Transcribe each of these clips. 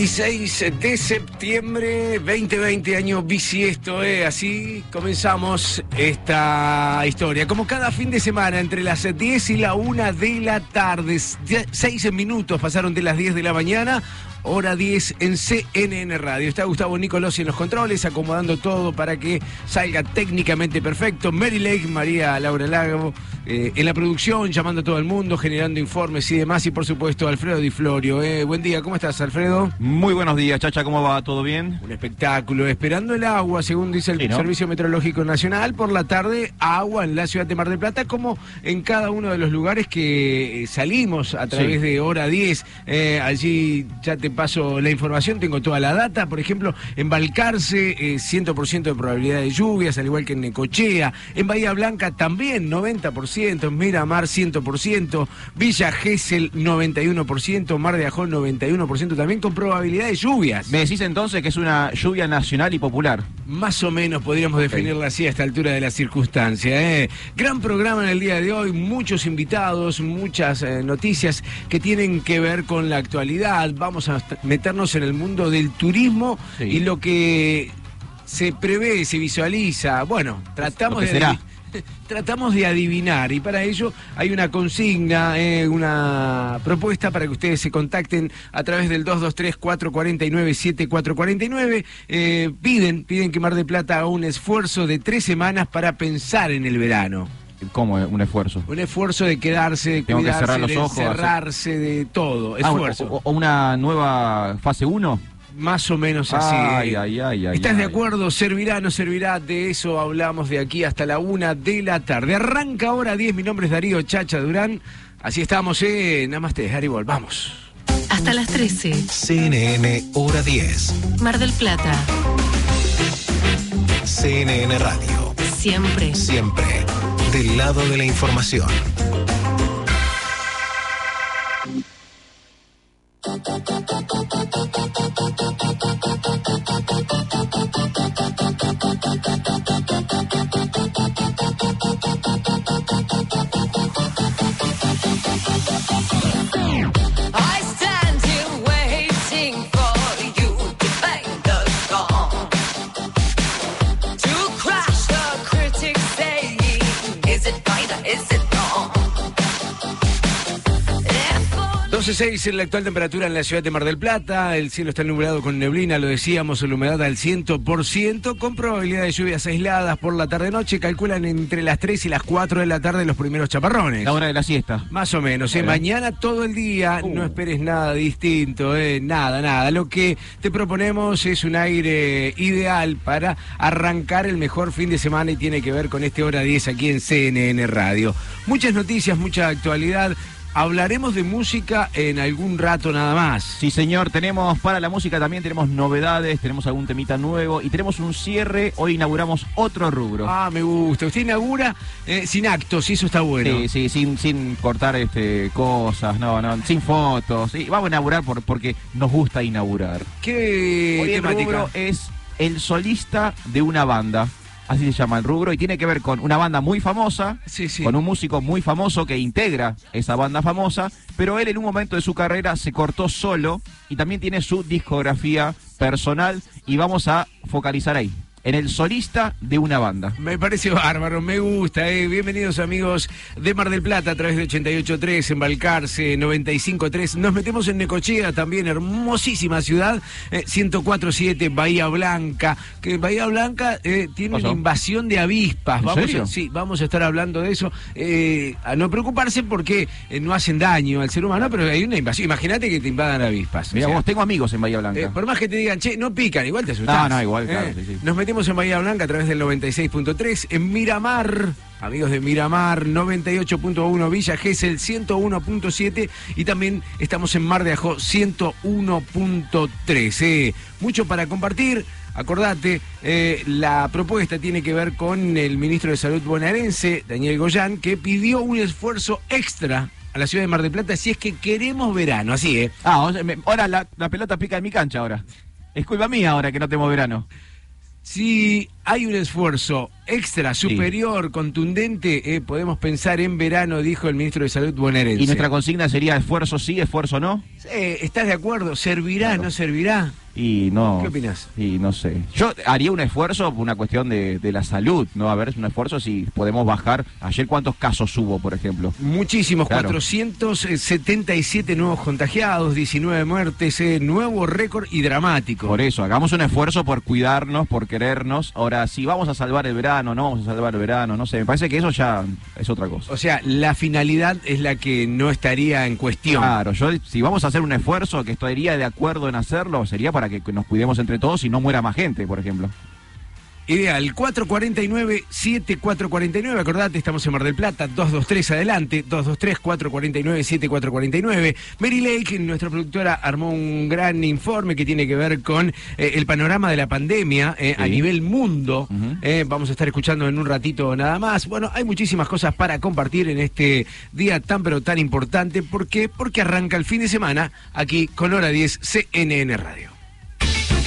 ...26 de septiembre 2020, año bisiesto, ¿eh? Así comenzamos esta historia. Como cada fin de semana, entre las 10 y la 1 de la tarde. 6 minutos pasaron de las 10 de la mañana hora 10 en CNN Radio. Está Gustavo Nicolosi en los controles, acomodando todo para que salga técnicamente perfecto. Mary Lake, María Laura Lago, eh, en la producción, llamando a todo el mundo, generando informes y demás. Y por supuesto, Alfredo Di Florio. Eh. Buen día, ¿cómo estás, Alfredo? Muy buenos días, Chacha, ¿cómo va? ¿Todo bien? Un espectáculo. Esperando el agua, según dice el Sí, ¿no? Servicio Meteorológico Nacional, por la tarde, agua en la ciudad de Mar del Plata, como en cada uno de los lugares que eh, salimos a través Sí. de hora 10. Eh, allí ya te paso la información, tengo toda la data. Por ejemplo, en Balcarce, eh, 100% de probabilidad de lluvias, al igual que en Necochea. En Bahía Blanca también 90%, en Miramar 100%, Villa Gesell 91%, Mar de Ajón 91%, también con probabilidad de lluvias. Me decís entonces que es una lluvia nacional y popular. Más o menos podríamos definirla así a esta altura de la circunstancia. ¿eh? Gran programa en el día de hoy, muchos invitados, muchas eh, noticias que tienen que ver con la actualidad. Vamos a meternos en el mundo del turismo Sí. y lo que se prevé, se visualiza. Bueno, de Tratamos de adivinar y para ello hay una consigna, eh, una propuesta para que ustedes se contacten a través del 223-449-7449. Eh, piden, piden que Mar de Plata haga un esfuerzo de tres semanas para pensar en el verano. ¿Cómo es un esfuerzo? Un esfuerzo de quedarse, de Tengo que cerrar los de ojos, hacer- encerrarse, de todo. Ah, Esfuerzo. o, o una nueva fase 1? Más o menos así. Ay, eh. ay, ay, ay, ¿Estás de acuerdo? ¿Servirá, no servirá? De eso hablamos de aquí hasta la una de la tarde. Arranca ahora 10. Mi nombre es Darío Chacha Durán. Así estamos, ¿eh? Namaste, Haribol. Vamos. Hasta las 13, CNN Hora 10, Mar del Plata. CNN Radio, Siempre. siempre del lado de la información. 12.6 en la actual temperatura en la ciudad de Mar del Plata. El cielo está nublado con neblina, lo decíamos, la humedad al 100%, con probabilidad de lluvias aisladas por la tarde-noche. Calculan entre las 3 y las 4 de la tarde los primeros chaparrones. La hora de la siesta. Más o menos, ¿eh? Mañana todo el día, Uh. no esperes nada distinto, ¿eh? nada, nada. Lo que te proponemos es un aire ideal para arrancar el mejor fin de semana y tiene que ver con este hora 10 aquí en CNN Radio. Muchas noticias, mucha actualidad. Hablaremos de música en algún rato nada más. Sí, señor, tenemos para la música también, tenemos novedades, tenemos algún temita nuevo y tenemos un cierre. Hoy inauguramos otro rubro. Ah, me gusta. Usted inaugura eh, sin actos y eso está bueno. Sí, sí, sin, sin cortar este, cosas, no, no, sin fotos. Sí, vamos a inaugurar por, porque nos gusta inaugurar. ¿Qué Hoy el rubro es el solista de una banda. Así se llama el rubro y tiene que ver con una banda muy famosa, Sí, sí. con un músico muy famoso que integra esa banda famosa, pero él en un momento de su carrera se cortó solo y también tiene su discografía personal y vamos a focalizar ahí, en el solista de una banda. Me parece bárbaro, me gusta. eh. Bienvenidos amigos de Mar del Plata a través de 88.3, en Balcarce 95.3. Nos metemos en Necochea también, hermosísima ciudad, eh, 104.7, Bahía Blanca. Que Bahía Blanca eh, tiene ¿Pasó? una invasión de avispas. ¿En Vamos serio? A, sí, vamos a estar hablando de eso. Eh, a no preocuparse porque eh, no hacen daño al ser humano, pero hay una invasión. Imagínate que te invadan avispas. Mira, O sea, vos tengo amigos en Bahía Blanca. eh, por más que te digan, che, no pican, igual te asustás. No, no, igual, claro, Eh, sí, sí. Nos metimos en Bahía Blanca a través del 96.3, en Miramar. amigos de Miramar 98.1, Villa Gesell 101.7 y también estamos en Mar de Ajó 101.3. Eh, mucho para compartir. Acordate, eh, la propuesta tiene que ver con el ministro de Salud bonaerense, Daniel Goyán, que pidió un esfuerzo extra a la ciudad de Mar del Plata si es que queremos verano, así, ¿eh? Ah, ahora la, la pelota pica en mi cancha ahora. Es culpa mía ahora que no tenemos verano. Si hay un esfuerzo extra, superior, contundente, eh, podemos pensar en verano, dijo el ministro de Salud bonaerense. Y nuestra consigna sería esfuerzo sí, esfuerzo no. Eh, ¿Estás de acuerdo? ¿Servirá, Claro. no servirá? Y no. ¿Qué opinás? Y no sé. Yo haría un esfuerzo por una cuestión de, de la salud, ¿no? A ver, es un esfuerzo si podemos bajar. Ayer, ¿cuántos casos hubo, por ejemplo? Muchísimos, Claro. 477 nuevos contagiados, 19 muertes, eh, nuevo récord y dramático. Por eso, hagamos un esfuerzo por cuidarnos, por querernos. Ahora, si vamos a salvar el verano, no vamos a salvar el verano, no sé. Me parece que eso ya es otra cosa. O sea, la finalidad es la que no estaría en cuestión. Claro, yo si vamos a hacer un esfuerzo que estaría de acuerdo en hacerlo, sería para que nos cuidemos entre todos y no muera más gente, por ejemplo. Ideal, 449-7449, acordate, estamos en Mar del Plata, 223 adelante, 223-449-7449. Mary Lake, nuestra productora, armó un gran informe que tiene que ver con eh, el panorama de la pandemia eh, a nivel mundo. Eh, vamos a estar escuchando en un ratito nada más. Bueno, hay muchísimas cosas para compartir en este día tan pero tan importante. ¿Por qué? Porque arranca el fin de semana aquí con Hora 10 CNN Radio.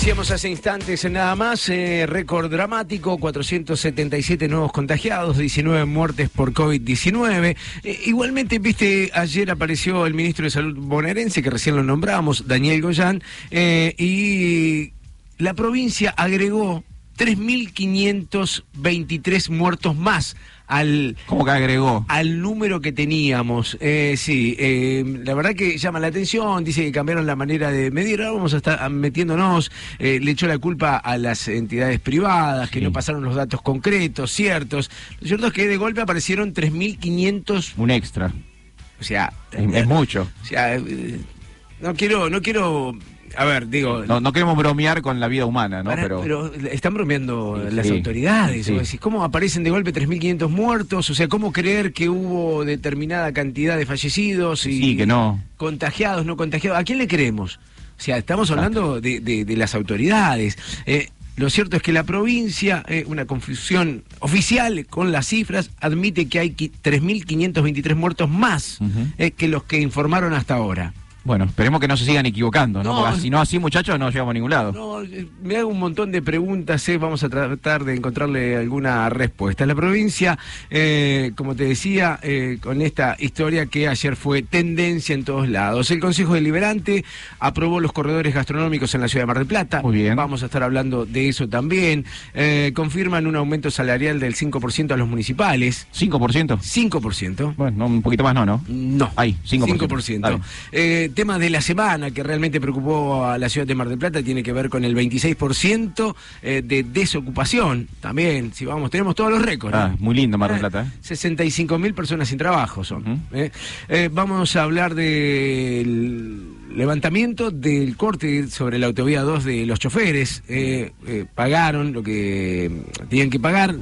Decíamos hace instantes nada más, eh, récord dramático, 477 nuevos contagiados, 19 muertes por COVID-19. Eh, igualmente, viste, ayer apareció el ministro de Salud bonaerense, que recién lo nombramos, Daniel Goyán, eh, y la provincia agregó 3.523 muertos más al, ¿Cómo que agregó? al número que teníamos. Eh, sí, eh, la verdad que llama la atención, dice que cambiaron la manera de medir, ahora vamos a estar metiéndonos, eh, le echó la culpa a las entidades privadas, que Sí. no pasaron los datos concretos, ciertos. Lo cierto es que de golpe aparecieron 3.500, Un extra. o sea, Es, es mucho. o sea, eh, no quiero, no quiero, a ver, digo... No, no queremos bromear con la vida humana, ¿no? Para- pero, pero están bromeando Sí, las sí, autoridades. sí. decís, ¿Cómo aparecen de golpe 3.500 muertos? O sea, ¿cómo creer que hubo determinada cantidad de fallecidos y sí, que no. contagiados, no contagiados? ¿A quién le creemos? O sea, estamos hablando de, de- de las autoridades. Eh, lo cierto es que la provincia, eh, una confusión oficial con las cifras, admite que hay qui- 3.523 muertos más Ujú. eh, que los que informaron hasta ahora. Bueno, esperemos que no se sigan equivocando, ¿no? No, Porque si no así, muchachos, no llegamos a ningún lado. No, me hago un montón de preguntas, eh, vamos a tratar de encontrarle alguna respuesta. La provincia, eh, como te decía, eh, con esta historia que ayer fue tendencia en todos lados. El Consejo Deliberante aprobó los corredores gastronómicos en la ciudad de Mar del Plata. Muy bien. Vamos a estar hablando de eso también. Eh, confirman un aumento salarial del 5% a los municipales. ¿5%? 5%. Bueno, no, un poquito más no, ¿no? No. Ahí, 5%. 5%. Eh, tema de la semana que realmente preocupó a la ciudad de Mar del Plata tiene que ver con el 26% eh, de desocupación. También, si vamos, tenemos todos los récords. Ah, ¿eh? muy lindo Mar del Plata, ¿eh? 65 mil personas sin trabajo son. ¿eh? Eh, vamos a hablar del levantamiento del corte sobre la autovía 2 de los choferes. Eh, eh, pagaron lo que tenían que pagar.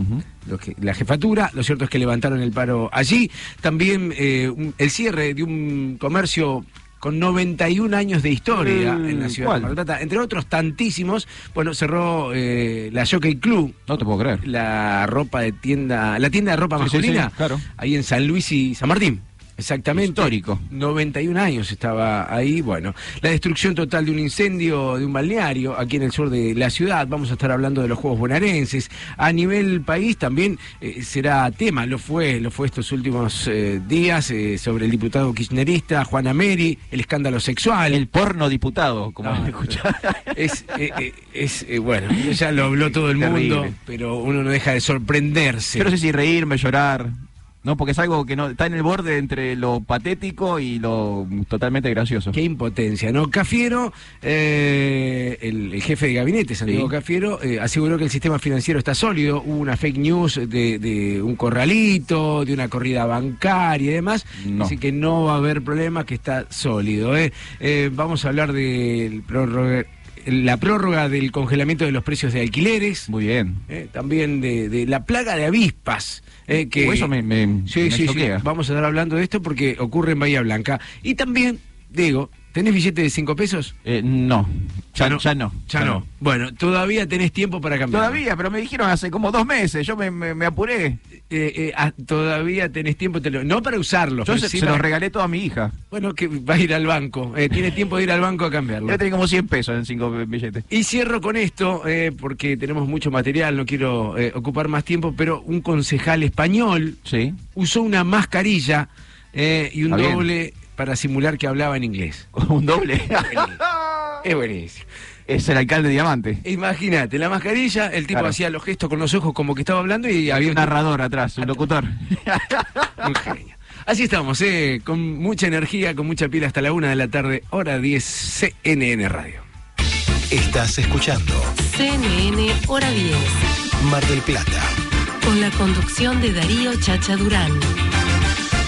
Lo que- la jefatura, lo cierto es que levantaron el paro allí. También eh, un- el cierre de un comercio con 91 años de historia Mm, en la ciudad ¿cuál? de Mar del Plata, entre otros tantísimos. Bueno, cerró eh, la Jockey Club, No te puedo creer. la ropa de tienda, la tienda de ropa Sí, sí, masculina, sí, claro. ahí en San Luis y San Martín. Exactamente. Histórico. 91 años estaba ahí. Bueno, la destrucción total de un incendio de un balneario aquí en el sur de la ciudad. Vamos a estar hablando de los Juegos Bonaerenses. A nivel país también eh, será tema, lo fue, lo fue estos últimos eh, días eh, sobre el diputado kirchnerista Juan Ameri, el escándalo sexual. El porno diputado, como No, me escuchaba. Es, eh, es bueno, ya lo habló todo el mundo, pero uno no deja de sorprenderse. No sé si reírme, llorar. No, porque es algo que no está en el borde entre lo patético y lo totalmente gracioso. Qué impotencia, ¿no? Cafiero, eh, el, el jefe de gabinete, Santiago Sí. Cafiero, eh, aseguró que el sistema financiero está sólido. Hubo una fake news de, de un corralito, de una corrida bancaria y demás. No. Así que no va a haber problema, que está sólido. ¿eh? Vamos a hablar de la prórroga del congelamiento de los precios de alquileres. Muy bien. eh, también de, de la plaga de avispas. Eh, que Uh, eso me- me- sí, me sí, sí. Vamos a estar hablando de esto porque ocurre en Bahía Blanca. Y también, digo, ¿tenés billete de 5 pesos? Eh, no. Ya, ya no. Ya no. Bueno, todavía tenés tiempo para cambiar. Todavía, pero me dijeron hace como dos meses. Yo me, me- me apuré. Eh, eh, ah, todavía tenés tiempo, te lo- no para usarlo. Yo se, sí se para- los regalé todo a mi hija. Bueno, que va a ir al banco. Eh, tiene tiempo de ir al banco a cambiarlo. Yo tenía como 100 pesos en cinco billetes. Y cierro con esto, porque tenemos mucho material, no quiero ocupar más tiempo, pero un concejal español Sí. usó una mascarilla y un doble para simular que hablaba en inglés. Un doble. Es buenísimo. es el alcalde Diamante. Imagínate, la mascarilla, el tipo Claro. hacía los gestos con los ojos como que estaba hablando y había Había un un narrador atrás, un locutor. Un genio. Así estamos, eh, con mucha energía, con mucha pila hasta la una de la tarde, hora 10 CNN Radio. Estás escuchando CNN Hora 10. Mar del Plata. Con la conducción de Darío Chacha Durán.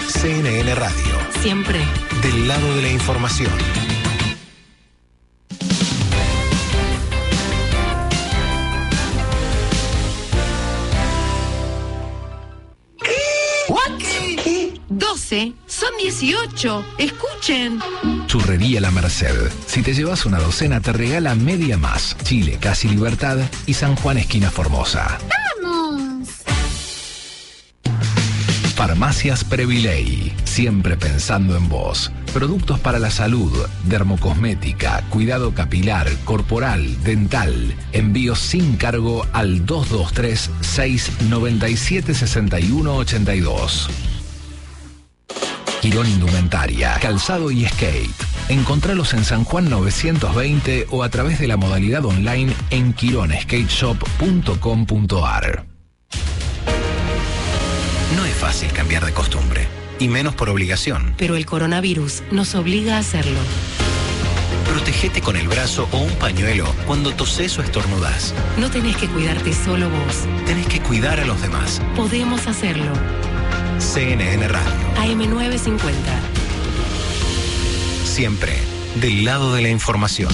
CNN Radio. Siempre. Del lado de la información. ¿Qué? 12. Son 18. Escuchen. Churrería La Merced. Si te llevas una docena, te regala media más. Chile, Casi Libertad y San Juan, esquina Formosa. Vamos. Farmacias Previley. Siempre pensando en vos. Productos para la salud, dermocosmética, cuidado capilar, corporal, dental. Envíos sin cargo al 223-697-6182. Quirón Indumentaria, Calzado y Skate. Encontralos en San Juan 920 o a través de la modalidad online en quironskateshop.com.ar. No es fácil cambiar de costumbre. Y menos por obligación. Pero el coronavirus nos obliga a hacerlo. Protégete con el brazo o un pañuelo cuando toses o estornudas. No tenés que cuidarte solo vos. Tenés que cuidar a los demás. Podemos hacerlo. CNN Radio. AM950. Siempre del lado de la información.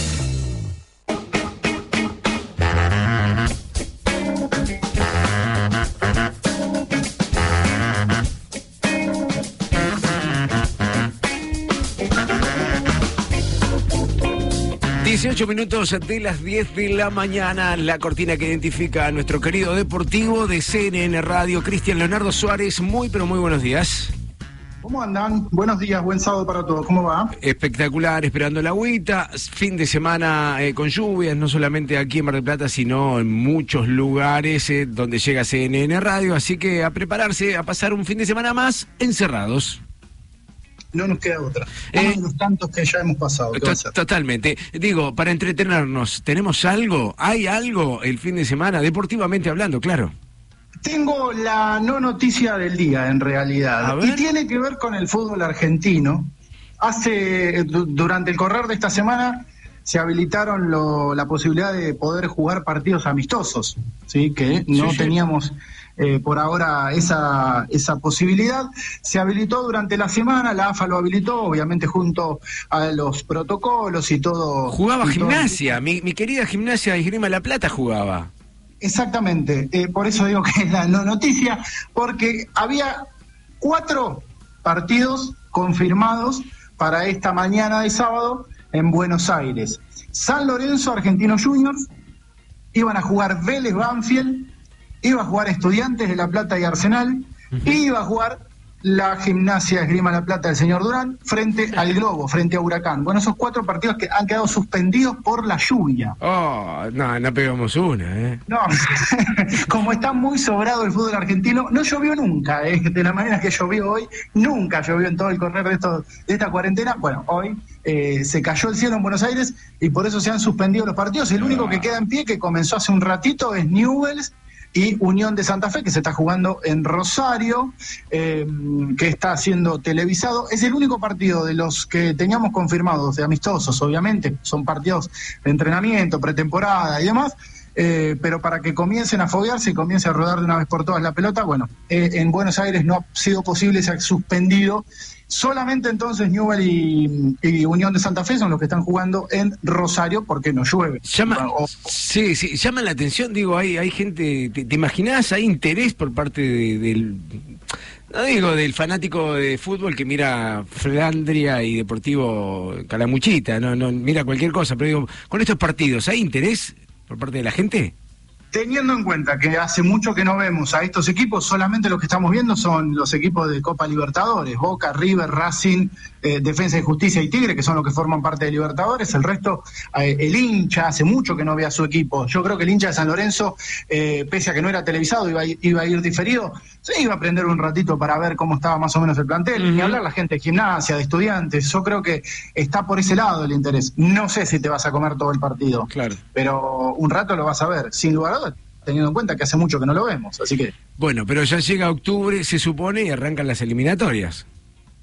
Mm. 18 minutos de las 10 de la mañana, la cortina que identifica a nuestro querido deportivo de CNN Radio, Cristian Leonardo Suárez. Muy, pero muy buenos días. ¿Cómo andan? Buenos días, buen sábado para todos. ¿Cómo va? Espectacular, esperando la agüita. Fin de semana eh, con lluvias, no solamente aquí en Mar del Plata, sino en muchos lugares eh, donde llega CNN Radio. Así que a prepararse, a pasar un fin de semana más encerrados. No nos queda otra. Eh, Uno de los tantos que ya hemos pasado. Totalmente. Digo, para entretenernos, ¿tenemos algo? ¿Hay algo el fin de semana? Deportivamente hablando, claro. Tengo la no noticia del día, en realidad. Y tiene que ver con el fútbol argentino. Hace, du- durante el correr de esta semana, se habilitaron lo- la posibilidad de poder jugar partidos amistosos, ¿sí? que no sí. teníamos eh, por ahora esa, esa posibilidad. Se habilitó durante la semana, la AFA lo habilitó, obviamente junto a los protocolos y todo. Jugaba y todo- gimnasia, mi, mi querida gimnasia de Esgrima La Plata jugaba. Exactamente, eh, por eso digo que es la no noticia, porque había cuatro partidos confirmados para esta mañana de sábado en Buenos Aires. San Lorenzo, Argentinos Juniors, iban a jugar Vélez Banfield, iba a jugar Estudiantes de La Plata y Arsenal, y iba a jugar la Gimnasia Esgrima La Plata del señor Durán, frente al Globo, frente a Huracán. Bueno, esos cuatro partidos que han quedado suspendidos por la lluvia. Oh, no, no pegamos una, ¿eh? No, como está muy sobrado el fútbol argentino, no llovió nunca, ¿eh? de la manera que llovió hoy, nunca llovió en todo el correr de, esto, de esta cuarentena. Bueno, hoy eh, se cayó el cielo en Buenos Aires y por eso se han suspendido los partidos. El único que queda en pie, que comenzó hace un ratito, es Newells y Unión de Santa Fe, que se está jugando en Rosario, eh, que está siendo televisado. Es el único partido de los que teníamos confirmados, de amistosos, obviamente, son partidos de entrenamiento, pretemporada y demás. eh, pero para que comiencen a foguearse y comience a rodar de una vez por todas la pelota, bueno, eh, en Buenos Aires no ha sido posible, se ha suspendido. Solamente entonces Newell y, y Unión de Santa Fe son los que están jugando en Rosario porque no llueve. Llama, O- sí, sí, llama la atención, digo, hay, hay gente, ¿te, te imaginás? Hay interés por parte de- del, no digo del fanático de fútbol que mira Flandria y Deportivo Calamuchita, no, no, mira cualquier cosa, pero digo, con estos partidos, ¿hay interés por parte de la gente? Teniendo en cuenta que hace mucho que no vemos a estos equipos, solamente los que estamos viendo son los equipos de Copa Libertadores, Boca, River, Racing, eh, Defensa y Justicia y Tigre, que son los que forman parte de Libertadores. El resto, eh, el hincha, hace mucho que no ve a su equipo. Yo creo que el hincha de San Lorenzo, eh, pese a que no era televisado, iba iba a ir diferido, se iba a aprender un ratito para ver cómo estaba más o menos el plantel. Ni hablar la gente de gimnasia, de estudiantes. Yo creo que está por ese lado el interés. No sé si te vas a comer todo el partido Claro. pero un rato lo vas a ver, sin lugar a dudas, teniendo en cuenta que hace mucho que no lo vemos. Así que Bueno, pero ya llega octubre, se supone, y arrancan las eliminatorias.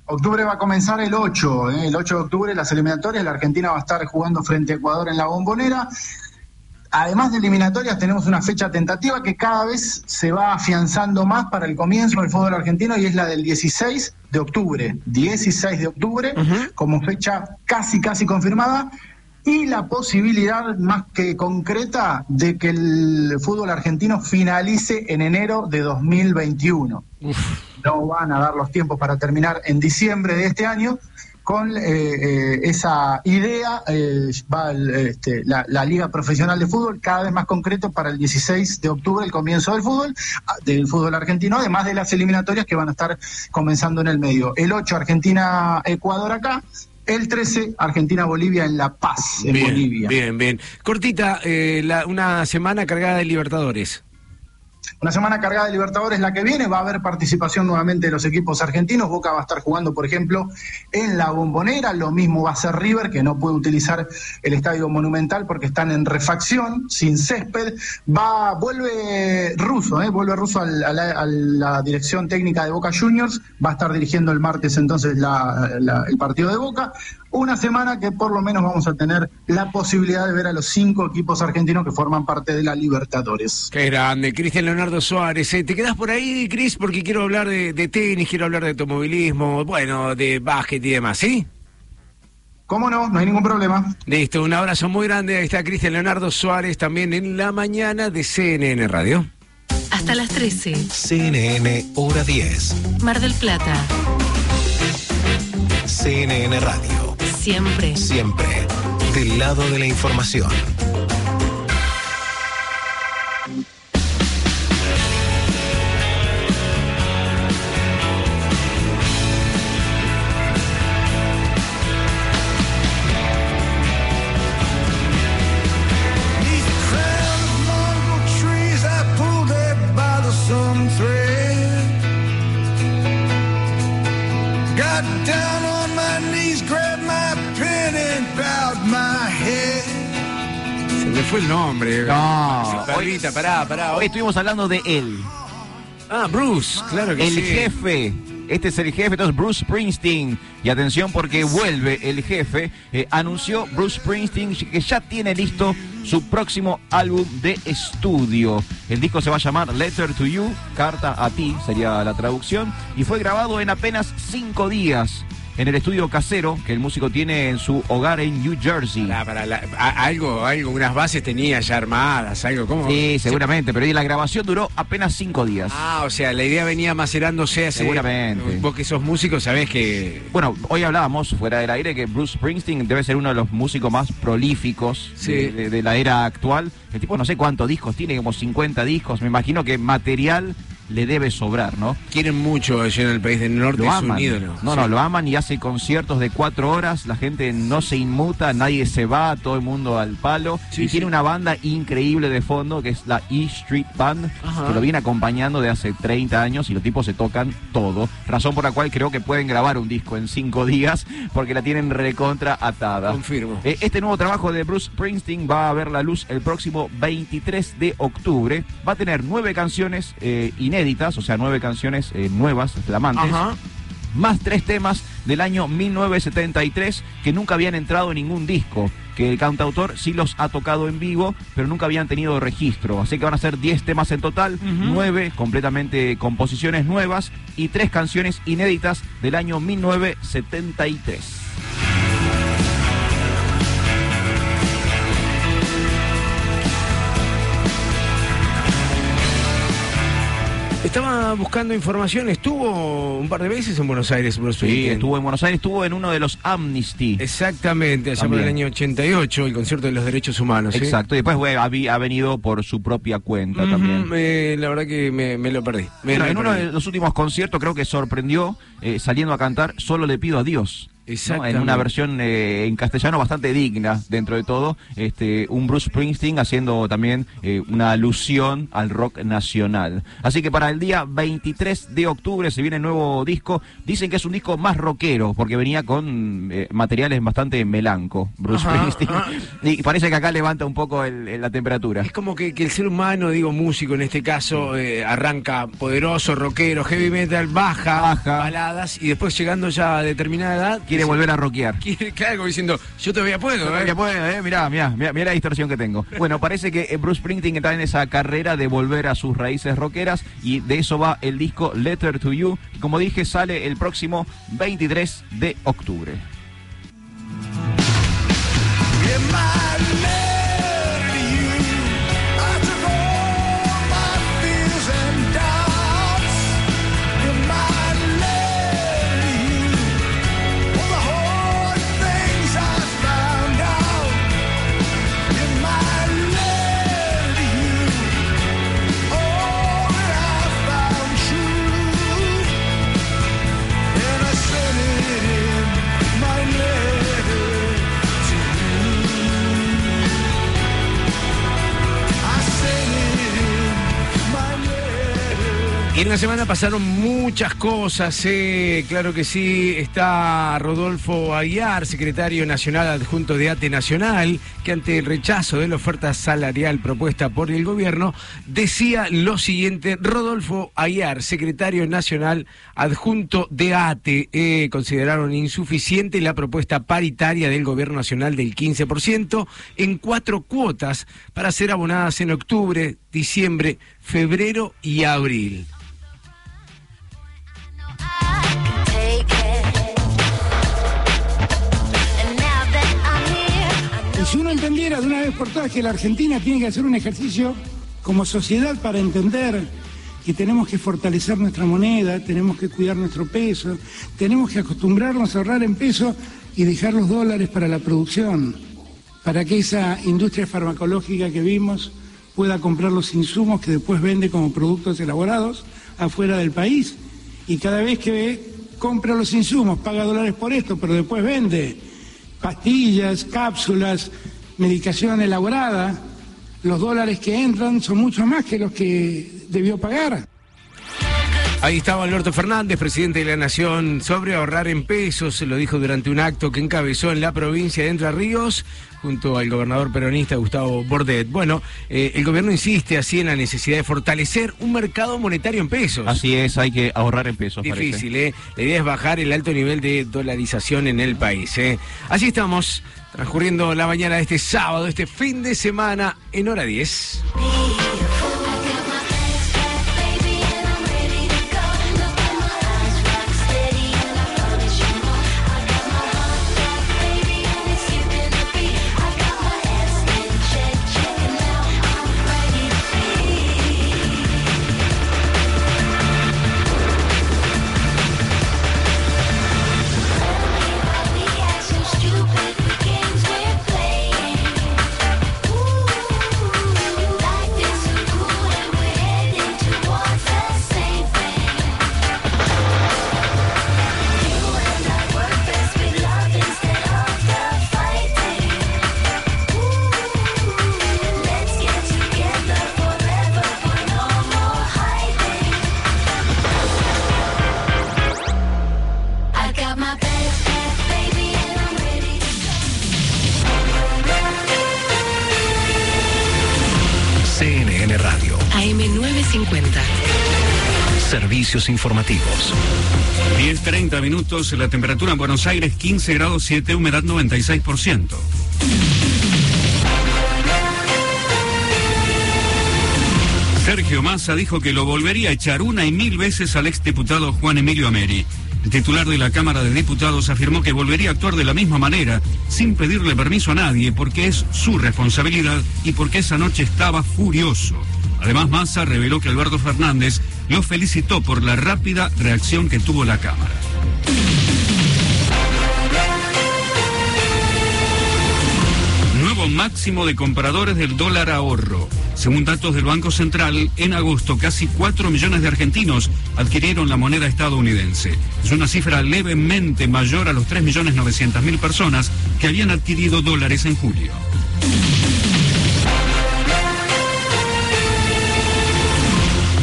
octubre va a comenzar el 8, ¿eh? el 8 de octubre las eliminatorias, la Argentina va a estar jugando frente a Ecuador en la bombonera. Además de eliminatorias, tenemos una fecha tentativa que cada vez se va afianzando más para el comienzo del fútbol argentino y es la del 16 de octubre. 16 de octubre, como fecha casi, casi confirmada. Y la posibilidad más que concreta de que el fútbol argentino finalice en enero de 2021 no van a dar los tiempos para terminar en diciembre de este año. Con eh, eh, esa idea eh, va el, este, la, la Liga Profesional de Fútbol cada vez más concreto para el 16 de octubre, el comienzo del fútbol, ah, del fútbol argentino, además de las eliminatorias que van a estar comenzando en el medio. El 8 Argentina-Ecuador acá, el 13 Argentina-Bolivia en La Paz, en bien, Bolivia. bien, bien. Cortita, eh, la- una semana cargada de Libertadores. Una semana cargada de Libertadores la que viene, va a haber participación nuevamente de los equipos argentinos. Boca va a estar jugando, por ejemplo, en la Bombonera. Lo mismo va a ser River, que no puede utilizar el estadio monumental porque están en refacción, sin césped. Va, vuelve Russo, ¿eh? vuelve Russo al- a, la, dirección técnica de Boca Juniors. Va a estar dirigiendo el martes entonces el partido de Boca. Una semana que por lo menos vamos a tener la posibilidad de ver a los cinco equipos argentinos que forman parte de la Libertadores. Qué grande, Cristian Leonardo Suárez. eh, ¿Te quedás por ahí, Cris? Porque quiero hablar de, de tenis, quiero hablar de automovilismo, bueno, de básquet y demás, ¿sí? ¿Cómo no? No hay ningún problema. Listo, un abrazo muy grande. Ahí está Cristian Leonardo Suárez también en la mañana de CNN Radio. Hasta las 13. CNN Hora 10. Mar del Plata. CNN Radio. Siempre. Siempre del lado de la información. Fue el nombre. No, Barbita, pará, pará. Hoy estuvimos hablando de él, Ah, Bruce, claro que el sí. jefe. Este es el jefe, entonces Bruce Springsteen. Y atención porque vuelve el jefe. Eh, anunció Bruce Springsteen que ya tiene listo su próximo álbum de estudio. El disco se va a llamar Letter to You, Carta a ti, sería la traducción. Y fue grabado en apenas cinco días en el estudio casero que el músico tiene en su hogar en New Jersey. Pará, pará, la- a- algo, algo, unas bases tenía ya armadas, algo, ¿cómo? Sí, seguramente, pero la grabación duró apenas cinco días. Ah, o sea, la idea venía macerándose hace... Seguramente. Vos que sos músico sabés que... Bueno, hoy hablábamos fuera del aire que Bruce Springsteen debe ser uno de los músicos más prolíficos Sí. de, de- de la era actual. El tipo no sé cuántos discos tiene, como 50 discos. Me imagino que material le debe sobrar, ¿no? Quieren mucho allá en el país del norte, Lo es un aman. ídolo. No, Sí. no, lo aman y hace conciertos de cuatro horas, la gente no se inmuta, nadie se va, todo el mundo al palo. Sí, y sí. tiene una banda increíble de fondo que es la E Street Band, Ajá. que lo viene acompañando de hace 30 años y los tipos se tocan todo. Razón por la cual creo que pueden grabar un disco en cinco días porque la tienen recontra atada. Confirmo. Eh, Este nuevo trabajo de Bruce Springsteen va a ver la luz el próximo 23 de octubre. Va a tener nueve canciones eh, inéditas, o sea, nueve canciones eh, nuevas, flamantes Ajá. más tres temas del año 1973 que nunca habían entrado en ningún disco, que el cantautor sí los ha tocado en vivo, pero nunca habían tenido registro. Así que van a ser 10 temas en total, nueve completamente composiciones nuevas y tres canciones inéditas del año 1973. Estaba buscando información, estuvo un par de veces en Buenos Aires, Bruce Sí, estuvo en Buenos Aires, estuvo en uno de los Amnesty. Exactamente, allá por el año 88, el concierto de los derechos humanos. ¿sí? Exacto, y después bueno, ha, venido por su propia cuenta también. eh, la verdad que me, me lo perdí. Me Bueno, lo en uno de los últimos conciertos creo que sorprendió eh, saliendo a cantar Solo le pido a Dios. ¿No? En una versión eh, en castellano bastante digna dentro de todo, este, un Bruce Springsteen haciendo también eh, una alusión al rock nacional. Así que para el día 23 de octubre se viene el nuevo disco. Dicen que es un disco más rockero porque venía con eh, materiales bastante melanco, Bruce Ajá, Springsteen. ajá. Y parece que acá levanta un poco el- el- la temperatura. Es como que, que el ser humano, digo músico en este caso, eh, arranca poderoso, rockero, heavy metal, baja, Baja. baladas, y después llegando ya a determinada edad... Quiere volver a rockear. Claro, como diciendo, yo todavía puedo, ¿eh? Todavía eh, mirá, mirá, mirá, mirá la distorsión que tengo. Bueno, parece que eh, Bruce Springsteen está en esa carrera de volver a sus raíces rockeras y de eso va el disco Letter to You, que como dije sale el próximo 23 de octubre. En la semana pasaron muchas cosas, eh, claro que sí. Está Rodolfo Aguiar, secretario nacional adjunto de ATE Nacional, que ante el rechazo de la oferta salarial propuesta por el gobierno, decía lo siguiente. Rodolfo Aguiar, secretario nacional adjunto de ATE, eh, consideraron insuficiente la propuesta paritaria del gobierno nacional del 15% en cuatro cuotas para ser abonadas en octubre, diciembre, febrero y abril. Si uno entendiera de una vez por todas que la Argentina tiene que hacer un ejercicio como sociedad para entender que tenemos que fortalecer nuestra moneda, tenemos que cuidar nuestro peso, tenemos que acostumbrarnos a ahorrar en peso y dejar los dólares para la producción, para que esa industria farmacológica que vimos pueda comprar los insumos que después vende como productos elaborados afuera del país. Y cada vez que compra los insumos, paga dólares por esto, pero después vende pastillas, cápsulas, medicación elaborada, los dólares que entran son mucho más que los que debió pagar. Ahí estaba Alberto Fernández, presidente de la Nación, sobre ahorrar en pesos, lo dijo durante un acto que encabezó en la provincia de Entre Ríos, junto al gobernador peronista Gustavo Bordet. Bueno, eh, el gobierno insiste así en la necesidad de fortalecer un mercado monetario en pesos. Así es, hay que ahorrar en pesos. parece. Difícil, ¿eh? La idea es bajar el alto nivel de dolarización en el país, ¿eh? Así estamos, transcurriendo la mañana de este sábado, este fin de semana, en hora 10. Informativos. 10.30 minutos, la temperatura en Buenos Aires 15 grados 7, humedad 96%. Sergio Massa dijo que lo volvería a echar una y mil veces al exdiputado Juan Emilio Ameri. El titular de la Cámara de Diputados afirmó que volvería a actuar de la misma manera, sin pedirle permiso a nadie, porque es su responsabilidad y porque esa noche estaba furioso. Además, Massa reveló que Alberto Fernández lo felicitó por la rápida reacción que tuvo la Cámara. Nuevo máximo de compradores del dólar ahorro. Según datos del Banco Central, en agosto casi 4 millones de argentinos adquirieron la moneda estadounidense. Es una cifra levemente mayor a los 3 millones 900 mil personas que habían adquirido dólares en julio.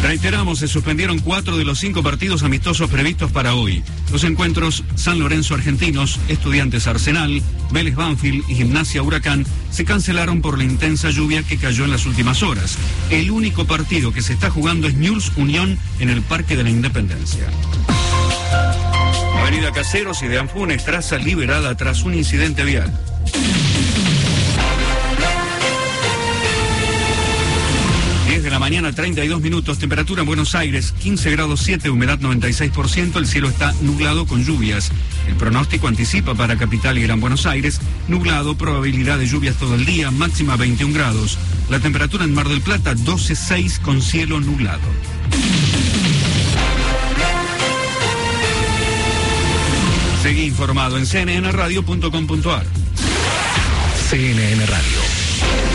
Reiteramos, se suspendieron cuatro de los cinco partidos amistosos previstos para hoy. Los encuentros San Lorenzo Argentinos, Estudiantes Arsenal, Vélez Banfield y Gimnasia Huracán se cancelaron por la intensa lluvia que cayó en las últimas horas. El único partido que se está jugando es News Unión en el Parque de la Independencia. Avenida Caseros y de Anfunes, traza liberada tras un incidente vial. Mañana, 32 minutos, temperatura en Buenos Aires, 15 grados 7, humedad 96%, el cielo está nublado con lluvias. El pronóstico anticipa para Capital y Gran Buenos Aires, nublado, probabilidad de lluvias todo el día, máxima 21 grados. La temperatura en Mar del Plata, 12,6 con cielo nublado. Seguí informado en cnnradio.com.ar. CNN Radio.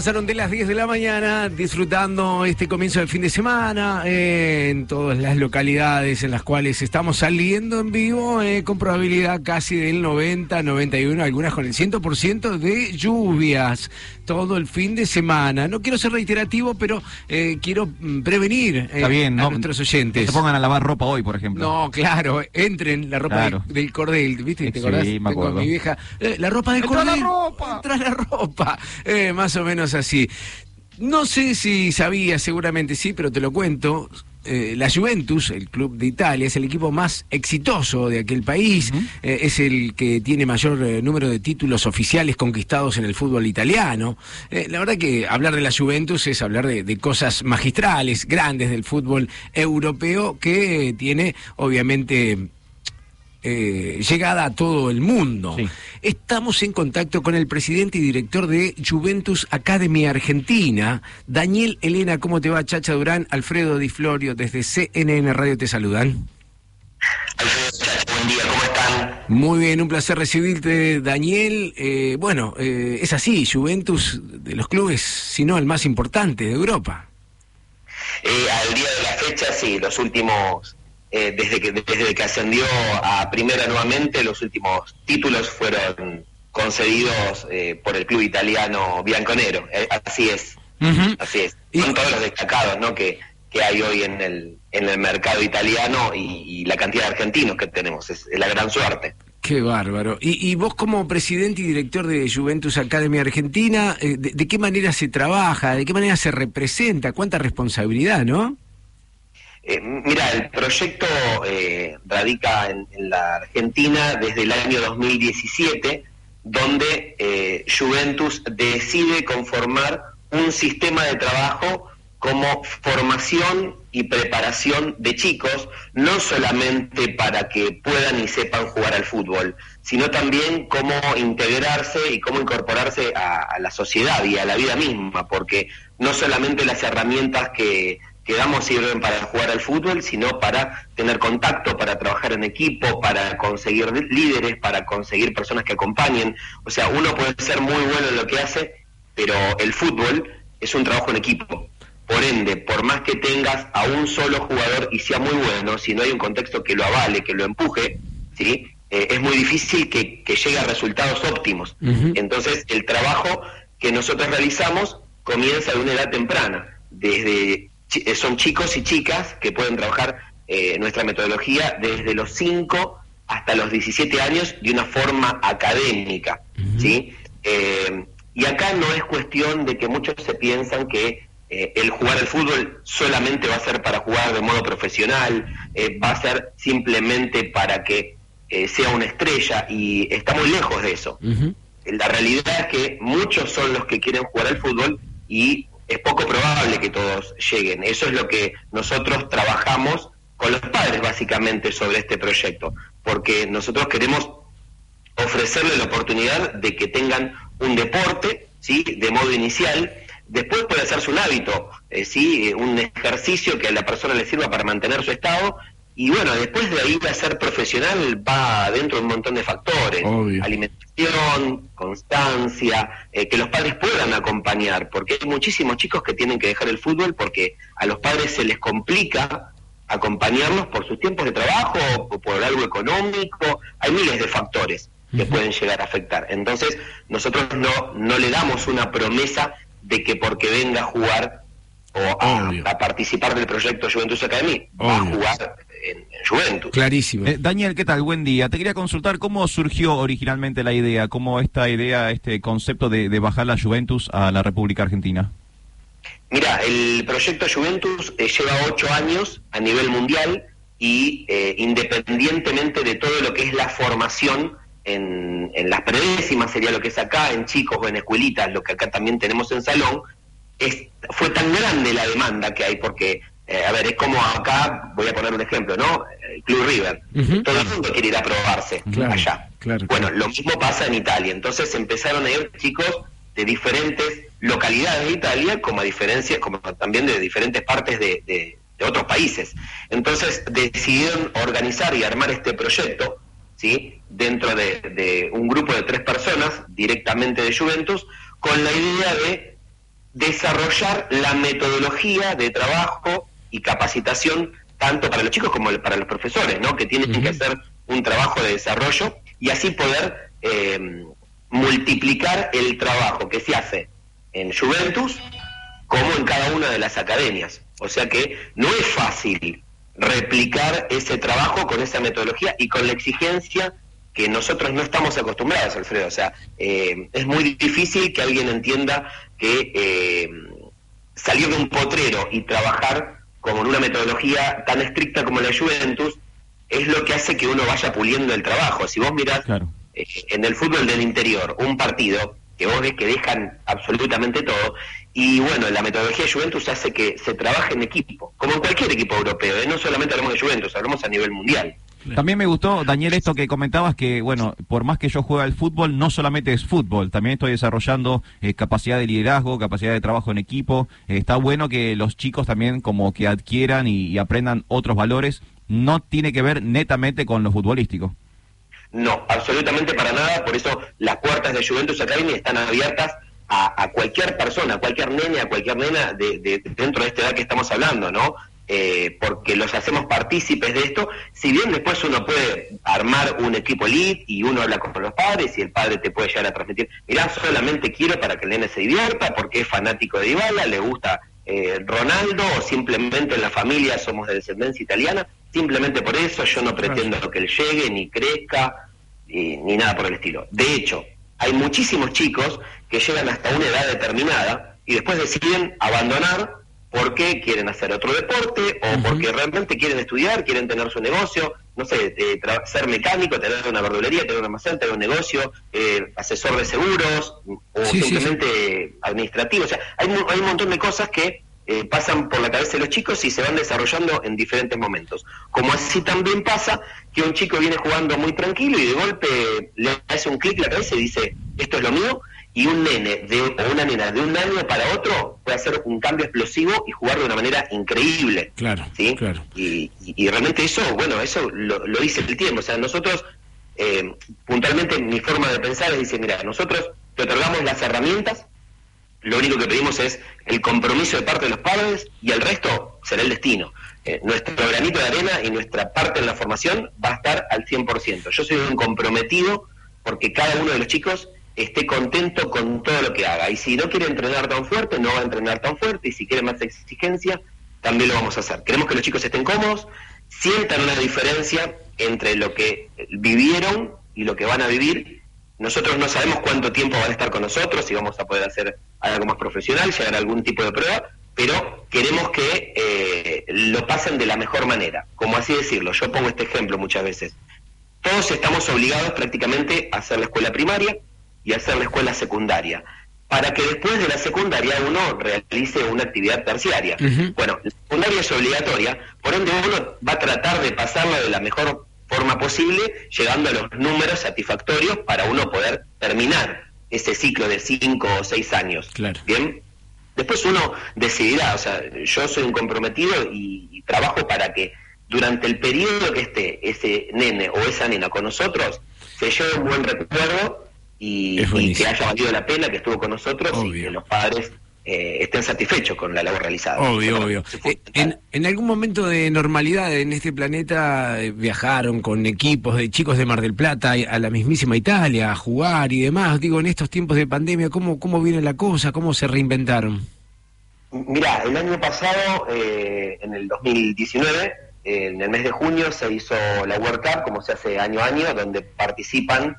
Pasaron de las 10 de la mañana disfrutando este comienzo del fin de semana eh, en todas las localidades en las cuales estamos saliendo en vivo eh, con probabilidad casi del 90, 91, algunas con el 100% de lluvias todo el fin de semana. No quiero ser reiterativo, pero eh, quiero mm, prevenir eh, Está bien, a no, nuestros no oyentes. se pongan a lavar ropa hoy, por ejemplo. No, claro, entren la ropa Claro. del, del cordel, ¿viste? ¿Te Sí, acordás? me Tengo a acuerdo. mi vieja, eh, la ropa del ¡Entra la cordel. ropa! Entra la ropa. Eh, más o menos así. No sé si sabías, seguramente sí, pero te lo cuento. Eh, la Juventus, el club de Italia, es el equipo más exitoso de aquel país, Eh, es el que tiene mayor eh, número de títulos oficiales conquistados en el fútbol italiano. La verdad que hablar de la Juventus es hablar de, de cosas magistrales, grandes del fútbol europeo, que tiene obviamente eh, llegada a todo el mundo. Sí. Estamos en contacto con el presidente y director de Juventus Academy Argentina, Daniel Elena. ¿Cómo te va, Chacha Durán? Alfredo Di Florio, desde CNN Radio te saludan. Buen día, ¿cómo están? Muy bien, un placer recibirte, Daniel. Eh, bueno, eh, es así, Juventus de los clubes, si no el más importante de Europa. Eh, al día de la fecha, sí, los últimos, eh, desde, que, desde que ascendió a primera nuevamente, los últimos títulos fueron concedidos eh, por el club italiano Bianconero. Eh, así es, así es. Y- Son todos los destacados ¿no? que, que hay hoy en el, en el mercado italiano y, y la cantidad de argentinos que tenemos. Es, es la gran suerte. Qué bárbaro. Y, y vos como presidente y director de Juventus Academy Argentina, eh, de, de qué manera se trabaja? ¿De qué manera se representa? ¿Cuánta responsabilidad, no? Eh, mira, el proyecto eh, radica en, la Argentina desde el año 2017, donde eh, Juventus decide conformar un sistema de trabajo como formación y preparación de chicos, no solamente para que puedan y sepan jugar al fútbol, sino también cómo integrarse y cómo incorporarse a la sociedad y a la vida misma, porque no solamente las herramientas que, que damos sirven para jugar al fútbol, sino para tener contacto, para trabajar en equipo, para conseguir líderes, para conseguir personas que acompañen. O sea, uno puede ser muy bueno en lo que hace, pero el fútbol es un trabajo en equipo. Por ende, por más que tengas a un solo jugador y sea muy bueno, si no hay un contexto que lo avale, que lo empuje, ¿sí? Eh, es muy difícil que, que llegue a resultados óptimos. Entonces, el trabajo que nosotros realizamos comienza de una edad temprana. Desde eh, son chicos y chicas que pueden trabajar eh, nuestra metodología desde los 5 hasta los 17 años de una forma académica, ¿sí? Eh, y acá no es cuestión de que muchos se piensan que eh, el jugar al fútbol solamente va a ser para jugar de modo profesional, va a ser simplemente para que sea una estrella y está muy lejos de eso. La realidad es que muchos son los que quieren jugar al fútbol y es poco probable que todos lleguen. Eso es lo que nosotros trabajamos con los padres básicamente sobre este proyecto, porque nosotros queremos ofrecerle la oportunidad de que tengan un deporte, ¿sí? De modo inicial, después puede hacerse un hábito, eh, ¿sí? Un ejercicio que a la persona le sirva para mantener su estado, y bueno, después de ahí a ser profesional va dentro de un montón de factores, alimentación, constancia, eh, que los padres puedan acompañar, porque hay muchísimos chicos que tienen que dejar el fútbol porque a los padres se les complica acompañarlos por sus tiempos de trabajo o por algo económico, hay miles de factores que pueden llegar a afectar. Entonces, nosotros no, no le damos una promesa de que porque venga a jugar o a, a participar del proyecto Juventus Academy, va a jugar en, en Juventus. Clarísimo. Eh, Daniel, ¿qué tal? Buen día. Te quería consultar cómo surgió originalmente la idea, cómo esta idea, este concepto de, de bajar la Juventus a la República Argentina. Mira, el proyecto Juventus eh, lleva ocho años a nivel mundial y eh, independientemente de todo lo que es la formación en, en las predécimas, sería lo que es acá, en chicos o en escuelitas, lo que acá también tenemos en salón, es, fue tan grande la demanda que hay porque, eh, a ver, es como acá, voy a poner un ejemplo, ¿no? El Club River. Todo el mundo quiere ir a probarse Claro, allá. claro. Bueno, lo mismo pasa en Italia. Entonces empezaron a ir chicos de diferentes localidades de Italia, como a diferencia, como también de diferentes partes de, de- de otros países. Entonces decidieron organizar y armar este proyecto, ¿sí? Dentro de, de un grupo de tres personas, directamente de Juventus, con la idea de desarrollar la metodología de trabajo y capacitación tanto para los chicos como para los profesores, ¿no? Que tienen que hacer un trabajo de desarrollo y así poder eh, multiplicar el trabajo que se hace en Juventus como en cada una de las academias. O sea que no es fácil replicar ese trabajo con esa metodología y con la exigencia que nosotros no estamos acostumbrados, Alfredo. O sea, eh, es muy difícil que alguien entienda que eh, salir de un potrero y trabajar con una metodología tan estricta como la Juventus es lo que hace que uno vaya puliendo el trabajo. Si vos mirás eh, en el fútbol del interior un partido que vos ves que dejan absolutamente todo, y bueno, la metodología de Juventus hace que se trabaje en equipo, como en cualquier equipo europeo, ¿eh? no solamente hablamos de Juventus, hablamos a nivel mundial. También me gustó, Daniel, esto que comentabas que, bueno, por más que yo juegue al fútbol, no solamente es fútbol, también estoy desarrollando eh, capacidad de liderazgo, capacidad de trabajo en equipo. Eh, está bueno que los chicos también como que adquieran y, y aprendan otros valores. No tiene que ver netamente con lo futbolístico. No, absolutamente para nada, por eso las puertas de Juventus Academy están abiertas a, a cualquier persona, a cualquier nene, a cualquier nena de, de- dentro de esta edad que estamos hablando, ¿no? Eh, porque los hacemos partícipes de esto, si bien después uno puede armar un equipo elite y uno habla con los padres y el padre te puede llegar a transmitir, mirá, solamente quiero para que el nene se divierta porque es fanático de Dybala, le gusta eh, Ronaldo o simplemente en la familia somos de descendencia italiana, simplemente por eso yo no pretendo que él llegue ni crezca y- ni nada por el estilo. De hecho, hay muchísimos chicos que llegan hasta una edad determinada y después deciden abandonar porque quieren hacer otro deporte o porque realmente quieren estudiar, quieren tener su negocio, no sé, eh, ser mecánico, tener una verdulería, tener un almacén, tener un negocio, eh, asesor de seguros o Sí, sí, simplemente administrativo. O sea, hay, hay un montón de cosas que eh, pasan por la cabeza de los chicos y se van desarrollando en diferentes momentos. Como así también pasa que un chico viene jugando muy tranquilo y de golpe le hace un clic la cabeza y dice, esto es lo mío, y un nene de, o una nena de un año para otro puede hacer un cambio explosivo y jugar de una manera increíble. Claro, ¿sí? claro. Y, y- y realmente eso, bueno, eso lo, lo dice el tiempo. O sea, nosotros, eh, puntualmente, mi forma de pensar es, dice, mira, nosotros te otorgamos las herramientas, lo único que pedimos es el compromiso de parte de los padres y el resto será el destino. Eh, nuestro granito de arena y nuestra parte en la formación va a estar al 100%. Yo soy un comprometido porque cada uno de los chicos esté contento con todo lo que haga. Y si no quiere entrenar tan fuerte, no va a entrenar tan fuerte. Y si quiere más exigencia, también lo vamos a hacer. Queremos que los chicos estén cómodos, sientan una diferencia entre lo que vivieron y lo que van a vivir. Nosotros no sabemos cuánto tiempo van a estar con nosotros, si vamos a poder hacer algo más profesional, llegar a algún tipo de prueba, pero queremos que eh, lo pasen de la mejor manera. Como así decirlo, yo pongo este ejemplo muchas veces. Todos estamos obligados prácticamente a hacer la escuela primaria y hacer la escuela secundaria, para que después de la secundaria uno realice una actividad terciaria. Bueno, la secundaria es obligatoria, por ende uno va a tratar de pasarla de la mejor forma posible, llegando a los números satisfactorios para uno poder terminar ese ciclo de cinco o seis años. Claro. Bien, después uno decidirá, o sea, yo soy un comprometido y, y trabajo para que durante el periodo que esté ese nene o esa nena con nosotros, se lleve un buen recuerdo y, que haya valido la pena que estuvo con nosotros y que los padres eh, estén satisfechos con la labor realizada. Obvio, obvio. Eh, En, en algún momento de normalidad en este planeta eh, viajaron con equipos de chicos de Mar del Plata a la mismísima Italia a jugar y demás. Digo, en estos tiempos de pandemia, ¿cómo, cómo viene la cosa? ¿Cómo se reinventaron? Mira, el año pasado, eh, en el 2019, eh, en el mes de junio, se hizo la World Cup, como se hace año a año, donde participan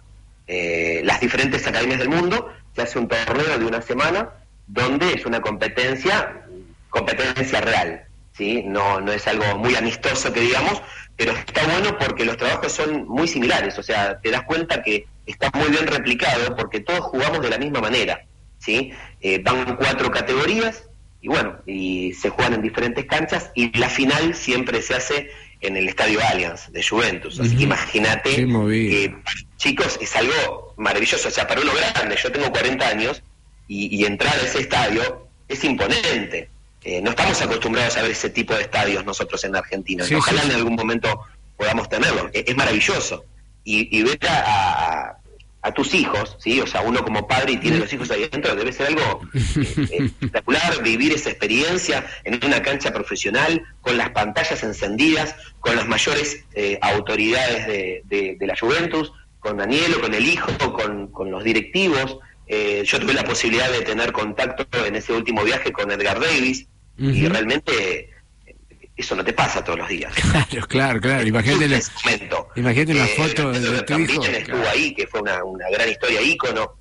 eh, las diferentes academias del mundo. Se hace un torneo de una semana, donde es una competencia, competencia real. ¿sí? No, no es algo muy amistoso que digamos, pero está bueno porque los trabajos son muy similares. O sea, te das cuenta que está muy bien replicado porque todos jugamos de la misma manera. ¿sí? Eh, van cuatro categorías y bueno, y se juegan en diferentes canchas y la final siempre se hace en el Estadio Allianz de Juventus. Así que imagínate que, chicos, es algo maravilloso. O sea, para uno grande, yo tengo 40 años y, y entrar a ese estadio es imponente. Eh, no estamos acostumbrados a ver ese tipo de estadios nosotros en Argentina. Sí, Ojalá sí. en algún momento podamos tenerlo. Es, es maravilloso. Y, y ver a, a- a tus hijos, ¿sí? O sea, uno como padre y tiene los hijos ahí adentro, debe ser algo eh, espectacular vivir esa experiencia en una cancha profesional, con las pantallas encendidas, con las mayores eh, autoridades de, de- de la Juventus, con Danielo, con el hijo, con, con los directivos. Eh, yo tuve la posibilidad de tener contacto en ese último viaje con Edgar Davis y realmente eh, eso no te pasa todos los días. Claro, claro, claro. Imagínate, la- Ese momento. imagínate una Eh, foto de, Pedro de tu hijo. Estuvo ahí, que fue una, una gran historia ícono.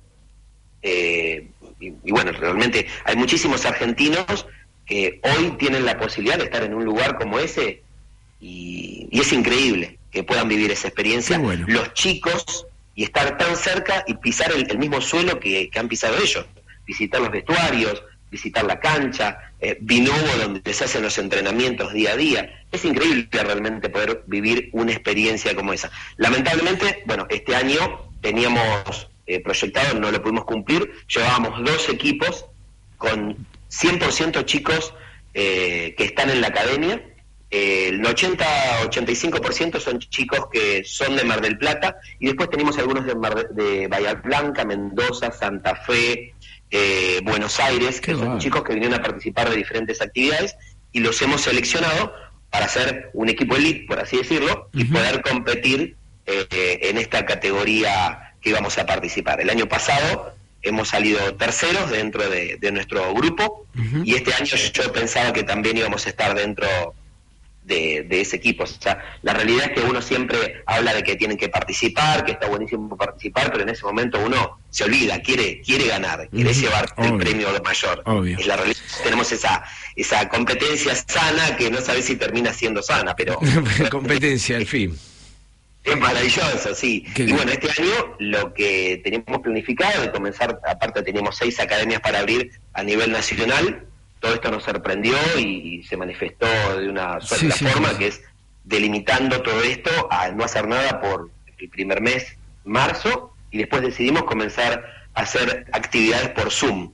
Eh, y, y bueno, realmente hay muchísimos argentinos que hoy tienen la posibilidad de estar en un lugar como ese y, y es increíble que puedan vivir esa experiencia bueno. los chicos y estar tan cerca y pisar el, el mismo suelo que, que han pisado ellos, visitar los vestuarios, visitar la cancha, eh, donde se hacen los entrenamientos día a día. Es increíble realmente poder vivir una experiencia como esa. Lamentablemente, bueno, este año teníamos eh, proyectado, no lo pudimos cumplir, llevábamos dos equipos con 100% chicos eh, que están en la academia. El 80-85% son chicos que son de Mar del Plata y después tenemos algunos de, Mar de Bahía Blanca, Mendoza, Santa Fe, eh, Buenos Aires, que son chicos que vinieron a participar de diferentes actividades y los hemos seleccionado para ser un equipo elite, por así decirlo, y poder competir eh, en esta categoría que íbamos a participar. El año pasado hemos salido terceros dentro de, de nuestro grupo y este año yo pensaba que también íbamos a estar dentro de, de ese equipo. O sea, la realidad es que uno siempre habla de que tienen que participar, que está buenísimo participar, pero en ese momento uno se olvida, quiere quiere ganar, quiere llevar el premio mayor. Obvio. Es la realidad. Tenemos esa esa competencia sana que no sabes si termina siendo sana, pero Competencia, al fin. es maravilloso, sí. Qué y bueno, este año lo que teníamos planificado de comenzar, aparte teníamos seis academias para abrir a nivel nacional, todo esto nos sorprendió y, se manifestó de una suerte sí, forma sí. que es delimitando todo esto al no hacer nada por el primer mes, marzo, y después decidimos comenzar a hacer actividades por Zoom.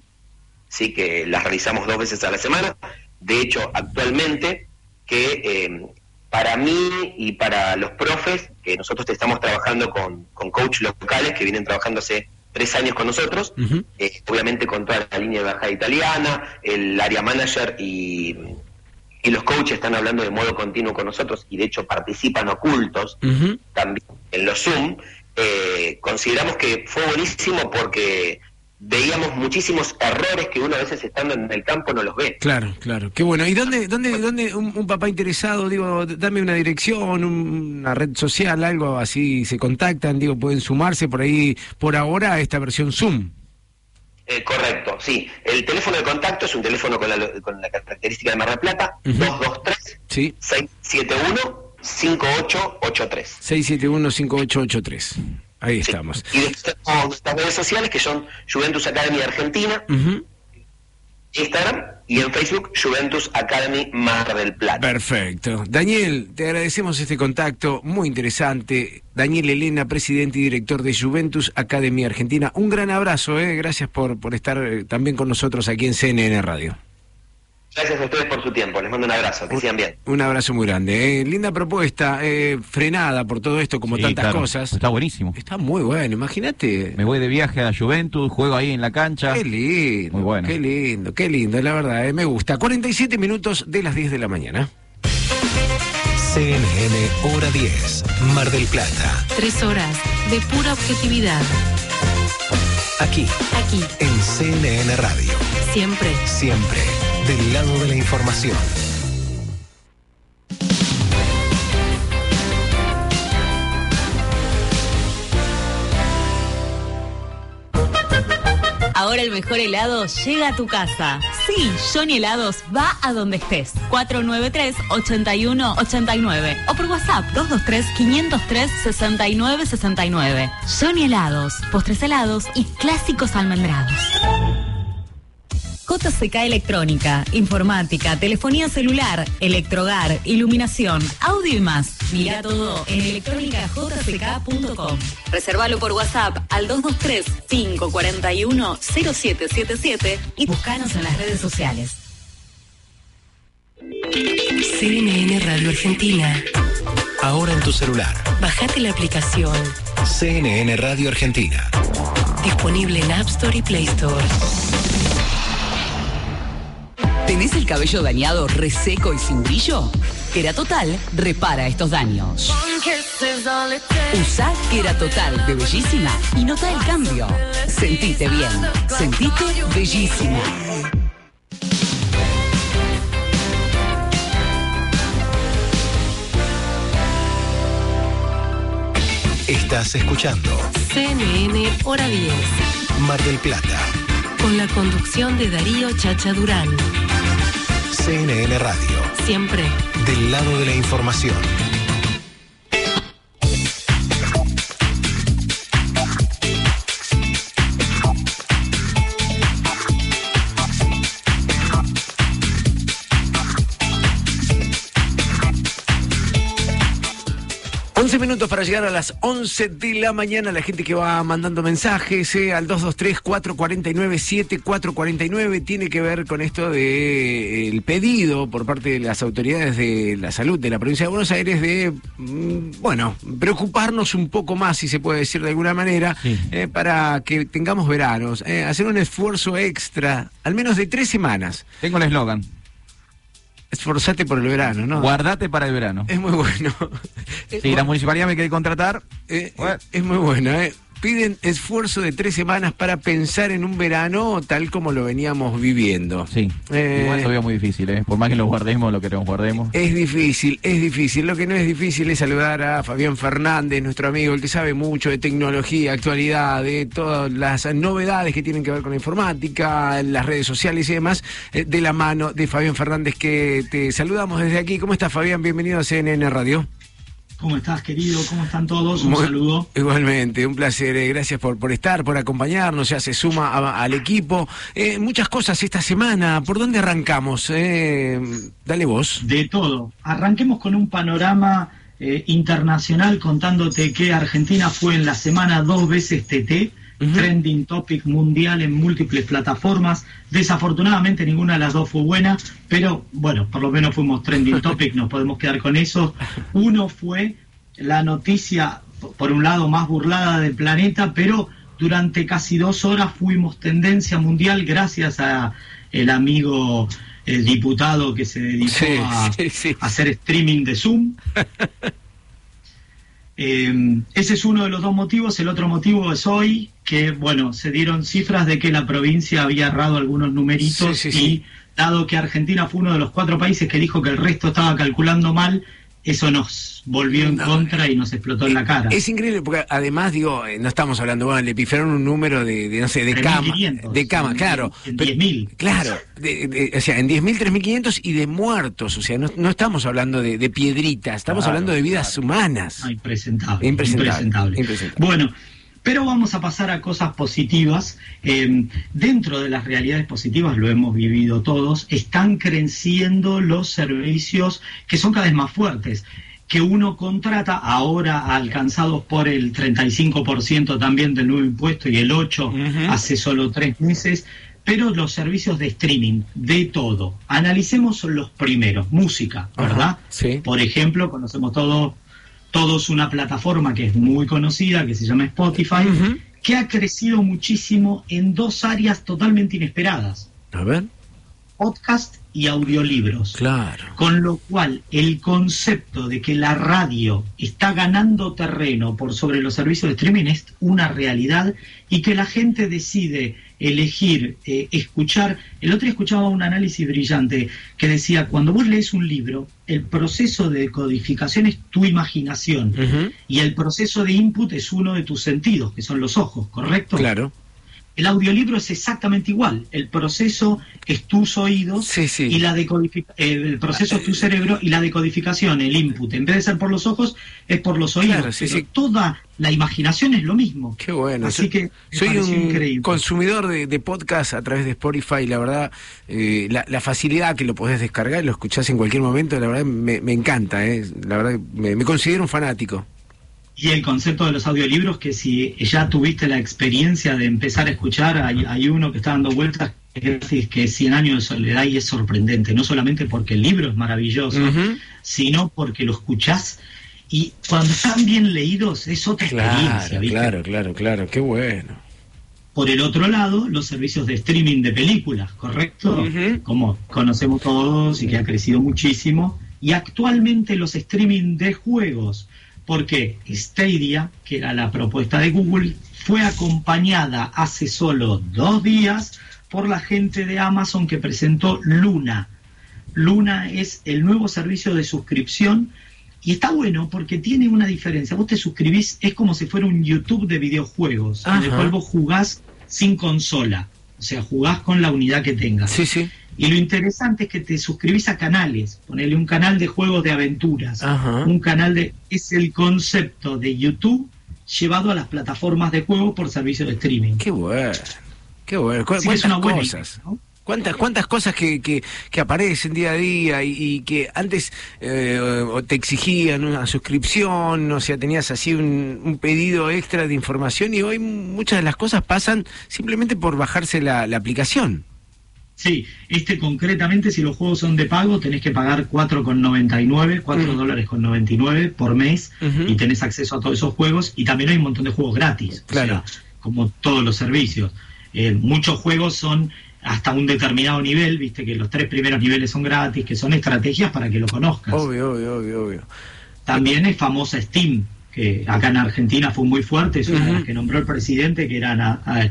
Sí, que las realizamos dos veces a la semana. De hecho, actualmente, que eh, para mí y para los profes, que nosotros estamos trabajando con, con coach locales que vienen trabajando hace tres años con nosotros, eh, obviamente con toda la línea de bajada italiana, el área manager y, y los coaches están hablando de modo continuo con nosotros y de hecho participan ocultos también en los Zoom, eh, consideramos que fue buenísimo porque veíamos muchísimos errores que uno a veces estando en el campo no los ve. Claro, claro. Qué bueno. ¿Y dónde, dónde, dónde un, un papá interesado, digo, dame una dirección, un- una red social, algo así, se contactan, digo, pueden sumarse por ahí, por ahora, a esta versión Zoom? Eh, correcto, sí. El teléfono de contacto es un teléfono con la, con la característica de Mar del Plata, 223 Sí. 671 5883. 671-5883. Ahí estamos. Y después nuestras redes sociales que son Juventus Academy Argentina. Instagram y en Facebook Juventus Academy Mar del Plata. Perfecto. Daniel, te agradecemos este contacto muy interesante. Daniel Elena, presidente y director de Juventus Academy Argentina. Un gran abrazo, eh. gracias por, por estar eh, también con nosotros aquí en CNN Radio. Gracias a ustedes por su tiempo. Les mando un abrazo. Que sigan bien. Un abrazo muy grande. eh. Linda propuesta, eh, frenada por todo esto, como Sí, tantas claro. cosas. Está buenísimo. Está muy bueno, imagínate. Me voy de viaje a Juventus, juego ahí en la cancha. Qué lindo, Muy bueno. qué lindo, qué lindo, la verdad, eh, me gusta. 47 minutos de las 10 de la mañana. CNN Hora 10, Mar del Plata. Tres horas de pura objetividad. Aquí, Aquí, en CNN Radio. siempre. Siempre del lado de la información. Ahora el mejor helado llega a tu casa. Sí, Johnny Helados va a donde estés. 493-8189 o por WhatsApp 223-503-6969. Johnny Helados, postres helados y clásicos almendrados. JCK Electrónica, informática, telefonía celular, electrogar, iluminación, audio y más. Mira todo en electrónicajck.com. Reservalo por WhatsApp al 223-541-0777 y buscanos en las redes sociales. CNN Radio Argentina. Ahora en tu celular. Bajate la aplicación. CNN Radio Argentina. Disponible en App Store y Play Store. ¿Tenés el cabello dañado, reseco y sin brillo? Total repara estos daños. Usa Total de Bellísima y nota el cambio. Sentite bien. Sentite bellísima. Estás escuchando CNN Hora 10. Mar del Plata. Con la conducción de Darío Chacha Durán. CNN Radio. Siempre. Del lado de la información. Once minutos para llegar a las 11 de la mañana. La gente que va mandando mensajes eh, al 223-449-7449 tiene que ver con esto de eh, el pedido por parte de las autoridades de la salud de la provincia de Buenos Aires de, mm, bueno, preocuparnos un poco más, si se puede decir de alguna manera, eh, para que tengamos veranos, eh, hacer un esfuerzo extra, al menos de tres semanas. Tengo el eslogan. Esforzate por el verano, ¿no? Guardate para el verano. Es muy bueno. Si la municipalidad me quiere contratar, Eh, es muy bueno, ¿eh? Piden esfuerzo de tres semanas para pensar en un verano tal como lo veníamos viviendo. sí. Eh, Igual lo veo muy difícil, ¿eh? Por más que lo guardemos, lo queremos guardemos. Es difícil, es difícil. Lo que no es difícil es saludar a Fabián Fernández, nuestro amigo, el que sabe mucho de tecnología, actualidad, de todas las novedades que tienen que ver con la informática, las redes sociales y demás, eh, de la mano de Fabián Fernández, que te saludamos desde aquí. ¿Cómo estás, Fabián? Bienvenido a CNN Radio. ¿Cómo estás, querido? ¿Cómo están todos? Un Muy- saludo. Igualmente, un placer. eh, Gracias por, por estar, por acompañarnos. Ya se suma a- al equipo. Eh, muchas cosas esta semana. ¿Por dónde arrancamos? Eh, dale vos. De todo. Arranquemos con un panorama internacional contándote que Argentina fue en la semana dos veces TT, trending topic mundial en múltiples plataformas. Desafortunadamente ninguna de las dos fue buena, pero bueno, por lo menos fuimos trending topic, nos podemos quedar con eso. Uno fue la noticia, por un lado, más burlada del planeta, pero durante casi dos horas fuimos tendencia mundial gracias a el amigo el diputado que se dedicó Sí, a, sí, sí. a hacer streaming de Zoom. Eh, ese es uno de los dos motivos. El otro motivo es hoy que, bueno, se dieron cifras de que la provincia había errado algunos numeritos Sí, sí, y sí. dado que Argentina fue uno de los cuatro países que dijo que el resto estaba calculando mal, eso nos volvió en contra y nos explotó en la cara. Es increíble porque además, digo, eh, no estamos hablando, bueno, le pifiaron un número de, de, no sé, de cama. 3.500, De cama, en- claro. en Pero- 10.000. Claro, de- de- o sea, en 10.000, 3.500 y de muertos. O sea, no, no estamos hablando de, de piedritas, estamos Claro, hablando de vidas humanas. Ah, impresentable. Impresentable, impresentable. impresentable. Bueno, pero vamos a pasar a cosas positivas. Eh, dentro de las realidades positivas, lo hemos vivido todos, están creciendo los servicios que son cada vez más fuertes que uno contrata ahora alcanzados por el 35% también del nuevo impuesto y el 8% hace solo tres meses, pero los servicios de streaming, de todo. Analicemos los primeros, música, ¿verdad? sí. Por ejemplo, conocemos todo, todos una plataforma que es muy conocida, que se llama Spotify, que ha crecido muchísimo en dos áreas totalmente inesperadas. A ver. Podcast y audiolibros. Claro. Con lo cual, el concepto de que la radio está ganando terreno por sobre los servicios de streaming es una realidad y que la gente decide elegir, eh, escuchar. El otro día escuchaba un análisis brillante que decía, cuando vos lees un libro, el proceso de codificación es tu imaginación y el proceso de input es uno de tus sentidos, que son los ojos, ¿correcto? Claro. El audiolibro es exactamente igual. El proceso es tus oídos y la decodific- eh, el proceso es tu cerebro y la decodificación, el input, en vez de ser por los ojos, es por los oídos. Claro, sí, Pero sí. toda la imaginación es lo mismo. Qué bueno. Así que soy un increíble. consumidor de, de podcast a través de Spotify. La verdad, eh, la, la facilidad que lo podés descargar, lo escuchás en cualquier momento, la verdad me, me encanta. eh. La verdad, me, me considero un fanático. Y el concepto de los audiolibros, que si ya tuviste la experiencia de empezar a escuchar, hay, hay uno que está dando vueltas, que es que 100 años de soledad y es sorprendente, no solamente porque el libro es maravilloso, sino porque lo escuchás y cuando están bien leídos es otra experiencia, ¿viste? claro, claro, claro. Qué bueno. Por el otro lado, los servicios de streaming de películas, ¿correcto? Como conocemos todos y que ha crecido muchísimo. Y actualmente los streaming de juegos, porque Stadia, que era la propuesta de Google, fue acompañada hace solo dos días por la gente de Amazon que presentó Luna. Luna es el nuevo servicio de suscripción y está bueno porque tiene una diferencia. Vos te suscribís, es como si fuera un YouTube de videojuegos, en el Ajá. cual vos jugás sin consola. O sea, jugás con la unidad que tengas. Sí, sí. Y lo interesante es que te suscribís a canales. Ponele un canal de juegos de aventuras. Ajá. Un canal de. Es el concepto de YouTube llevado a las plataformas de juego por servicio de streaming. Qué bueno. Qué bueno. ¿Cu- Así que es ¿Cuántas cosas? ¿Cuántas, cuántas cosas que, que, que aparecen día a día y, y que antes eh, te exigían una suscripción, o sea, tenías así un, un pedido extra de información y hoy muchas de las cosas pasan simplemente por bajarse la, la aplicación. Sí, este concretamente, si los juegos son de pago, tenés que pagar 4,99, 4 dólares con 99 por mes y tenés acceso a todos esos juegos y también hay un montón de juegos gratis, o sea, como todos los servicios. Eh, muchos juegos son hasta un determinado nivel, viste que los tres primeros niveles son gratis, que son estrategias para que lo conozcas. Obvio, obvio, obvio, obvio. También es famosa Steam, que acá en Argentina fue muy fuerte, es una de las que nombró el presidente, que eran a- a-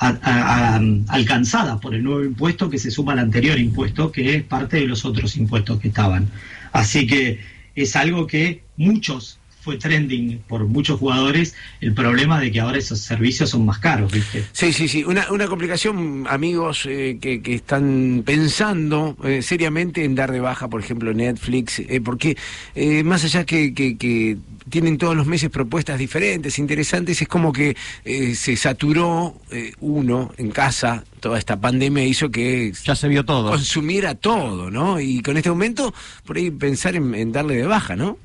a- a- a- alcanzadas por el nuevo impuesto que se suma al anterior impuesto, que es parte de los otros impuestos que estaban. Así que es algo que muchos fue trending por muchos jugadores el problema de que ahora esos servicios son más caros, ¿viste? Sí, sí, sí. Una, una complicación, amigos eh, que, que están pensando eh, seriamente en dar de baja, por ejemplo, Netflix, eh, porque eh, más allá que, que, que tienen todos los meses propuestas diferentes, interesantes, es como que eh, se saturó eh, uno en casa. Toda esta pandemia hizo que ya se vio todo. Consumiera todo, ¿no? Y con este aumento, por ahí pensar en, en darle de baja, ¿no?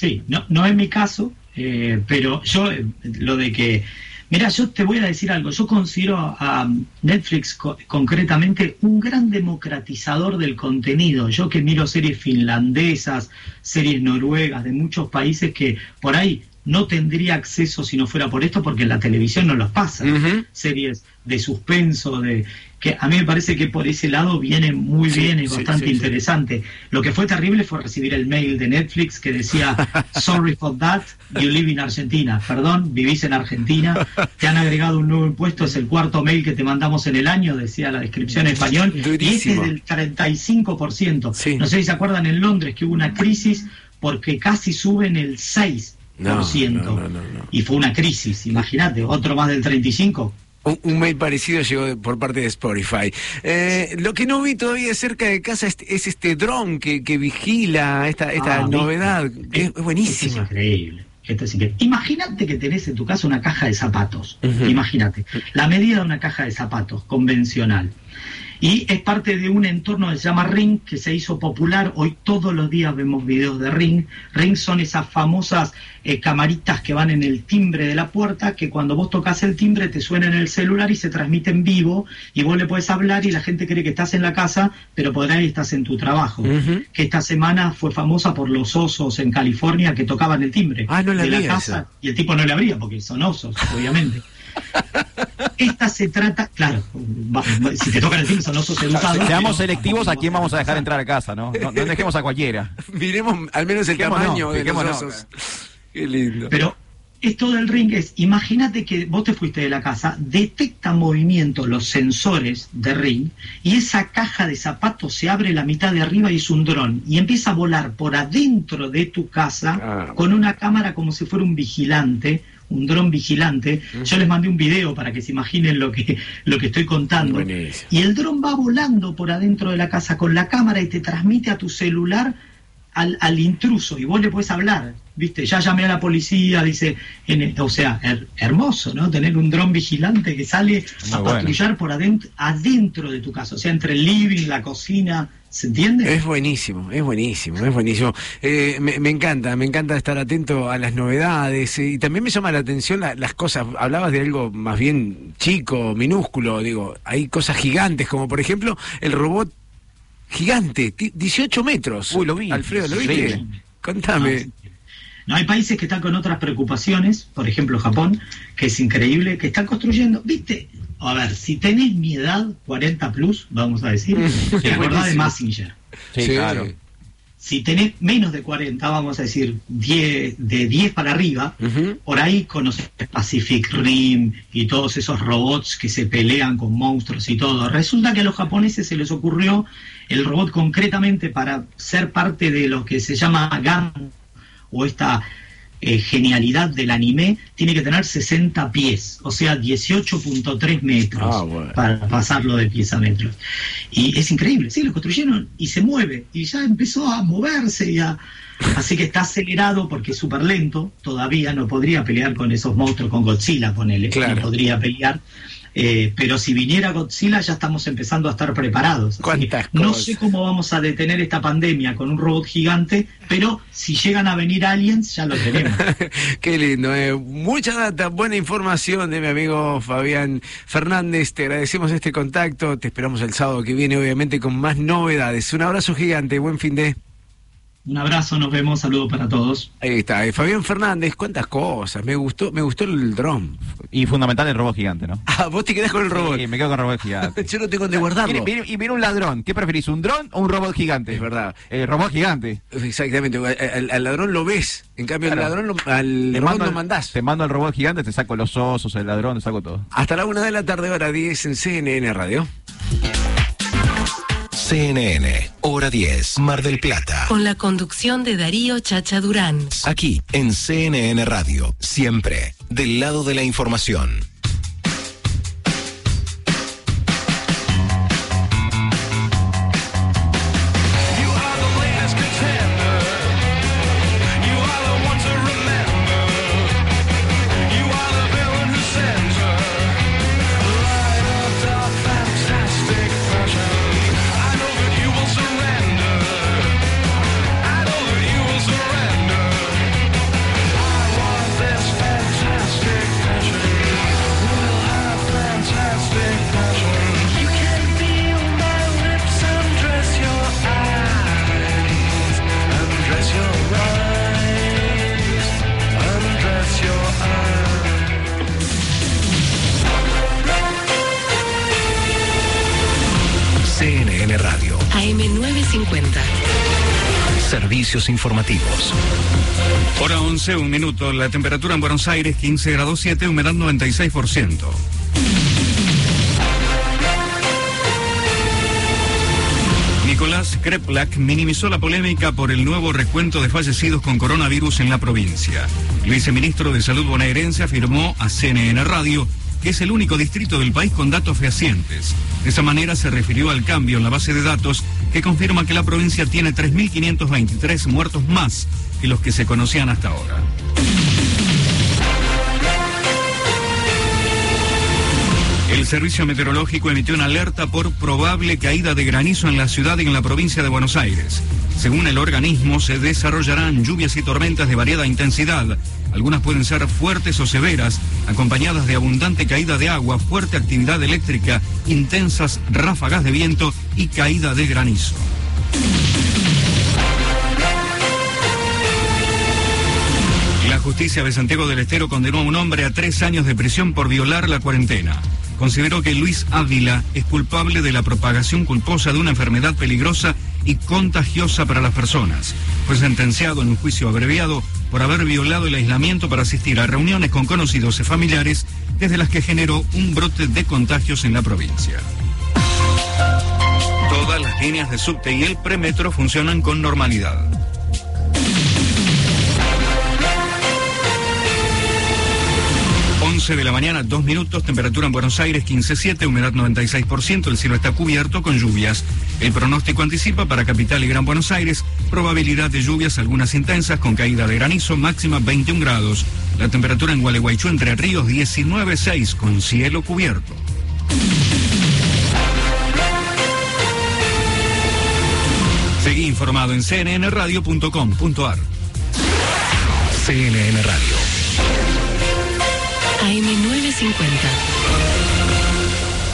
Sí, no, no es mi caso, eh, pero yo eh, lo de que, mira, yo te voy a decir algo, yo considero a Netflix co- concretamente un gran democratizador del contenido. Yo que miro series finlandesas, series noruegas de muchos países que por ahí no tendría acceso si no fuera por esto, porque en la televisión no los pasa. Series de suspenso, de que a mí me parece que por ese lado viene muy Sí, bien y sí, bastante sí, interesante. Lo que fue terrible fue recibir el mail de Netflix que decía, sorry for that, you live in Argentina. Perdón, vivís en Argentina, te han agregado un nuevo impuesto, es el cuarto mail que te mandamos en el año, decía la descripción en español, y este es del 35%. No sé si se acuerdan en Londres que hubo una crisis porque casi suben el 6%. No, no, no, Y fue una crisis, imagínate, otro más del 35%. Un, un mail parecido llegó por parte de Spotify. Eh, lo que no vi todavía cerca de casa es, es este dron que, que vigila esta, esta Ah, novedad, que es Esto es buenísima. increíble. Esto es increíble. Imagínate que tenés en tu casa una caja de zapatos. Imagínate. La medida de una caja de zapatos convencional. Y es parte de un entorno que se llama Ring, que se hizo popular. Hoy todos los días vemos videos de Ring. Ring son esas famosas eh, camaritas que van en el timbre de la puerta, que cuando vos tocas el timbre te suena en el celular y se transmite en vivo, y vos le puedes hablar y la gente cree que estás en la casa, pero por ahí estás en tu trabajo. Que esta semana fue famosa por los osos en California que tocaban el timbre Ah, no la de la casa. esa. Y el tipo no le abría, porque son osos, obviamente. Esta se trata, claro, si te tocan el timbre son osos educados. Seamos selectivos a quién vamos a dejar entrar a casa, ¿no? No, no dejemos a cualquiera. Miremos al menos el Fijémonos, tamaño de los fijémonos. osos. Qué lindo. Pero esto del ring es, imagínate que vos te fuiste de la casa, detecta movimiento los sensores de ring y esa caja de zapatos se abre la mitad de arriba y es un dron y empieza a volar por adentro de tu casa Ah. con una cámara como si fuera un vigilante, un dron vigilante. Yo les mandé un video para que se imaginen lo que, lo que estoy contando. Buenísimo. Y el dron va volando por adentro de la casa con la cámara y te transmite a tu celular al, al intruso y vos le puedes hablar, ¿viste? Ya llamé a la policía, dice, en- o sea, her- hermoso, ¿no? Tener un dron vigilante que sale Muy a bueno. patrullar por adentro, adentro de tu casa, o sea, entre el living, la cocina, ¿se entiende? Es buenísimo, es buenísimo, es buenísimo. Eh, me, me encanta, me encanta estar atento a las novedades eh, y también me llama la atención la- las cosas. Hablabas de algo más bien chico, minúsculo, digo, hay cosas gigantes como por ejemplo el robot gigante, ti- 18 metros. Uy, lo vi. Alfredo, ¿lo viste? Contame. No, hay países que están con otras preocupaciones, por ejemplo Japón, que es increíble, que están construyendo, viste, a ver, si tenés mi edad, 40 plus, vamos a decir, te acordás de. Massinger. Sí, claro. Si tenés menos de 40, vamos a decir 10, de 10 para arriba, por ahí conoces Pacific Rim y todos esos robots que se pelean con monstruos y todo. Resulta que a los japoneses se les ocurrió el robot concretamente para ser parte de lo que se llama GAN o esta eh, genialidad del anime, tiene que tener 60 pies, o sea, 18.3 metros Ah, bueno. para pasarlo de pies a metros. Y es increíble, sí, lo construyeron y se mueve, y ya empezó a moverse y a... Así que está acelerado porque es súper lento, todavía no podría pelear con esos monstruos, con Godzilla, ponele, Claro. no podría pelear. Eh, pero si viniera Godzilla ya estamos empezando a estar preparados. No sé cómo vamos a detener esta pandemia con un robot gigante, pero si llegan a venir aliens ya lo tenemos. Qué lindo, eh. mucha data, buena información de mi amigo Fabián Fernández. Te agradecemos este contacto. Te esperamos el sábado que viene, obviamente, con más novedades. Un abrazo gigante, buen fin de. Un abrazo, nos vemos, saludos para todos. Ahí está, eh, Fabián Fernández, cuántas cosas. Me gustó, me gustó el dron. Y fundamental el robot gigante, ¿no? Ah, vos te quedás con el robot. Sí, me quedo con el robot gigante. Yo no tengo donde guardarlo. Viene- viene- y viene un ladrón. ¿Qué preferís, un dron o un robot gigante? Es verdad. El robot gigante. Exactamente, al, al ladrón lo ves. En cambio, Claro. al ladrón lo, al Te robot mando, lo el- mandás. te mando el robot gigante, te saco los osos, el ladrón, te saco todo. Hasta la una de la tarde, hora 10 en CNN Radio. CNN, hora 10, Mar del Plata. Con la conducción de Darío Chacha Durán. Aquí, en CNN Radio, siempre, del lado de la información. Informativos. Hora 11, un minuto. La temperatura en Buenos Aires 15 grados 7, humedad 96%. Nicolás Kreplak minimizó la polémica por el nuevo recuento de fallecidos con coronavirus en la provincia. El viceministro de Salud bonaerense afirmó a CNN Radio que es el único distrito del país con datos fehacientes. De esa manera se refirió al cambio en la base de datos que confirma que la provincia tiene 3.523 muertos más que los que se conocían hasta ahora. El Servicio Meteorológico emitió una alerta por probable caída de granizo en la ciudad y en la provincia de Buenos Aires. Según el organismo, se desarrollarán lluvias y tormentas de variada intensidad. Algunas pueden ser fuertes o severas, acompañadas de abundante caída de agua, fuerte actividad eléctrica, intensas ráfagas de viento y caída de granizo. La justicia de Santiago del Estero condenó a un hombre a tres años de prisión por violar la cuarentena. Consideró que Luis Ávila es culpable de la propagación culposa de una enfermedad peligrosa y contagiosa para las personas. Fue sentenciado en un juicio abreviado por haber violado el aislamiento para asistir a reuniones con conocidos y familiares desde las que generó un brote de contagios en la provincia. Todas las líneas de subte y el premetro funcionan con normalidad. 11 de la mañana, 2 minutos, temperatura en Buenos Aires 15.7, humedad 96%, el cielo está cubierto con lluvias. El pronóstico anticipa para Capital y Gran Buenos Aires probabilidad de lluvias, algunas intensas con caída de granizo, máxima 21 grados. La temperatura en Gualeguaychú, Entre Ríos 19.6, con cielo cubierto. Seguí informado en cnnradio.com.ar. CNN Radio, AM950.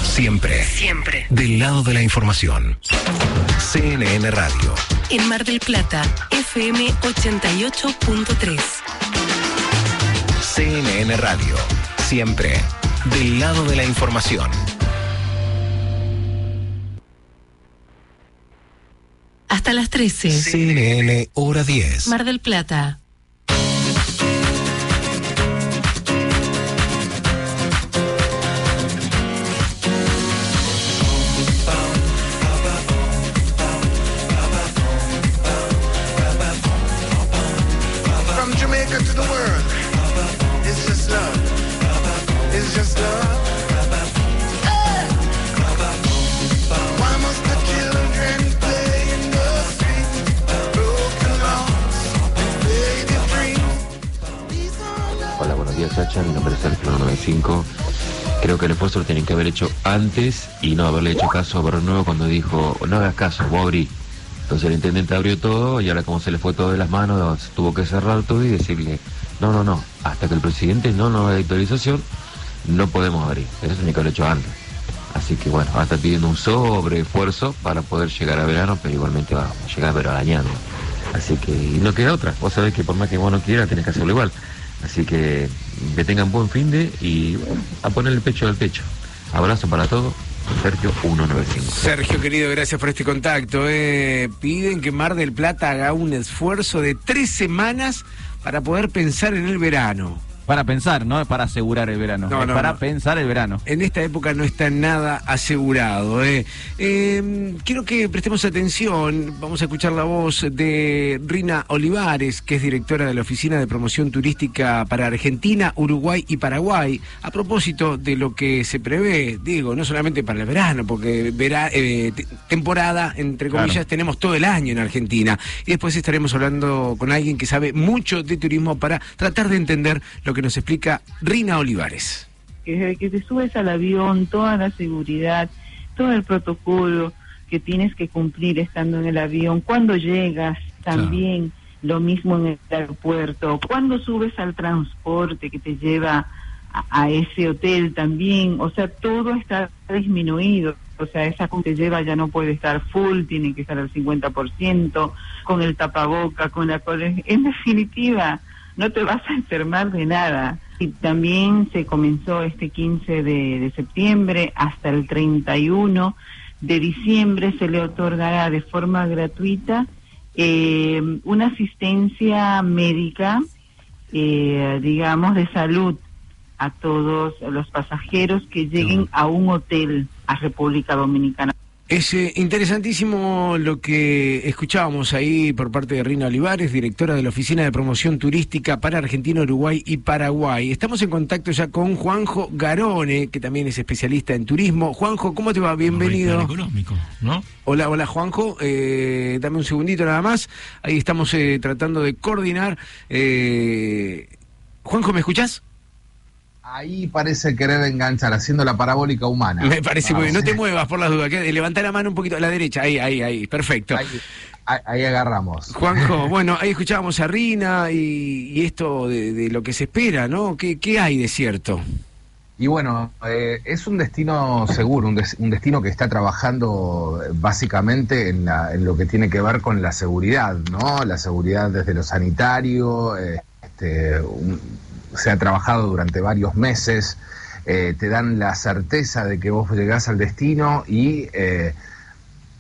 siempre, Siempre. del lado de la información. CNN Radio, En Mar del Plata, FM 88.3. CNN Radio, siempre, del lado de la información. Hasta las 13. CNN, hora 10. Mar del Plata. Chacha. Mi nombre es Sergio 95. Creo que el esfuerzo lo tienen que haber hecho antes y no haberle hecho caso a Bruno cuando dijo, no hagas caso, vos abrí. Entonces el intendente abrió todo y ahora como se le fue todo de las manos, tuvo que cerrar todo y decirle, no, no, no, hasta que el presidente no nos dé autorización, no podemos abrir. Eso tenía que haber hecho antes. Así que bueno, ahora está pidiendo un sobre esfuerzo para poder llegar a verano, pero igualmente va a llegar pero arañando. Así que y no queda otra. Vos sabés que por más que vos no quieras, tenés que hacerlo igual. Así que que tengan buen fin de y bueno, a poner el pecho al pecho. Abrazo para todos. Sergio 195. Sergio, querido, gracias por este contacto. eh. Piden que Mar del Plata haga un esfuerzo de tres semanas para poder pensar en el verano. Para pensar, no es para asegurar el verano. No, es no, para no. pensar el verano. En esta época no está nada asegurado. ¿eh? Eh, quiero que prestemos atención. Vamos a escuchar la voz de Rina Olivares, que es directora de la Oficina de Promoción Turística para Argentina, Uruguay y Paraguay. A propósito de lo que se prevé, digo, no solamente para el verano, porque vera- eh, te- temporada, entre Claro. comillas, tenemos todo el año en Argentina. Y después estaremos hablando con alguien que sabe mucho de turismo para tratar de entender lo que nos explica Rina Olivares. que desde que te subes al avión, toda la seguridad, todo el protocolo que tienes que cumplir estando en el avión, cuando llegas también lo mismo en el aeropuerto, cuando subes al transporte que te lleva a, a ese hotel también, o sea, todo está disminuido. O sea, esa que te lleva ya no puede estar full, tiene que estar al 50%, con el tapaboca, con la... cole- En definitiva, no te vas a enfermar de nada. Y también se comenzó este 15 de, de septiembre hasta el 31 de diciembre se le otorgará de forma gratuita eh, una asistencia médica, eh, digamos, de salud a todos los pasajeros que lleguen a un hotel a República Dominicana. Es eh, interesantísimo lo que escuchábamos ahí por parte de Rina Olivares, directora de la Oficina de Promoción Turística para Argentina, Uruguay y Paraguay. Estamos en contacto ya con Juanjo Garone, que también es especialista en turismo. Juanjo, ¿cómo te va? Bienvenido. económico, ¿no? Hola, hola Juanjo, Eh, dame un segundito nada más. Ahí estamos eh, tratando de coordinar. Eh, Juanjo, ¿me escuchás? Ahí parece querer enganchar, haciendo la parabólica humana. Me parece muy bien. No te Vamos. muevas por las dudas. Levantá la mano un poquito a la derecha. Ahí, ahí, ahí. Perfecto. Ahí, ahí agarramos. Juanjo, bueno, ahí escuchábamos a Rina y, y esto de, de lo que se espera, ¿no? ¿Qué, qué hay de cierto? Y bueno, eh, es un destino seguro, un, des- un destino que está trabajando eh, básicamente en, la- en lo que tiene que ver con la seguridad, ¿no? La seguridad desde lo sanitario, eh, este, un- se ha trabajado durante varios meses, eh, te dan la certeza de que vos llegás al destino y eh,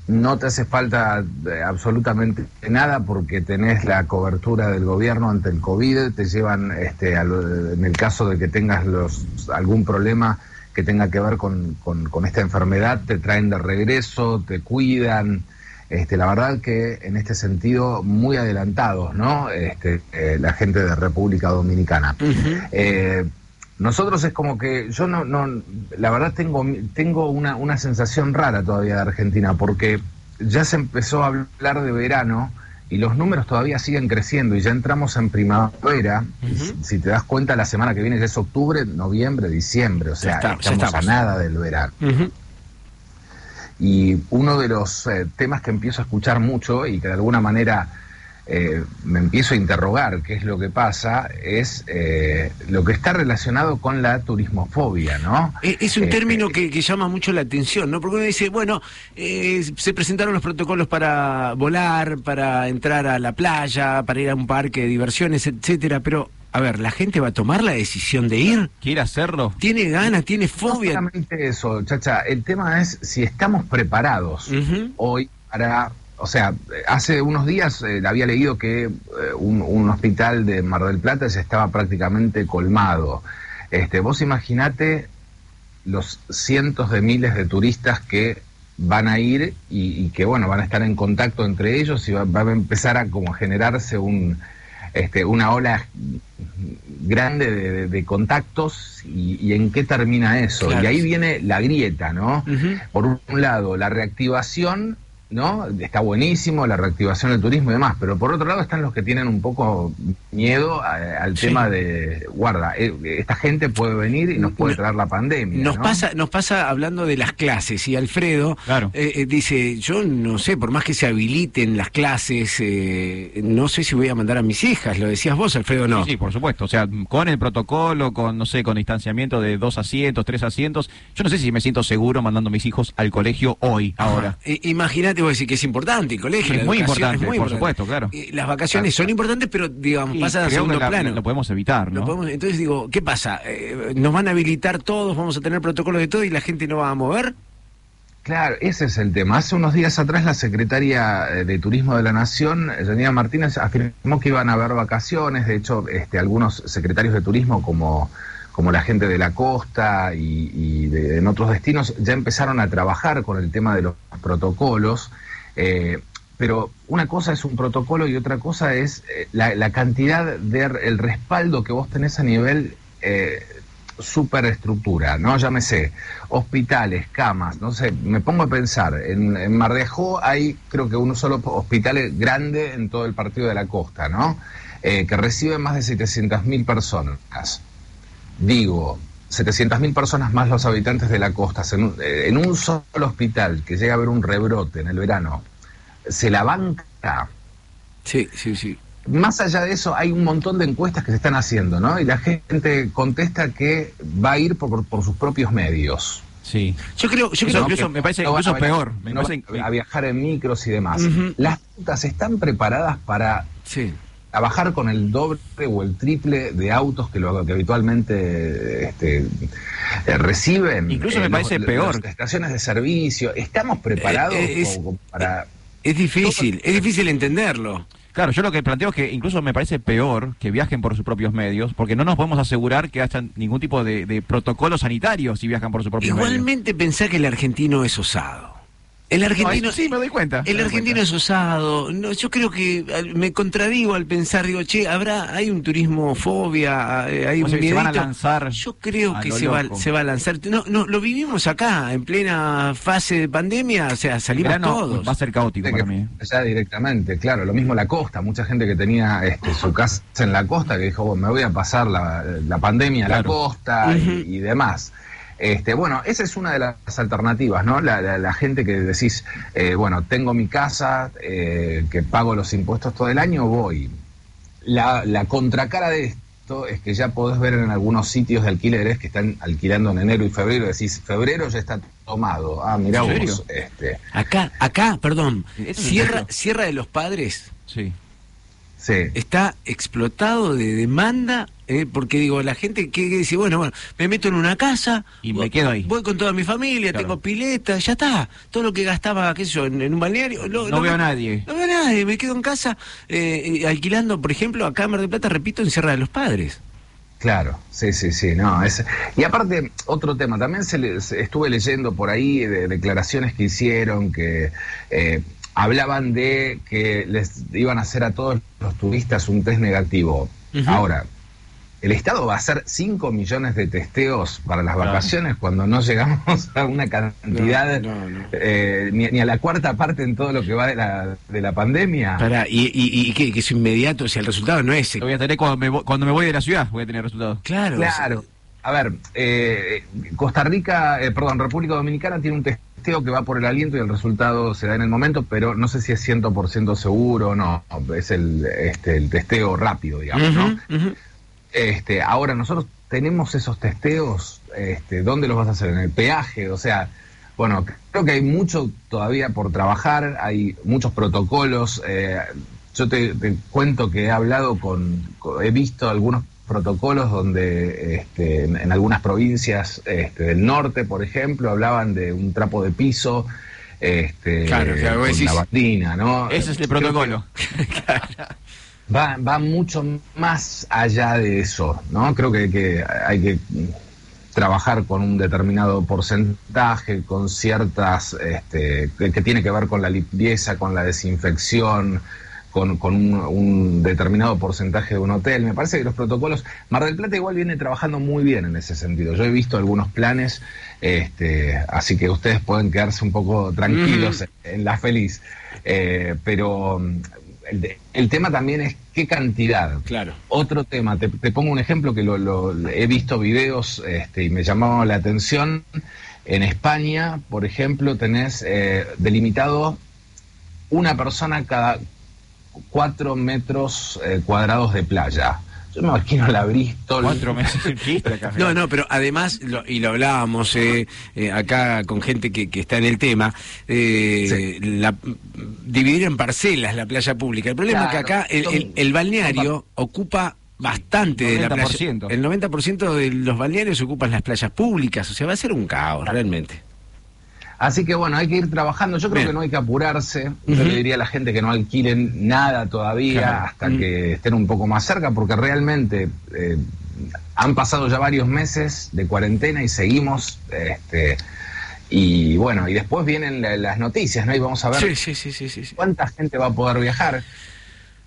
no te hace falta eh, absolutamente nada porque tenés la cobertura del gobierno ante el COVID, te llevan, este, al- en el caso de que tengas los, algún problema que tenga que ver con, con- con esta enfermedad, te traen de regreso, te cuidan. Este, la verdad que en este sentido muy adelantados, ¿no? Este, eh, la gente de República Dominicana. Eh, nosotros es como que yo no, no la verdad tengo, tengo una, una sensación rara todavía de Argentina, porque ya se empezó a hablar de verano y los números todavía siguen creciendo y ya entramos en primavera. si, si te das cuenta, la semana que viene ya es octubre, noviembre, diciembre, o sea, está, ya estamos, estamos. a nada del verano. Y uno de los eh, temas que empiezo a escuchar mucho y que de alguna manera eh, me empiezo a interrogar qué es lo que pasa es eh, lo que está relacionado con la turismofobia, ¿no? Eh, Es un Eh, término que, que llama mucho la atención, ¿no? Porque uno dice, bueno, eh, se presentaron los protocolos para volar, para entrar a la playa, para ir a un parque de diversiones, etcétera, pero, a ver, ¿la gente va a tomar la decisión de ir? ¿Quiere hacerlo? ¿Tiene ganas? ¿Tiene No fobia? solamente eso, chacha, el tema es si estamos preparados hoy para, o sea, hace unos días eh, había leído que eh, un, un hospital de Mar del Plata ya estaba prácticamente colmado. Este, vos imaginate los cientos de miles de turistas que van a ir y, y que bueno van a estar en contacto entre ellos y va, va a empezar a como generarse un este, una ola grande de, contactos y, y en qué termina eso. Claro. Y ahí viene la grieta, ¿no? Por un lado, la reactivación, ¿no? Está buenísimo, la reactivación del turismo y demás, pero por otro lado están los que tienen un poco miedo a- al Sí. tema de, guarda, eh, esta gente puede venir y nos puede traer la pandemia. Nos ¿no? pasa, nos pasa hablando de las clases y Alfredo eh, eh, dice, yo no sé, por más que se habiliten las clases, eh, no sé si voy a mandar a mis hijas, lo decías vos, Alfredo, no. Sí, sí, por supuesto. O sea, con el protocolo, con, no sé, con distanciamiento de dos asientos, tres asientos, yo no sé si me siento seguro mandando a mis hijos al colegio hoy, ahora. Eh, Imagínate, vos decís que es importante el colegio. Es la muy importante, es muy por importante. supuesto, claro. Eh, Las vacaciones son importantes, pero digamos, Sí, pasan a segundo la- plano. lo podemos evitar, Lo ¿no? podemos- entonces digo, ¿qué pasa? Eh, ¿Nos van a habilitar todos? ¿Vamos a tener protocolos de todo y la gente no va a mover? Claro, ese es el tema. Hace unos días atrás la secretaria eh, de Turismo de la Nación, Janina Martínez, afirmó que iban a haber vacaciones. De hecho, este, algunos secretarios de turismo, como, como la gente de la costa y, de- en otros destinos, ya empezaron a trabajar con el tema de los protocolos. Eh, pero una cosa es un protocolo y otra cosa es eh, la, la cantidad de el respaldo que vos tenés a nivel eh, superestructura, ¿no? Llámese hospitales, camas, no sé, me pongo a pensar, en, en Mar de Ajó hay creo que uno solo hospital grande en todo el partido de la costa, ¿no? Que recibe más de 700.000 personas. Digo, 700.000 personas más los habitantes de la costa, en un, eh, en un solo hospital que llega a haber un rebrote en el verano, se la banca. Sí, sí, sí. Más allá de eso, hay un montón de encuestas que se están haciendo, ¿no? Y la gente contesta que va a ir por, por sus propios medios. Sí. Yo creo, yo creo incluso, me parece incluso peor. Me no parece- a viajar en micros y demás. Las rutas están preparadas para trabajar con el doble o el triple de autos que lo que habitualmente este, eh, reciben. Incluso me Eh, parece los- peor. Las estaciones de servicio. ¿Estamos preparados Eh, es- como para...? Es difícil, es difícil entenderlo. Claro, yo lo que planteo es que incluso me parece peor que viajen por sus propios medios, porque no nos podemos asegurar que haya ningún tipo de, de protocolo sanitario si viajan por sus propios medios. Igualmente pensá que el argentino es osado. El argentino, No, sí, me doy cuenta. el argentino cuenta. es osado. No, yo creo que me contradigo al pensar, digo, che, habrá, hay un turismo fobia, eh, hay O un sea, se van a lanzar Yo creo a que lo se va, se va a lanzar. No, no, lo vivimos acá, en plena fase de pandemia, o sea, salimos Verano todos. Va a ser caótico para mí. Ya directamente, claro, lo mismo la costa, mucha gente que tenía este, su casa en la costa que dijo, "Bueno, me voy a pasar la, la pandemia a la costa y- y, demás. Este, bueno, esa es una de las alternativas, ¿no? La, la- la gente que decís, eh, bueno, tengo mi casa, eh, que pago los impuestos todo el año, voy. La, la contracara de esto es que ya podés ver en algunos sitios de alquileres que están alquilando en enero y febrero, decís, febrero ya está tomado. Ah, mirá vos, este, Acá, acá, perdón, Sierra. Sierra de los Padres. Sí. Sí. Está explotado de demanda, eh, porque digo, la gente que, que dice, bueno, bueno, me meto en una casa Y me voy- quedo ahí. Voy con toda mi familia, Claro. tengo pileta, ya está. Todo lo que gastaba, qué sé yo, en, en un balneario. lo- No lo- veo a nadie. No veo a nadie, me quedo en casa eh, eh, alquilando, por ejemplo, acá en Mar del Plata, repito, en Sierra de los Padres. Claro, sí, sí, sí, no, es, y aparte, otro tema, también se le- se- estuve leyendo por ahí de declaraciones que hicieron que eh, hablaban de que les iban a hacer a todos los turistas un test negativo. Ahora, el Estado va a hacer 5 millones de testeos para las Claro. vacaciones cuando no llegamos a una cantidad, No, no, no. eh, ni, ni a la cuarta parte en todo lo que va de la, de la pandemia. Pará, y, y, y que, que es inmediato, o sea, el resultado no es. Lo voy a tener cuando me, cuando me voy de la ciudad, voy a tener resultados. Claro, Claro. A ver, eh, Costa Rica, eh, perdón, República Dominicana tiene un testeo que va por el aliento y el resultado se da en el momento, pero no sé si es 100% seguro o no. Es el, este, el testeo rápido, digamos, ¿no? Este, ahora nosotros tenemos esos testeos, este, ¿dónde los vas a hacer? En el peaje, o sea, bueno, creo que hay mucho todavía por trabajar, hay muchos protocolos. eh, yo te, te cuento que he hablado con- he visto algunos protocolos donde este, en, algunas provincias este, del norte, por ejemplo, hablaban de un trapo de piso. Este, Claro, con decís- lavandina, ¿no? Ese es el protocolo. va, va mucho más allá de eso, ¿no? Creo que, que hay que trabajar con un determinado porcentaje, con ciertas, este, que, que tiene que ver con la limpieza, con la desinfección, con, con un, un determinado porcentaje de un hotel. Me parece que los protocolos, Mar del Plata igual viene trabajando muy bien en ese sentido. Yo he visto algunos planes, este, así que ustedes pueden quedarse un poco tranquilos Ujú. en la feliz. Eh, pero mm, el, tema también es qué cantidad. Claro. Otro tema, te, te pongo un ejemplo que lo, lo- he visto videos este, y me llamó la atención. En España, por ejemplo, tenés eh, delimitado una persona cada cuatro metros eh, cuadrados de playa. Yo me imagino la Bristol. Cuatro meses. No, no, pero además, lo- y lo hablábamos eh, eh, acá con gente que, que está en el tema, eh, la- dividir en parcelas la playa pública. El problema Claro, es que acá el, son- el- el balneario ocupa bastante de la playa. 90%. El 90% de los balnearios ocupan las playas públicas, o sea, va a ser un caos realmente. Así que bueno, hay que ir trabajando. Yo creo Bien. que no hay que apurarse. Yo le diría a la gente que no alquilen nada todavía Claro. hasta Mm. que estén un poco más cerca, porque realmente eh, han pasado ya varios meses de cuarentena y seguimos. Este, y bueno, y después vienen la- las noticias, ¿no? Y vamos a ver Sí, sí, sí, cuánta gente va a poder viajar.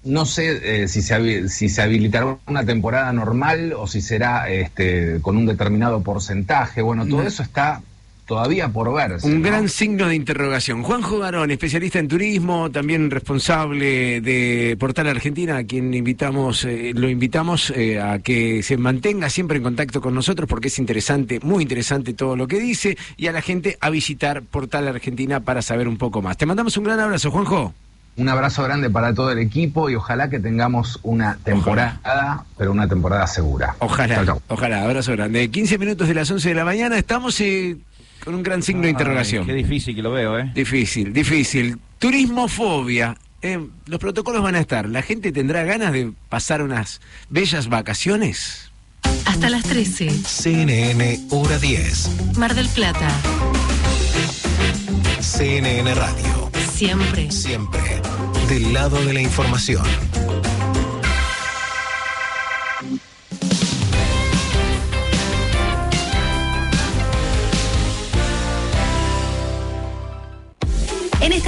No sé eh, si, se si se habilitará una temporada normal o si será este, con un determinado porcentaje. Bueno, todo No. eso está todavía por verse. Un ¿no? gran signo de interrogación. Juanjo Garón, especialista en turismo, también responsable de Portal Argentina, a quien invitamos, eh, lo invitamos eh, a que se mantenga siempre en contacto con nosotros porque es interesante, muy interesante todo lo que dice, y a la gente a visitar Portal Argentina para saber un poco más. Te mandamos un gran abrazo, Juanjo. Un abrazo grande para todo el equipo y ojalá que tengamos una temporada, pero una temporada segura. Ojalá, Chau, chau. ojalá, abrazo grande. 15 minutos de las 11 de la mañana, estamos eh, con un gran signo de interrogación. Qué difícil que lo veo, ¿eh? Difícil, difícil. Turismofobia. Eh, los protocolos van a estar. ¿La gente tendrá ganas de pasar unas bellas vacaciones? Hasta las 13. CNN Hora 10. Mar del Plata. CNN Radio. Siempre. Siempre. Del lado de la información.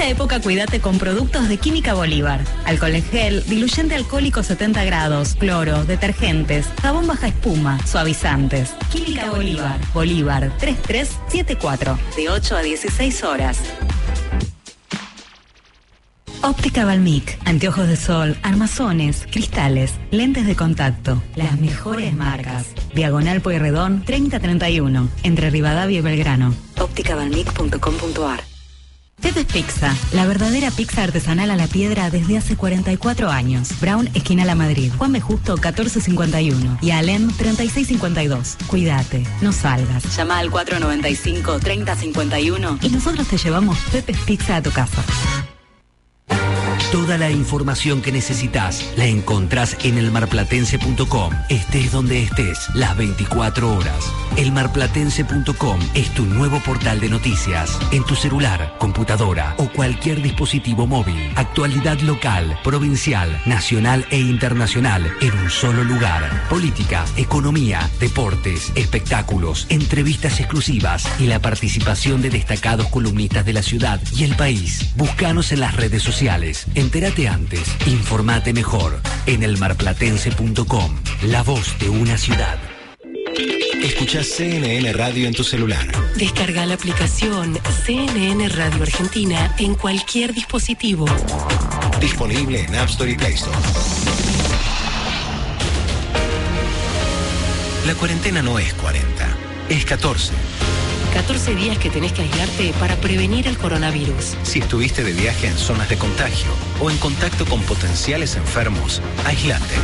Esta época cuídate con productos de Química Bolívar. Alcohol en gel, diluyente alcohólico 70 grados, cloro, detergentes, jabón baja espuma, suavizantes. Química Bolívar. Bolívar 3374. De 8 a 16 horas. Óptica Balmic, anteojos de sol, armazones, cristales, lentes de contacto, las mejores marcas. Diagonal Pueyrredón 3031, entre Rivadavia y Belgrano. ópticabalmic.com.ar Pepe's Pizza, la verdadera pizza artesanal a la piedra desde hace 44 años. Brown, esquina La Madrid. Juan B. Justo, 1451. Y Alem, 3652. Cuídate, no salgas. Llama al 495-3051 y nosotros te llevamos Pepe's Pizza a tu casa. Toda la información que necesitas la encontrás en elmarplatense.com. Estés donde estés, las 24 horas. Elmarplatense.com es tu nuevo portal de noticias. En tu celular, computadora o cualquier dispositivo móvil. Actualidad local, provincial, nacional e internacional en un solo lugar. Política, economía, deportes, espectáculos, entrevistas exclusivas y la participación de destacados columnistas de la ciudad y el país. Búscanos en las redes sociales. Entérate antes, informate mejor en elmarplatense.com. La voz de una ciudad. Escucha CNN Radio en tu celular. Descarga la aplicación CNN Radio Argentina en cualquier dispositivo. Disponible en App Store y Play Store. La cuarentena no es 40, es 14. 14 días que tenés que aislarte para prevenir el coronavirus. Si estuviste de viaje en zonas de contagio o en contacto con potenciales enfermos, aislate.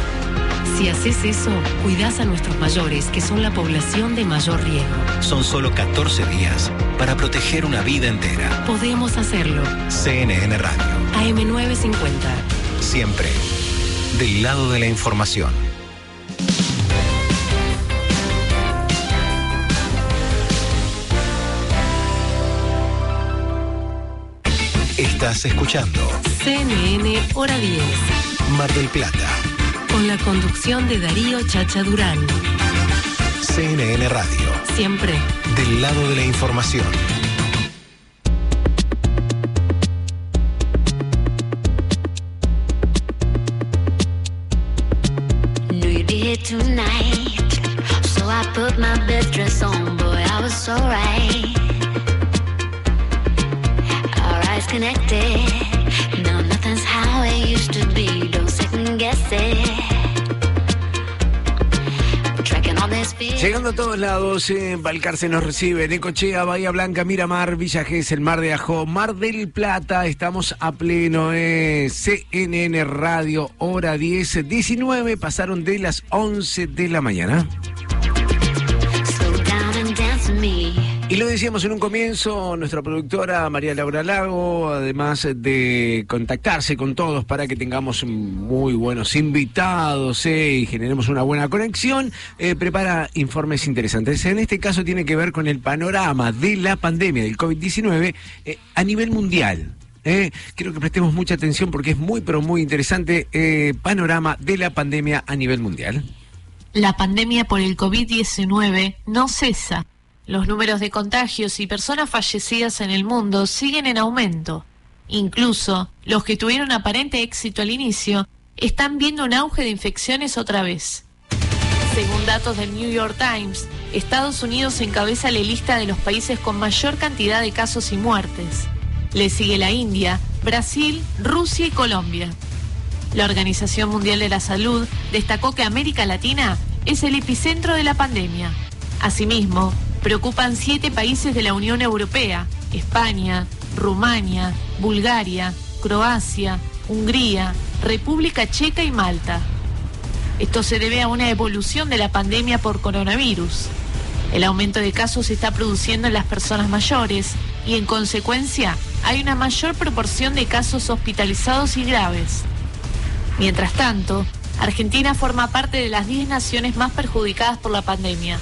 Si haces eso, cuidás a nuestros mayores, que son la población de mayor riesgo. Son solo 14 días para proteger una vida entera. Podemos hacerlo. CNN Radio, AM950. siempre del lado de la información. Estás escuchando CNN Hora 10. Mar del Plata, Con la conducción de Darío Chacha Durán. CNN Radio, Siempre. del lado de la información. Tonight. So I put my best dress on, boy, I was so right. Our eyes connected. Now nothing's how it used to be. Don't second guess it. Tracking all this fear. Llegando a todos lados, en Balcarce nos recibe, Necochea, Bahía Blanca, Miramar, Villa el Mar de Ajó, Mar del Plata, estamos a pleno, eh, CNN Radio, hora 10, 19, pasaron de las 11 de la mañana. Slow down and dance with me. Y lo decíamos en un comienzo, nuestra productora María Laura Lago, además de contactarse con todos para que tengamos muy buenos invitados eh, y generemos una buena conexión, eh, prepara informes interesantes. En este caso tiene que ver con el panorama de la pandemia del COVID-19 eh, a nivel mundial. Eh, quiero que prestemos mucha atención porque es muy, pero muy interesante eh, panorama de la pandemia a nivel mundial. La pandemia por el COVID-19 no cesa. Los números de contagios y personas fallecidas en el mundo siguen en aumento. Incluso los que tuvieron aparente éxito al inicio están viendo un auge de infecciones otra vez. Según datos del New York Times, Estados Unidos encabeza la lista de los países con mayor cantidad de casos y muertes. Le sigue la India, Brasil, Rusia y Colombia. La Organización Mundial de la Salud destacó que América Latina es el epicentro de la pandemia. Asimismo, preocupan siete países de la Unión Europea, España, Rumania, Bulgaria, Croacia, Hungría, República Checa y Malta. Esto se debe a una evolución de la pandemia por coronavirus. El aumento de casos se está produciendo en las personas mayores y en consecuencia hay una mayor proporción de casos hospitalizados y graves. Mientras tanto, Argentina forma parte de las 10 naciones más perjudicadas por la pandemia.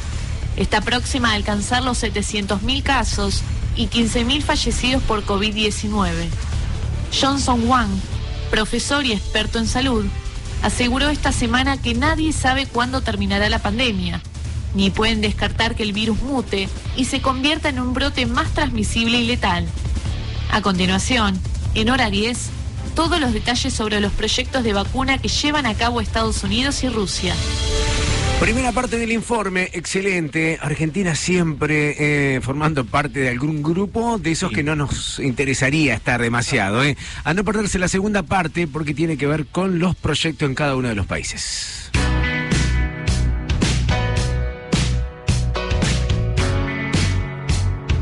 Está próxima a alcanzar los 700.000 casos y 15.000 fallecidos por COVID-19. Johnson Wang, profesor y experto en salud, aseguró esta semana que nadie sabe cuándo terminará la pandemia, ni pueden descartar que el virus mute y se convierta en un brote más transmisible y letal. A continuación, en hora 10, todos los detalles sobre los proyectos de vacuna que llevan a cabo Estados Unidos y Rusia. Primera parte del informe, excelente. Argentina siempre eh, formando parte de algún grupo de esos que no nos interesaría estar demasiado. eh. A no perderse la segunda parte porque tiene que ver con los proyectos en cada uno de los países.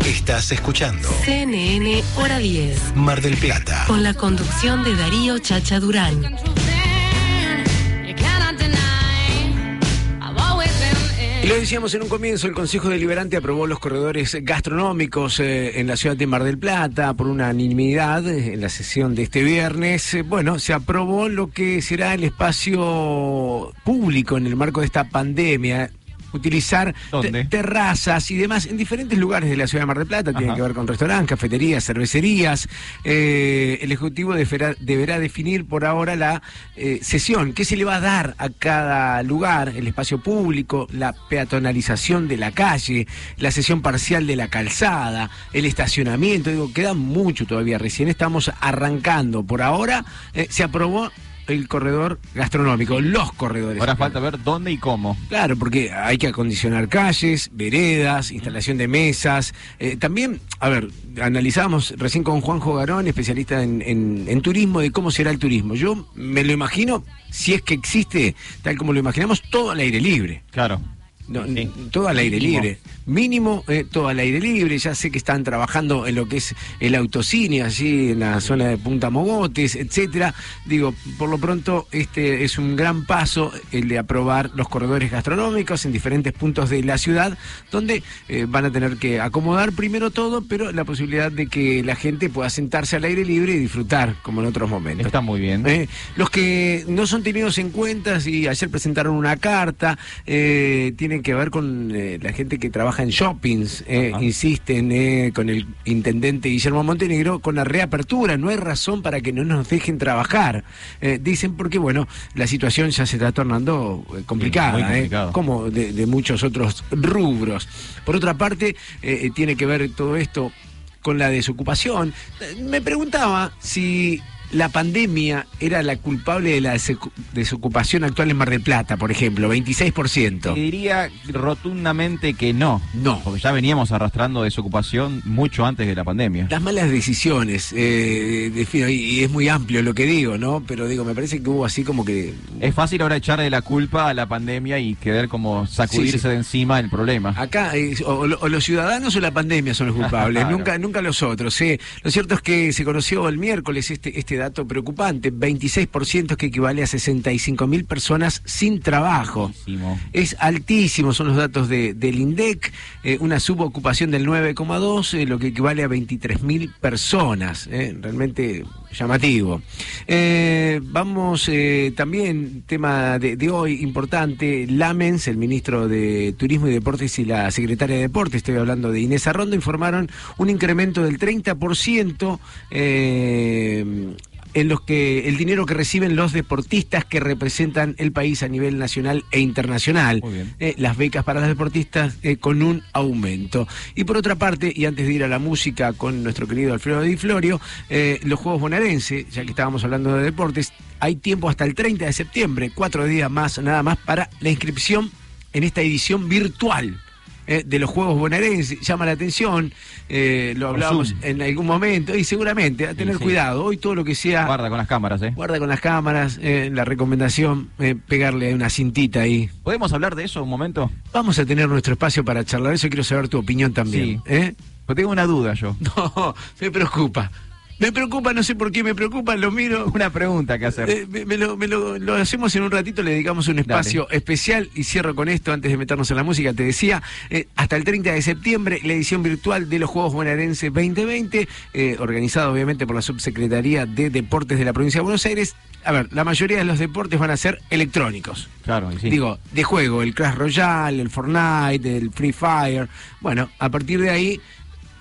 Estás escuchando CNN Hora 10. Mar del Plata. Con la conducción de Darío Chacha Durán. Lo decíamos en un comienzo, el Consejo Deliberante aprobó los corredores gastronómicos eh, en la ciudad de Mar del Plata por unanimidad eh, en la sesión de este viernes. Eh, bueno, se aprobó lo que será el espacio público en el marco de esta pandemia. Utilizar te- terrazas y demás en diferentes lugares de la ciudad de Mar del Plata. Tiene que ver con restaurantes, cafeterías, cervecerías. Eh, el Ejecutivo deberá, deberá definir por ahora la eh, sesión. ¿Qué se le va a dar a cada lugar? El espacio público, la peatonalización de la calle, la sesión parcial de la calzada, el estacionamiento. Digo, queda mucho todavía. Recién estamos arrancando. Por ahora eh, se aprobó el corredor gastronómico, los corredores. Ahora falta ver dónde y cómo. Claro, porque hay que acondicionar calles, veredas, instalación de mesas. Eh, también, a ver, analizábamos recién con Juanjo Garón, especialista en, en- en turismo, de cómo será el turismo. Yo me lo imagino, si es que existe, tal como lo imaginamos, todo al aire libre. Claro. No, todo al aire libre. Mínimo, eh, todo al aire libre. Ya sé que están trabajando en lo que es el autocine, allí en la zona de Punta Mogotes, etcétera. Digo, por lo pronto, este es un gran paso el de aprobar los corredores gastronómicos en diferentes puntos de la ciudad, donde eh, van a tener que acomodar primero todo, pero la posibilidad de que la gente pueda sentarse al aire libre y disfrutar, como en otros momentos. Está muy bien. Eh, los que no son tenidos en cuenta y ayer presentaron una carta, tienen que ver con la gente que trabaja en shoppings, eh, insisten eh, con el intendente Guillermo Montenegro con la reapertura, no hay razón para que no nos dejen trabajar. Eh, dicen porque, bueno, la situación ya se está tornando complicada, como de, de muchos otros rubros. Por otra parte, tiene que ver todo esto con la desocupación. Me preguntaba si la pandemia era la culpable de la desocupación actual en Mar del Plata, por ejemplo, 26%. Te diría rotundamente que no. No. Porque ya veníamos arrastrando desocupación mucho antes de la pandemia. Las malas decisiones, eh, defino, y, y es muy amplio lo que digo, ¿no? Pero digo, me parece que hubo así como que... Es fácil ahora echarle la culpa a la pandemia y querer como sacudirse Sí, sí. de encima el problema. Acá, eh, o los ciudadanos o la pandemia son los culpables, Claro. nunca, nunca los otros. ¿eh? Lo cierto es que se conoció el miércoles este, este dato preocupante, 26% que equivale a 65 mil personas sin trabajo. Es altísimo, son los datos de, del INDEC, eh, una subocupación del 9,2, eh, lo que equivale a 23 mil personas. eh, realmente llamativo. Vamos también, tema de, de hoy importante, Lamens, el ministro de Turismo y Deportes y la secretaria de Deportes, estoy hablando de Inés Arrondo, informaron un incremento del 30% eh, en los que el dinero que reciben los deportistas que representan el país a nivel nacional e internacional. Eh, las becas para los deportistas eh, con un aumento. Y por otra parte, y antes de ir a la música con nuestro querido Alfredo Di Florio, eh, los Juegos Bonaerense, ya que estábamos hablando de deportes, hay tiempo hasta el 30 de septiembre, cuatro días más, nada más, para la inscripción en esta edición virtual. Eh, de los Juegos Bonaerenses, llama la atención, eh, lo hablábamos Zoom. en algún momento, y seguramente a tener sí. cuidado, hoy todo lo que sea... Guarda con las cámaras, ¿eh? Guarda con las cámaras, eh, la recomendación, eh, pegarle una cintita ahí. ¿Podemos hablar de eso un momento? Vamos a tener nuestro espacio para charlar eso, quiero saber tu opinión también. Sí. ¿eh? Pues tengo una duda yo. No, me preocupa. Me preocupa, no sé por qué me preocupa, lo miro. Una pregunta que hacer. Eh, me, me lo, me lo- lo hacemos en un ratito, le dedicamos un espacio especial y cierro con esto antes de meternos en la música. Te decía, eh, hasta el 30 de septiembre, la edición virtual de los Juegos Bonaerenses 2020, eh, organizado obviamente por la Subsecretaría de Deportes de la Provincia de Buenos Aires. A ver, la mayoría de los deportes van a ser electrónicos. Claro, sí. Digo, de juego, el Clash Royale, el Fortnite, el Free Fire. Bueno, a partir de ahí,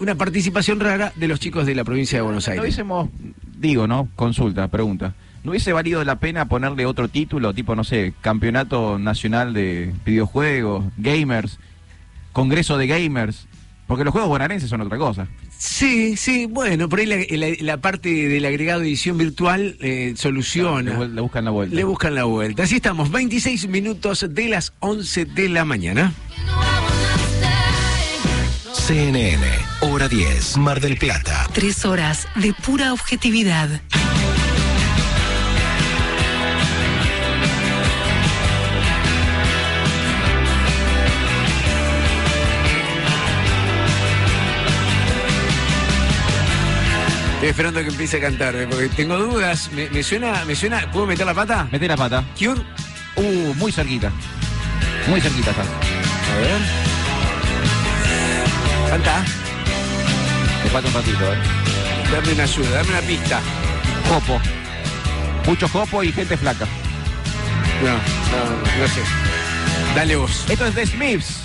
una participación rara de los chicos de la provincia de Buenos No Aires. hubiésemos, digo, ¿no? Consulta, pregunta. ¿No hubiese valido la pena ponerle otro título, tipo, no sé, Campeonato Nacional de Videojuegos, Gamers, Congreso de Gamers? Porque los juegos bonaerenses son otra cosa. Sí, sí, bueno, por ahí la, la- la parte del agregado de edición virtual eh, soluciona. Le, le buscan la vuelta. Le buscan la vuelta. Así estamos, 26 minutos de las 11 de la mañana. CNN, hora 10, Mar del Plata. Tres horas de pura objetividad. Estoy esperando que empiece a cantar, eh, porque tengo dudas. Me, me suena, me suena. ¿Puedo meter la pata? Mete la pata. Cure. Uh, muy cerquita. Muy cerquita está. A ver. Canta. Me falta un ratito, ¿eh? Dame una ayuda, dame una pista. Jopo. Mucho jopo y gente flaca. No, no, no sé. Dale vos. Esto es The Smiths.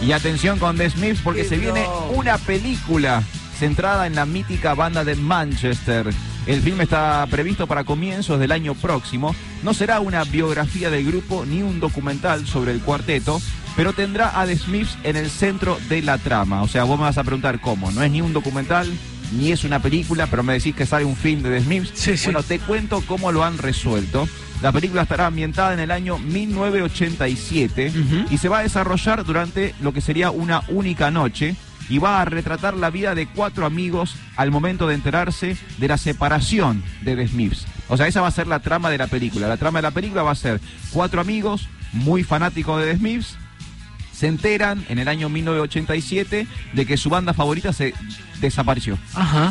Y atención con The Smiths porque se viene una película centrada en la mítica banda de Manchester. El filme está previsto para comienzos del año próximo. No será una biografía del grupo ni un documental sobre el cuarteto, pero tendrá a The Smiths en el centro de la trama. O sea, vos me vas a preguntar cómo. No es ni un documental, ni es una película, pero me decís que sale un film de The Smiths. Bueno, te cuento cómo lo han resuelto. La película estará ambientada en el año 1987 y se va a desarrollar durante lo que sería una única noche y va a retratar la vida de cuatro amigos al momento de enterarse de la separación de The Smiths. O sea, esa va a ser la trama de la película. La trama de la película va a ser cuatro amigos muy fanáticos de The Smiths se enteran en el año 1987 de que su banda favorita se desapareció,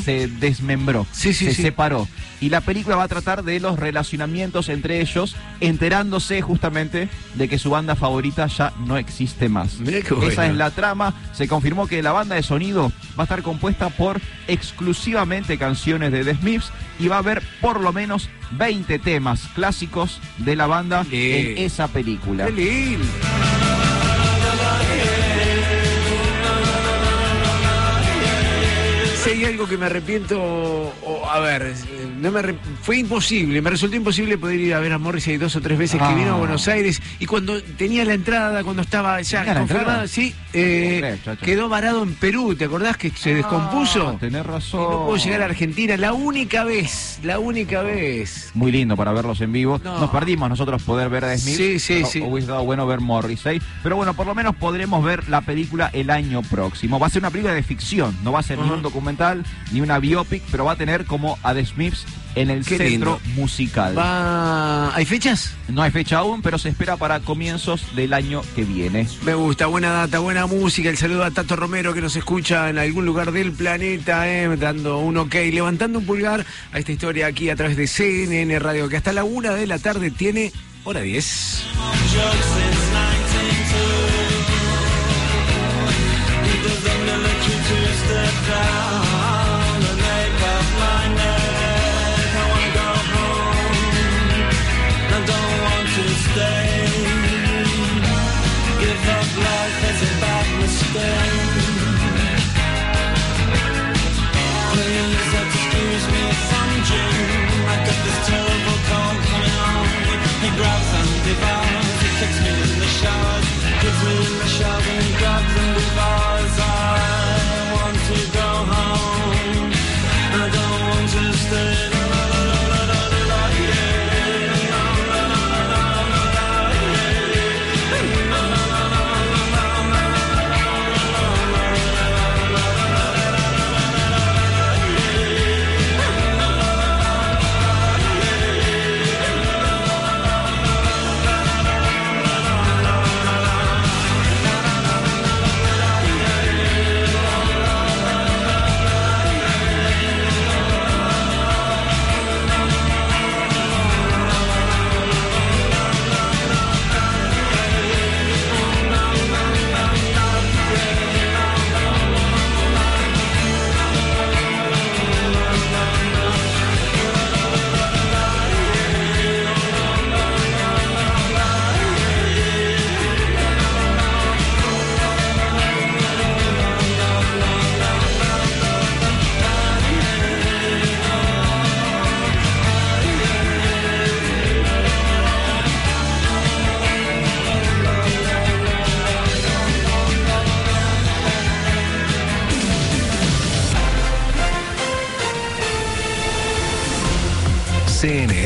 se desmembró, se sí. separó. Y la película va a tratar de los relacionamientos entre ellos, enterándose justamente de que su banda favorita ya no existe más. Bueno. Esa es la trama. Se confirmó que la banda de sonido va a estar compuesta por exclusivamente canciones de The Smiths y va a haber por lo menos 20 temas clásicos de la banda en esa película. Qué lindo. Hay algo que me arrepiento, o, a ver, eh, no me fue imposible, me resultó imposible poder ir a ver a Morrissey dos o tres veces Ah. que vino a Buenos Aires y cuando tenía la entrada, cuando estaba ya ¿Tenía la confirmada, sí, eh, No quedó varado en Perú, ¿te acordás que se descompuso? Ah, tenés razón. Y no pudo llegar a Argentina, la única vez, la única vez. Muy lindo para verlos en vivo. No. Nos perdimos nosotros poder ver a Smith. Sí, sí, sí. Hubiese dado bueno ver Morrissey. Pero bueno, por lo menos podremos ver la película el año próximo. Va a ser una película de ficción, no va a ser ni Ajá. un documental documental ni una biopic, pero va a tener como a The Smiths en el Qué centro lindo. musical. Va... ¿Hay fechas? No hay fecha aún, pero se espera para comienzos del año que viene. Me gusta, buena data, buena música. El saludo a Tato Romero que nos escucha en algún lugar del planeta, eh, dando un ok, levantando un pulgar a esta historia aquí a través de CNN Radio, que hasta la una de la tarde tiene hora 10. Give up life as a bad mistake. Please excuse me if I'm June. I got this terrible.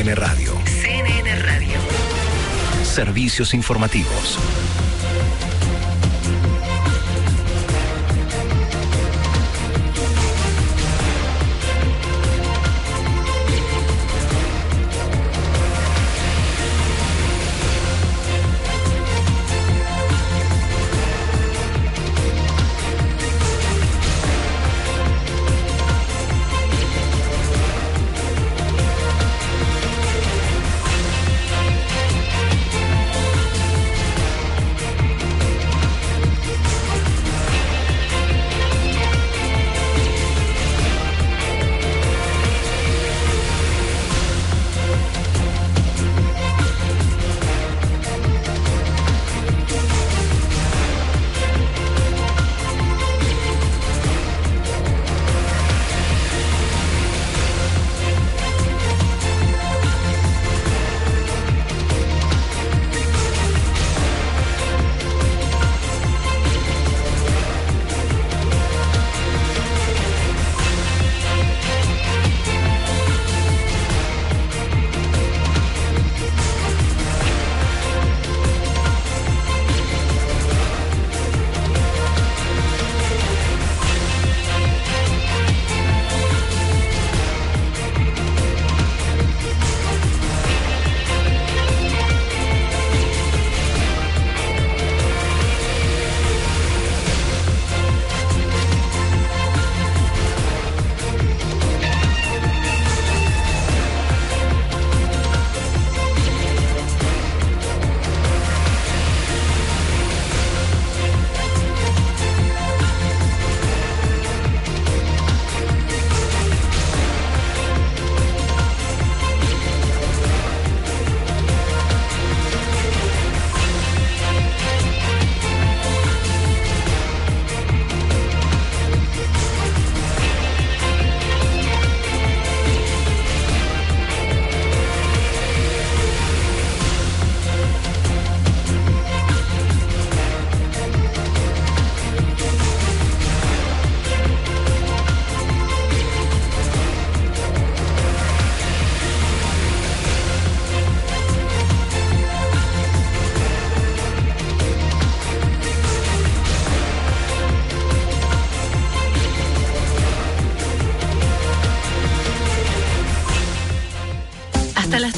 CNN Radio. CNN Radio. Servicios informativos.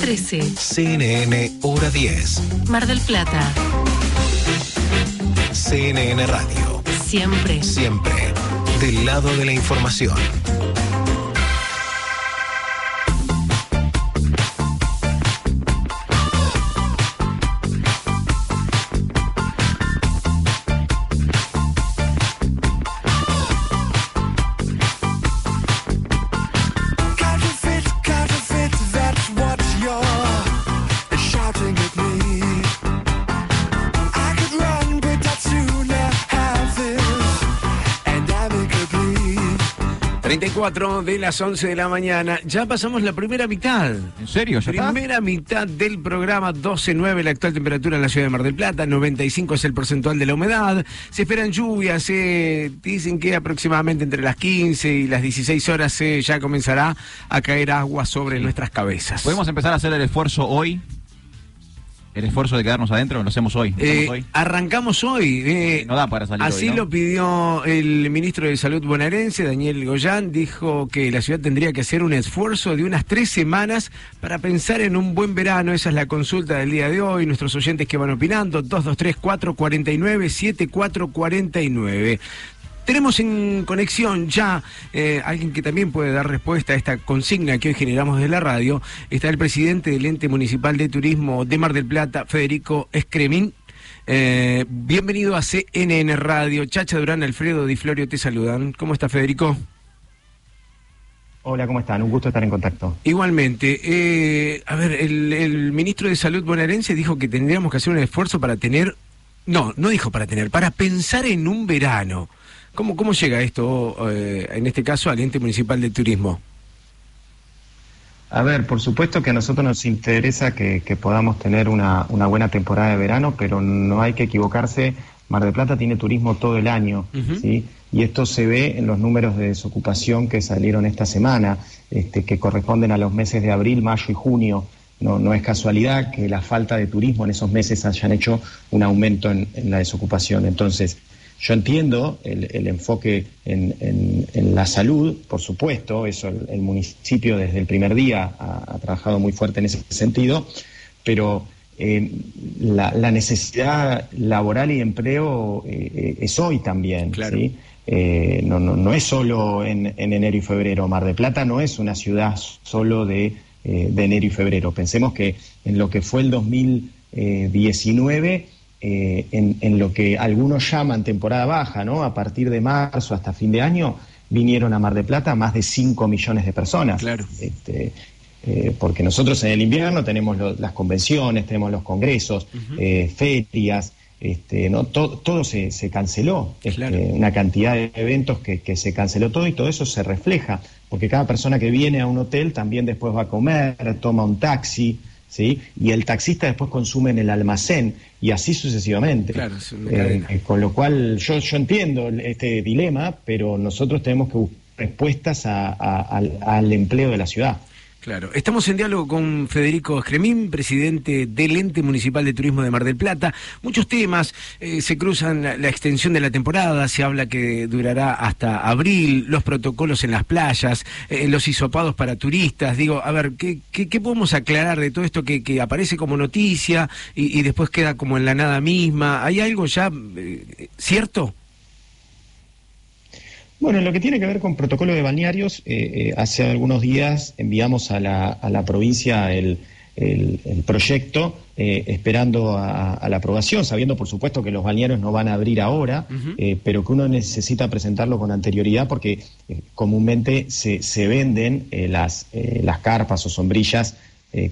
13. CNN Hora 10. Mar del Plata. CNN Radio. Siempre. Siempre. Del lado de la información. 34 de las 11 de la mañana. Ya pasamos la primera mitad. ¿En serio? ¿Ya está? Primera mitad del programa 12.9, la actual temperatura en la ciudad de Mar del Plata, 95 es el porcentual de la humedad. Se esperan lluvias, eh, dicen que aproximadamente entre las 15 y las 16 horas eh, ya comenzará a caer agua sobre nuestras cabezas. ¿Podemos empezar a hacer el esfuerzo hoy? ¿El esfuerzo de quedarnos adentro? Lo hacemos hoy. Eh. Arrancamos hoy. eh, No da para salir Así hoy, ¿no? lo pidió el ministro de Salud bonaerense, Daniel Goyán. Dijo que la ciudad tendría que hacer un esfuerzo de unas tres semanas para pensar en un buen verano. Esa es la consulta del día de hoy. Nuestros oyentes que van opinando, 223-449-7449. Tenemos en conexión ya eh, alguien que también puede dar respuesta a esta consigna que hoy generamos de la radio. Está el presidente del ente municipal de turismo de Mar del Plata, Federico Escremín. Eh, bienvenido a CNN Radio. Chacha Durán, Alfredo Di Florio te saludan. ¿Cómo está Federico? Hola, ¿cómo están? Un gusto estar en contacto. Igualmente. eh, a ver, el, el ministro de Salud bonaerense dijo que tendríamos que hacer un esfuerzo para tener... No, no dijo para tener, para pensar en un verano. ¿Cómo, cómo llega esto, eh, en este caso, al ente municipal de turismo? A ver, por supuesto que a nosotros nos interesa que, que podamos tener una, una buena temporada de verano, pero no hay que equivocarse. Mar del Plata tiene turismo todo el año, ¿sí? Y esto se ve en los números de desocupación que salieron esta semana, este, que corresponden a los meses de abril, mayo y junio. No, no es casualidad que la falta de turismo en esos meses hayan hecho un aumento en, en la desocupación. Entonces, yo entiendo el, el enfoque en, en- en la salud, por supuesto, eso el, el municipio desde el primer día ha, ha trabajado muy fuerte en ese sentido, pero eh, la, la necesidad laboral y de empleo eh, es hoy también. ¿sí? Eh, no, no, no es solo en, en enero y febrero. Mar de Plata no es una ciudad solo de, de enero y febrero. Pensemos que en lo que fue el 2019, eh, en, en lo que algunos llaman temporada baja, ¿no? A partir de marzo hasta fin de año, vinieron a Mar de Plata más de 5 millones de personas. Este, eh, porque nosotros en el invierno tenemos lo- las convenciones, tenemos los congresos, eh, ferias, este, no To- todo se, se canceló, este, una cantidad de eventos que, que se canceló todo y todo eso se refleja, porque cada persona que viene a un hotel también después va a comer, toma un taxi, ¿sí? y el taxista después consume en el almacén y así sucesivamente. Claro, Eh, eh, con lo cual yo, yo entiendo este dilema, pero nosotros tenemos que buscar respuestas a- a- al, al empleo de la ciudad. Claro, estamos en diálogo con Federico Escremín, presidente del ente municipal de turismo de Mar del Plata. Muchos temas eh, se cruzan la, extensión de la temporada, se habla que durará hasta abril, los protocolos en las playas, eh, los hisopados para turistas. Digo, a ver, ¿qué, qué, qué podemos aclarar de todo esto que, que aparece como noticia y, y después queda como en la nada misma? ¿Hay algo ya eh, cierto? Bueno, en lo que tiene que ver con protocolo de balnearios, eh, eh, hace algunos días enviamos a la, a la provincia el, el- el proyecto eh, esperando a, a la aprobación, sabiendo por supuesto que los balnearios no van a abrir ahora, eh, pero que uno necesita presentarlo con anterioridad porque comúnmente se, se venden las, las carpas o sombrillas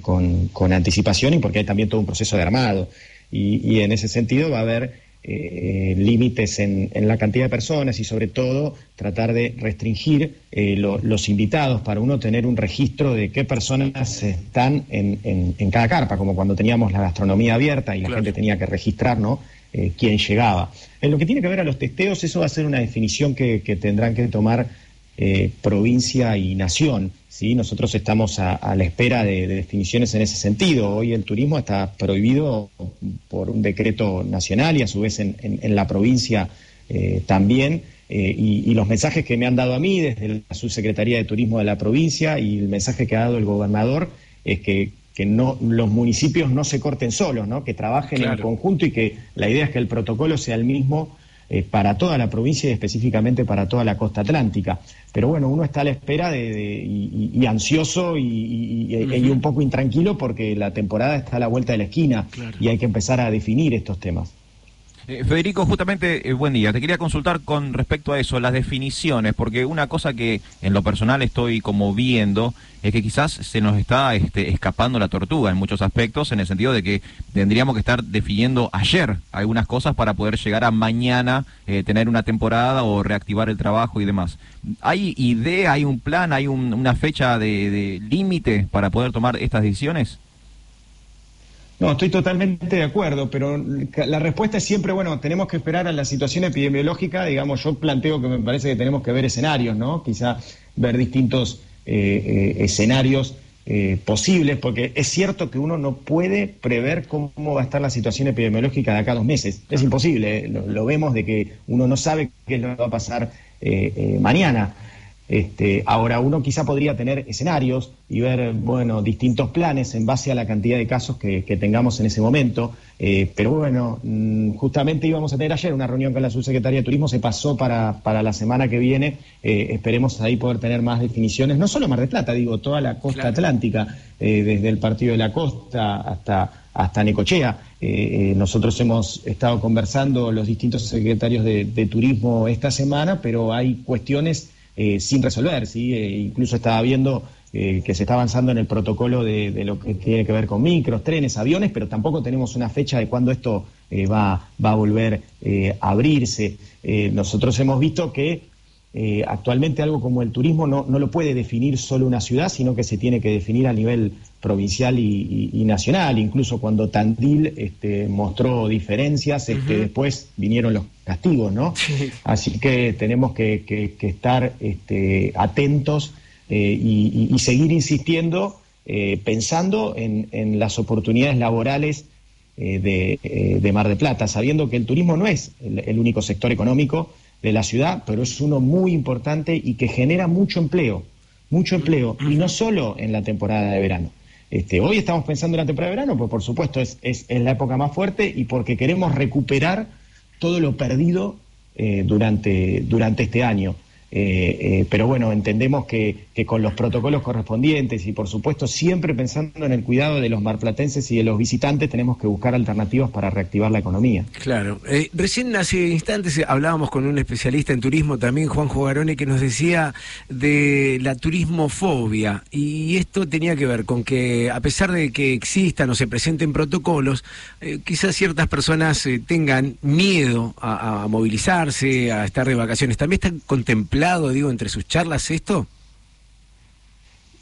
con, con anticipación y porque hay también todo un proceso de armado. Y, y en ese sentido va a haber eh, límites en, en la cantidad de personas y sobre todo tratar de restringir eh, lo- los invitados para uno tener un registro de qué personas están en, en- en cada carpa, como cuando teníamos la gastronomía abierta y la gente tenía que registrar ¿no? Eh, quién llegaba. En lo que tiene que ver a los testeos, eso va a ser una definición que, que tendrán que tomar eh, provincia y nación. ¿sí? Nosotros estamos a, a la espera de, de definiciones en ese sentido. Hoy el turismo está prohibido por un decreto nacional y a su vez en, en- en la provincia eh, también. eh, y, y los mensajes que me han dado a mí desde la subsecretaría de Turismo de la provincia y el mensaje que ha dado el gobernador es que que no, los municipios no se corten solos, ¿no? que trabajen en conjunto y que la idea es que el protocolo sea el mismo eh, para toda la provincia y específicamente para toda la costa atlántica. Pero bueno, uno está a la espera de, de- y, y- ansioso y, y- y- y un poco intranquilo porque la temporada está a la vuelta de la esquina y hay que empezar a definir estos temas. Eh, Federico, justamente, eh, buen día. Te quería consultar con respecto a eso, las definiciones, porque una cosa que en lo personal estoy como viendo es que quizás se nos está este, escapando la tortuga en muchos aspectos, en el sentido de que tendríamos que estar definiendo ayer algunas cosas para poder llegar a mañana eh, tener una temporada o reactivar el trabajo y demás. ¿Hay idea, hay un plan, hay un- una fecha de, de límite para poder tomar estas decisiones? No, estoy totalmente de acuerdo, pero la respuesta es siempre, bueno, tenemos que esperar a la situación epidemiológica, digamos, yo planteo que me parece que tenemos que ver escenarios, ¿no? Quizá ver distintos eh, eh, escenarios eh, posibles, porque es cierto que uno no puede prever cómo va a estar la situación epidemiológica de acá a dos meses. Es imposible, eh, lo, lo vemos de que uno no sabe qué es lo que va a pasar eh, eh, mañana. Este, ahora, uno quizá podría tener escenarios y ver, bueno, distintos planes en base a la cantidad de casos que, que tengamos en ese momento. Eh, pero bueno, mm, justamente íbamos a tener ayer una reunión con la subsecretaria de Turismo, se pasó para, para la semana que viene. Eh, esperemos ahí poder tener más definiciones, no solo Mar del Plata, digo, toda la costa atlántica, eh, desde el Partido de la Costa hasta, hasta Necochea. Eh, eh, nosotros hemos estado conversando los distintos secretarios de, de turismo esta semana, pero hay cuestiones eh, sin resolver. ¿sí? Eh, incluso estaba viendo eh, que se está avanzando en el protocolo de, lo que tiene que ver con micros, trenes, aviones, pero tampoco tenemos una fecha de cuándo esto eh, va, a volver eh, a abrirse. Nosotros hemos visto que eh, actualmente algo como el turismo no, no lo puede definir solo una ciudad, sino que se tiene que definir a nivel provincial y, y- y nacional. Incluso cuando Tandil este, mostró diferencias, este, después vinieron los castigos, ¿no? Así que tenemos que, que- que estar este, atentos eh, y, seguir insistiendo, eh, pensando en, en las oportunidades laborales de, de Mar de Plata, sabiendo que el turismo no es el, el único sector económico de la ciudad, pero es uno muy importante y que genera mucho empleo, mucho empleo, y no solo en la temporada de verano. Este, hoy estamos pensando en la temporada de verano, pues por supuesto es, es, la época más fuerte y porque queremos recuperar todo lo perdido eh, durante, durante este año. Eh, eh, pero bueno, entendemos que, con los protocolos correspondientes y por supuesto siempre pensando en el cuidado de los marplatenses y de los visitantes, tenemos que buscar alternativas para reactivar la economía. Claro. Eh, recién hace instantes eh, hablábamos con un especialista en turismo también, Juanjo Garone, que nos decía de la turismofobia. Y esto tenía que ver con que a pesar de que existan o se presenten protocolos, quizás ciertas personas tengan miedo a, a movilizarse, a estar de vacaciones. ¿También está contemplado, digo, entre sus charlas esto?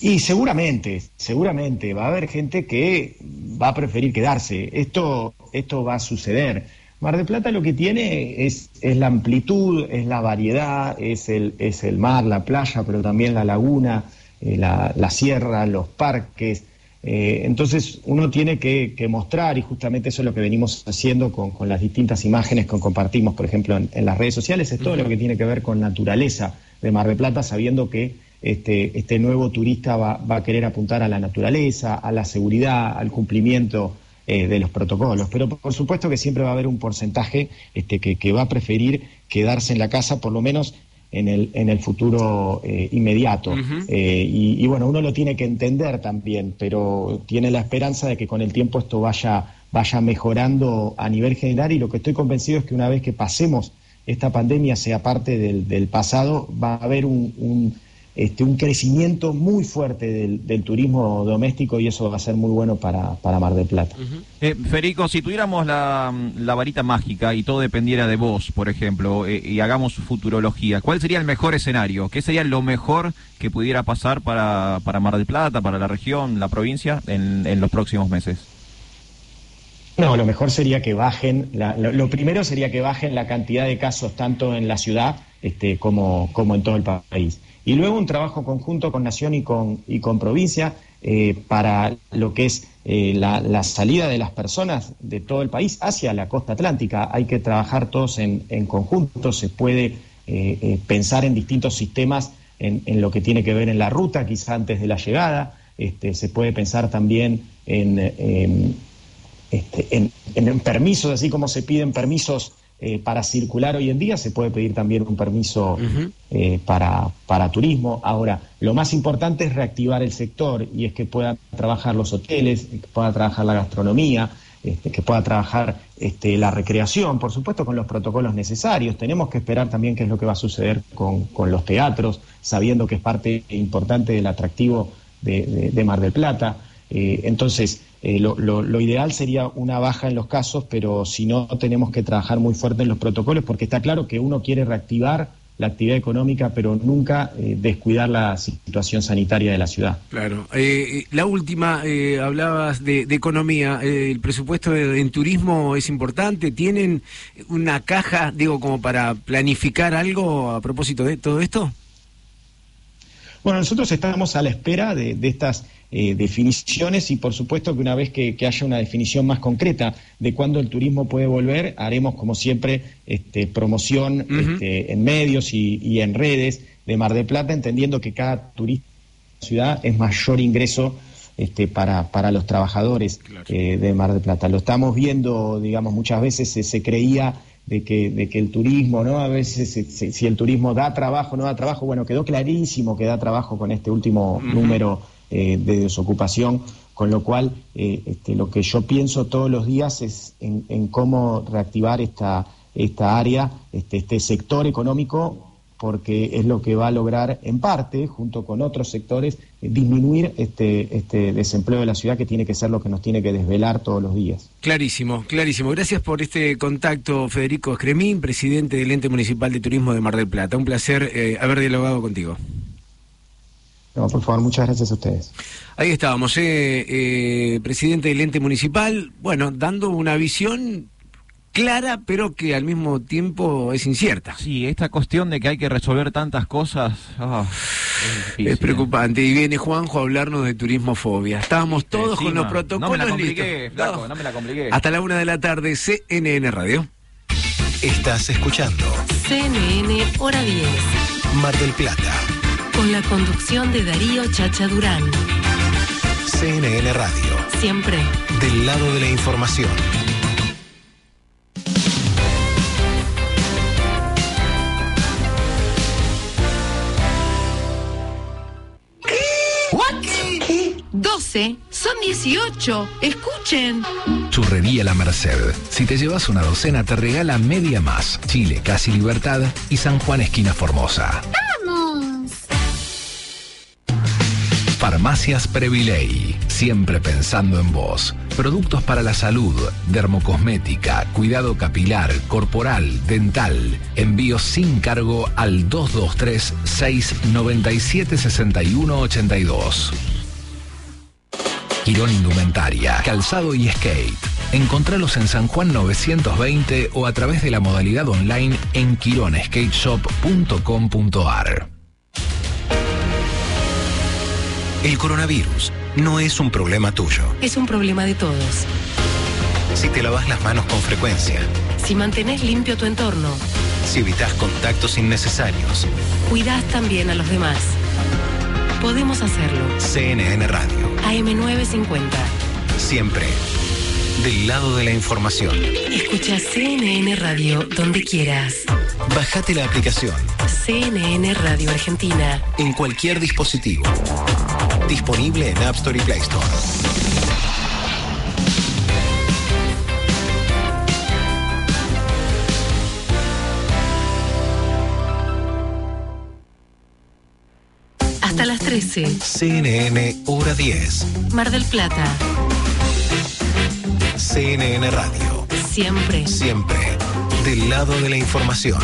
Y seguramente, seguramente va a haber gente que va a preferir quedarse. Esto, esto va a suceder. Mar del Plata lo que tiene es, es la amplitud, es la variedad, es el, es el mar, la playa, pero también la laguna, eh, la, la sierra, los parques. Eh, entonces uno tiene que, que mostrar, y justamente eso es lo que venimos haciendo con, con las distintas imágenes que compartimos, por ejemplo, en, en las redes sociales, es todo lo que tiene que ver con naturaleza de Mar del Plata, sabiendo que este, este nuevo turista va, va a querer apuntar a la naturaleza, a la seguridad, al cumplimiento eh, de los protocolos. Pero por supuesto que siempre va a haber un porcentaje este, que, que va a preferir quedarse en la casa, por lo menos en el, en el futuro eh, inmediato. Eh, y, y bueno, uno lo tiene que entender también, pero tiene la esperanza de que con el tiempo esto vaya, vaya mejorando a nivel general y lo que estoy convencido es que una vez que pasemos esta pandemia, sea parte del, del pasado, va a haber un, un, este, un crecimiento muy fuerte del, del turismo doméstico y eso va a ser muy bueno para, para Mar del Plata. Eh, Federico, si tuviéramos la, la varita mágica y todo dependiera de vos, por ejemplo, eh, y hagamos futurología, ¿cuál sería el mejor escenario? ¿Qué sería lo mejor que pudiera pasar para, para Mar del Plata, para la región, la provincia, en, en los próximos meses? No, lo mejor sería que bajen, la- lo, lo primero sería que bajen la cantidad de casos tanto en la ciudad este, como, como en todo el país. Y luego un trabajo conjunto con Nación y con, y con provincia eh, para lo que es eh, la, salida de las personas de todo el país hacia la costa atlántica. Hay que trabajar todos en, en conjunto, se puede eh, pensar en distintos sistemas en, lo que tiene que ver en la ruta, quizá antes de la llegada, este, se puede pensar también en, este, en permisos, así como se piden permisos eh, para circular hoy en día, se puede pedir también un permiso eh, para, para turismo. Ahora, lo más importante es reactivar el sector y es que puedan trabajar los hoteles, que pueda trabajar la gastronomía, este, que pueda trabajar este, la recreación, por supuesto con los protocolos necesarios. Tenemos que esperar también qué es lo que va a suceder con, con los teatros, sabiendo que es parte importante del atractivo de, de- de Mar del Plata. Eh, entonces, eh, lo, lo- lo ideal sería una baja en los casos, pero si no, tenemos que trabajar muy fuerte en los protocolos, porque está claro que uno quiere reactivar la actividad económica, pero nunca eh, descuidar la situación sanitaria de la ciudad. Claro. Eh, la última, hablabas de, de economía. ¿El presupuesto de- en turismo es importante? ¿Tienen una caja, digo, como para planificar algo a propósito de todo esto? Bueno, nosotros estamos a la espera de, de estas eh, definiciones y por supuesto que una vez que, que haya una definición más concreta de cuándo el turismo puede volver, haremos como siempre este, promoción este, en medios y, y en redes de Mar del Plata, entendiendo que cada turista de la ciudad es mayor ingreso este, para, para los trabajadores eh, de Mar del Plata. Lo estamos viendo, digamos, muchas veces se, se creía de que, de que el turismo, ¿no? A veces se- se- si el turismo da trabajo, no da trabajo, bueno, quedó clarísimo que da trabajo con este último número eh, de desocupación, con lo cual eh, este, lo que yo pienso todos los días es en, cómo reactivar esta, esta área, este, este sector económico, porque es lo que va a lograr en parte, junto con otros sectores, disminuir este, este desempleo de la ciudad, que tiene que ser lo que nos tiene que desvelar todos los días. Clarísimo, clarísimo. Gracias por este contacto, Federico Escremín, presidente del Ente Municipal de Turismo de Mar del Plata. Un placer eh, haber dialogado contigo. No, por favor, muchas gracias a ustedes. Ahí estábamos, eh, eh, presidente del ente municipal, bueno, dando una visión clara, pero que al mismo tiempo es incierta. Sí, esta cuestión de que hay que resolver tantas cosas. ah, es difícil, Es preocupante. Y viene Juanjo a hablarnos de turismofobia. Estábamos todos con los protocolos No me la compliqué, flaco, No. no me la compliqué. Hasta la una de la tarde, CNN Radio. Estás escuchando CNN Hora 10. Mar del Plata, Con la conducción de Darío Chacha Durán. CNN Radio, Siempre. del lado de la información. ¿Qué? 12. Son 18. Escuchen. Churrería La Merced. Si te llevas una docena, te regala media más. Chile, Casi Libertad y San Juan, esquina Formosa. ¡Vamos! Farmacias Previley. Siempre pensando en vos. Productos para la salud, dermocosmética, cuidado capilar, corporal, dental. Envíos sin cargo al 223-697-6182. Quirón Indumentaria, Calzado y Skate. Encontralos en San Juan 920 o a través de la modalidad online en quironskateshop.com.ar. El coronavirus no es un problema tuyo. Es un problema de todos. Si te lavas las manos con frecuencia, Si mantenés limpio tu entorno, si evitas contactos innecesarios, cuidás también a los demás. Podemos hacerlo. CNN Radio, AM950. siempre del lado de la información. Escucha CNN Radio donde quieras. Bájate la aplicación CNN Radio Argentina. en cualquier dispositivo. Disponible en App Store y Play Store. Hasta las 13. CNN Hora 10. Mar del Plata. CNN Radio, Siempre. siempre del lado de la información.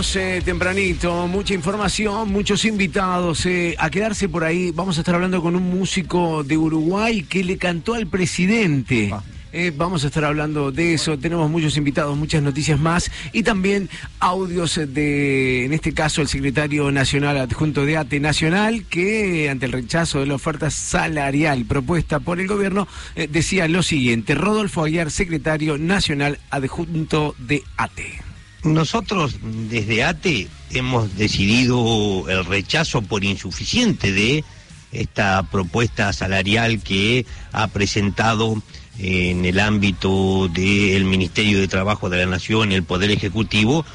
Eh, tempranito, mucha información, muchos invitados eh, a quedarse por ahí. Vamos a estar hablando con un músico de Uruguay que le cantó al presidente. Eh, vamos a estar hablando de eso, tenemos muchos invitados, muchas noticias más y también audios de, en este caso, el secretario nacional adjunto de ATE Nacional, que ante el rechazo de la oferta salarial propuesta por el gobierno, eh, decía lo siguiente, Rodolfo Aguiar, secretario nacional adjunto de ATE. Nosotros desde ATE hemos decidido el rechazo por insuficiente de esta propuesta salarial que ha presentado en el ámbito del Ministerio de Trabajo de la Nación, el Poder Ejecutivo,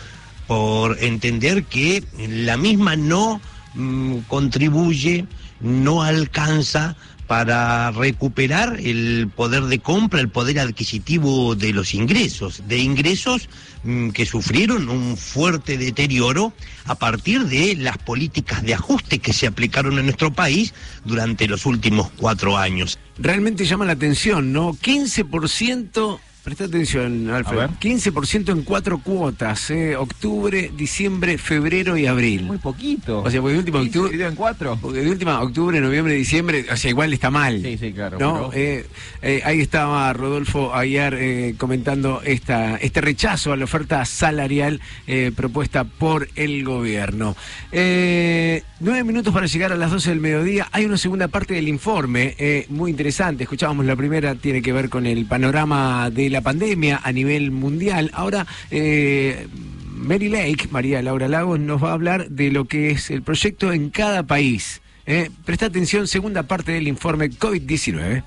por entender que la misma no mm, contribuye, no alcanza para recuperar el poder de compra, el poder adquisitivo de los ingresos, de ingresos mm, que sufrieron un fuerte deterioro a partir de las políticas de ajuste que se aplicaron en nuestro país durante los últimos cuatro años. Realmente llama la atención, ¿no? 15%, presta atención, Alfred, 15% en cuatro cuotas, ¿eh? octubre, diciembre, febrero y abril. Muy poquito. O sea, porque de última 15 octubre. en cuatro. Porque de última octubre, noviembre, diciembre, o sea, igual está mal. Sí, sí, claro. ¿no? pero- Eh, eh, ahí estaba Rodolfo eh, comentando esta, este rechazo a la oferta salarial propuesta por el gobierno. Nueve minutos para llegar a las 12 del mediodía. Hay una segunda parte del informe muy interesante. Escuchábamos la primera, tiene que ver con el panorama de la pandemia a nivel mundial. Ahora... eh, Mary Lake, María Laura Lagos, nos va a hablar de lo que es el proyecto en cada país. Eh, presta atención, segunda parte del informe COVID-19.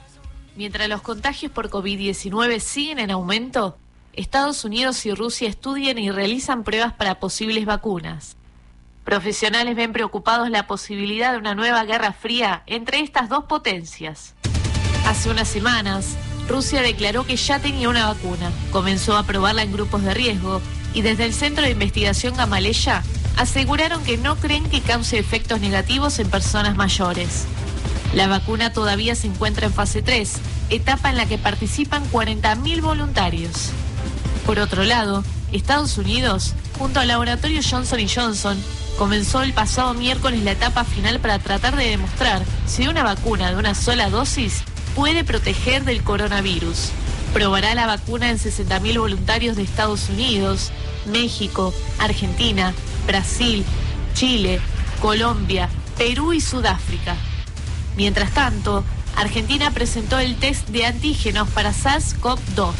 Mientras los contagios por COVID-19 siguen en aumento, Estados Unidos y Rusia estudian y realizan pruebas para posibles vacunas. Profesionales ven preocupados la posibilidad de una nueva guerra fría entre estas dos potencias. Hace unas semanas, Rusia declaró que ya tenía una vacuna, comenzó a probarla en grupos de riesgo y desde el Centro de Investigación Gamaleya aseguraron que no creen que cause efectos negativos en personas mayores. La vacuna todavía se encuentra en fase 3, etapa en la que participan 40.000 voluntarios. Por otro lado, Estados Unidos, junto al laboratorio Johnson Johnson, comenzó el pasado miércoles la etapa final para tratar de demostrar si una vacuna de una sola dosis puede proteger del coronavirus. Probará la vacuna en 60.000 voluntarios de Estados Unidos, México, Argentina, Brasil, Chile, Colombia, Perú y Sudáfrica. Mientras tanto, Argentina presentó el test de antígenos para SARS-CoV-2,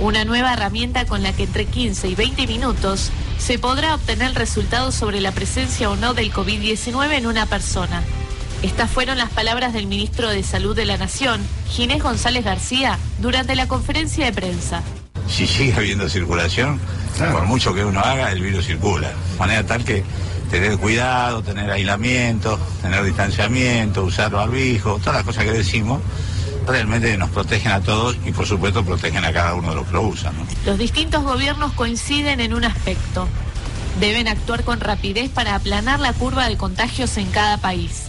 una nueva herramienta con la que entre 15 y 20 minutos se podrá obtener el resultado sobre la presencia o no del COVID-19 en una persona. Estas fueron las palabras del ministro de Salud de la Nación, Ginés González García, durante la conferencia de prensa. si sigue habiendo circulación, por mucho que uno haga, el virus circula. De manera tal que tener cuidado, tener aislamiento, tener distanciamiento, usar barbijo, todas las cosas que decimos, realmente nos protegen a todos y por supuesto protegen a cada uno de los que lo usan. ¿no? Los distintos gobiernos coinciden en un aspecto. Deben actuar con rapidez para aplanar la curva de contagios en cada país.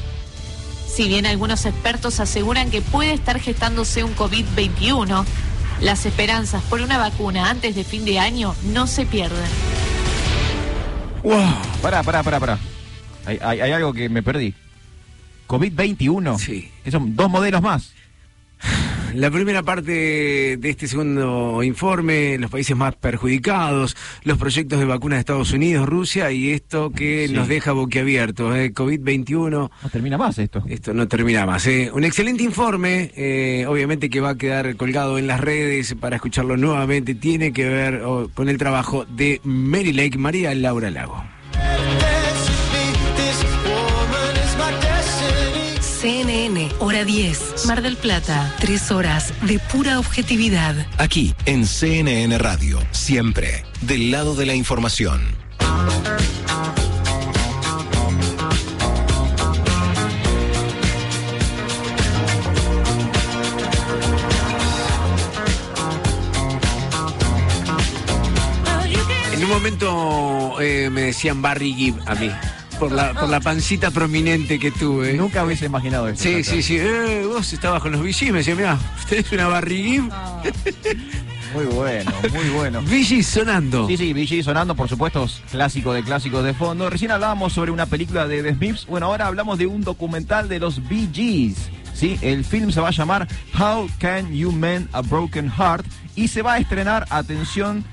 Si bien algunos expertos aseguran que puede estar gestándose un COVID-21, las esperanzas por una vacuna antes de fin de año no se pierden. Wow. Pará, pará, pará, pará. Hay, hay- hay algo que me perdí. COVID-21. Sí. Son dos modelos más. La primera parte de este segundo informe, los países más perjudicados, los proyectos de vacunas de Estados Unidos, Rusia y esto que Sí. nos deja boquiabiertos, eh, COVID-21. No termina más esto. Esto no termina más. eh. Un excelente informe, eh, obviamente que va a quedar colgado en las redes para escucharlo nuevamente. Tiene que ver oh, con el trabajo de Mary Lake, María Laura Lago. Hora 10, Mar del Plata. Tres horas de pura objetividad. Aquí, en CNN Radio, siempre del lado de la información. En un momento eh, me decían Barry Gibb a mí. Por la, por la pancita prominente que tuve. Nunca hubiese imaginado eso. Sí, sí, sí. Eh, vos estabas con los VGs, me decía, mira, usted es una Barry Gibb. Muy bueno, muy bueno. Vigis sonando. Sí, sí, VG sonando, por supuesto, clásico de clásicos de fondo. Recién hablábamos sobre una película de The Smiths. Bueno, ahora hablamos de un documental de los Bee Gees. Sí, el film se va a llamar How Can You Mend a Broken Heart y se va a estrenar, atención,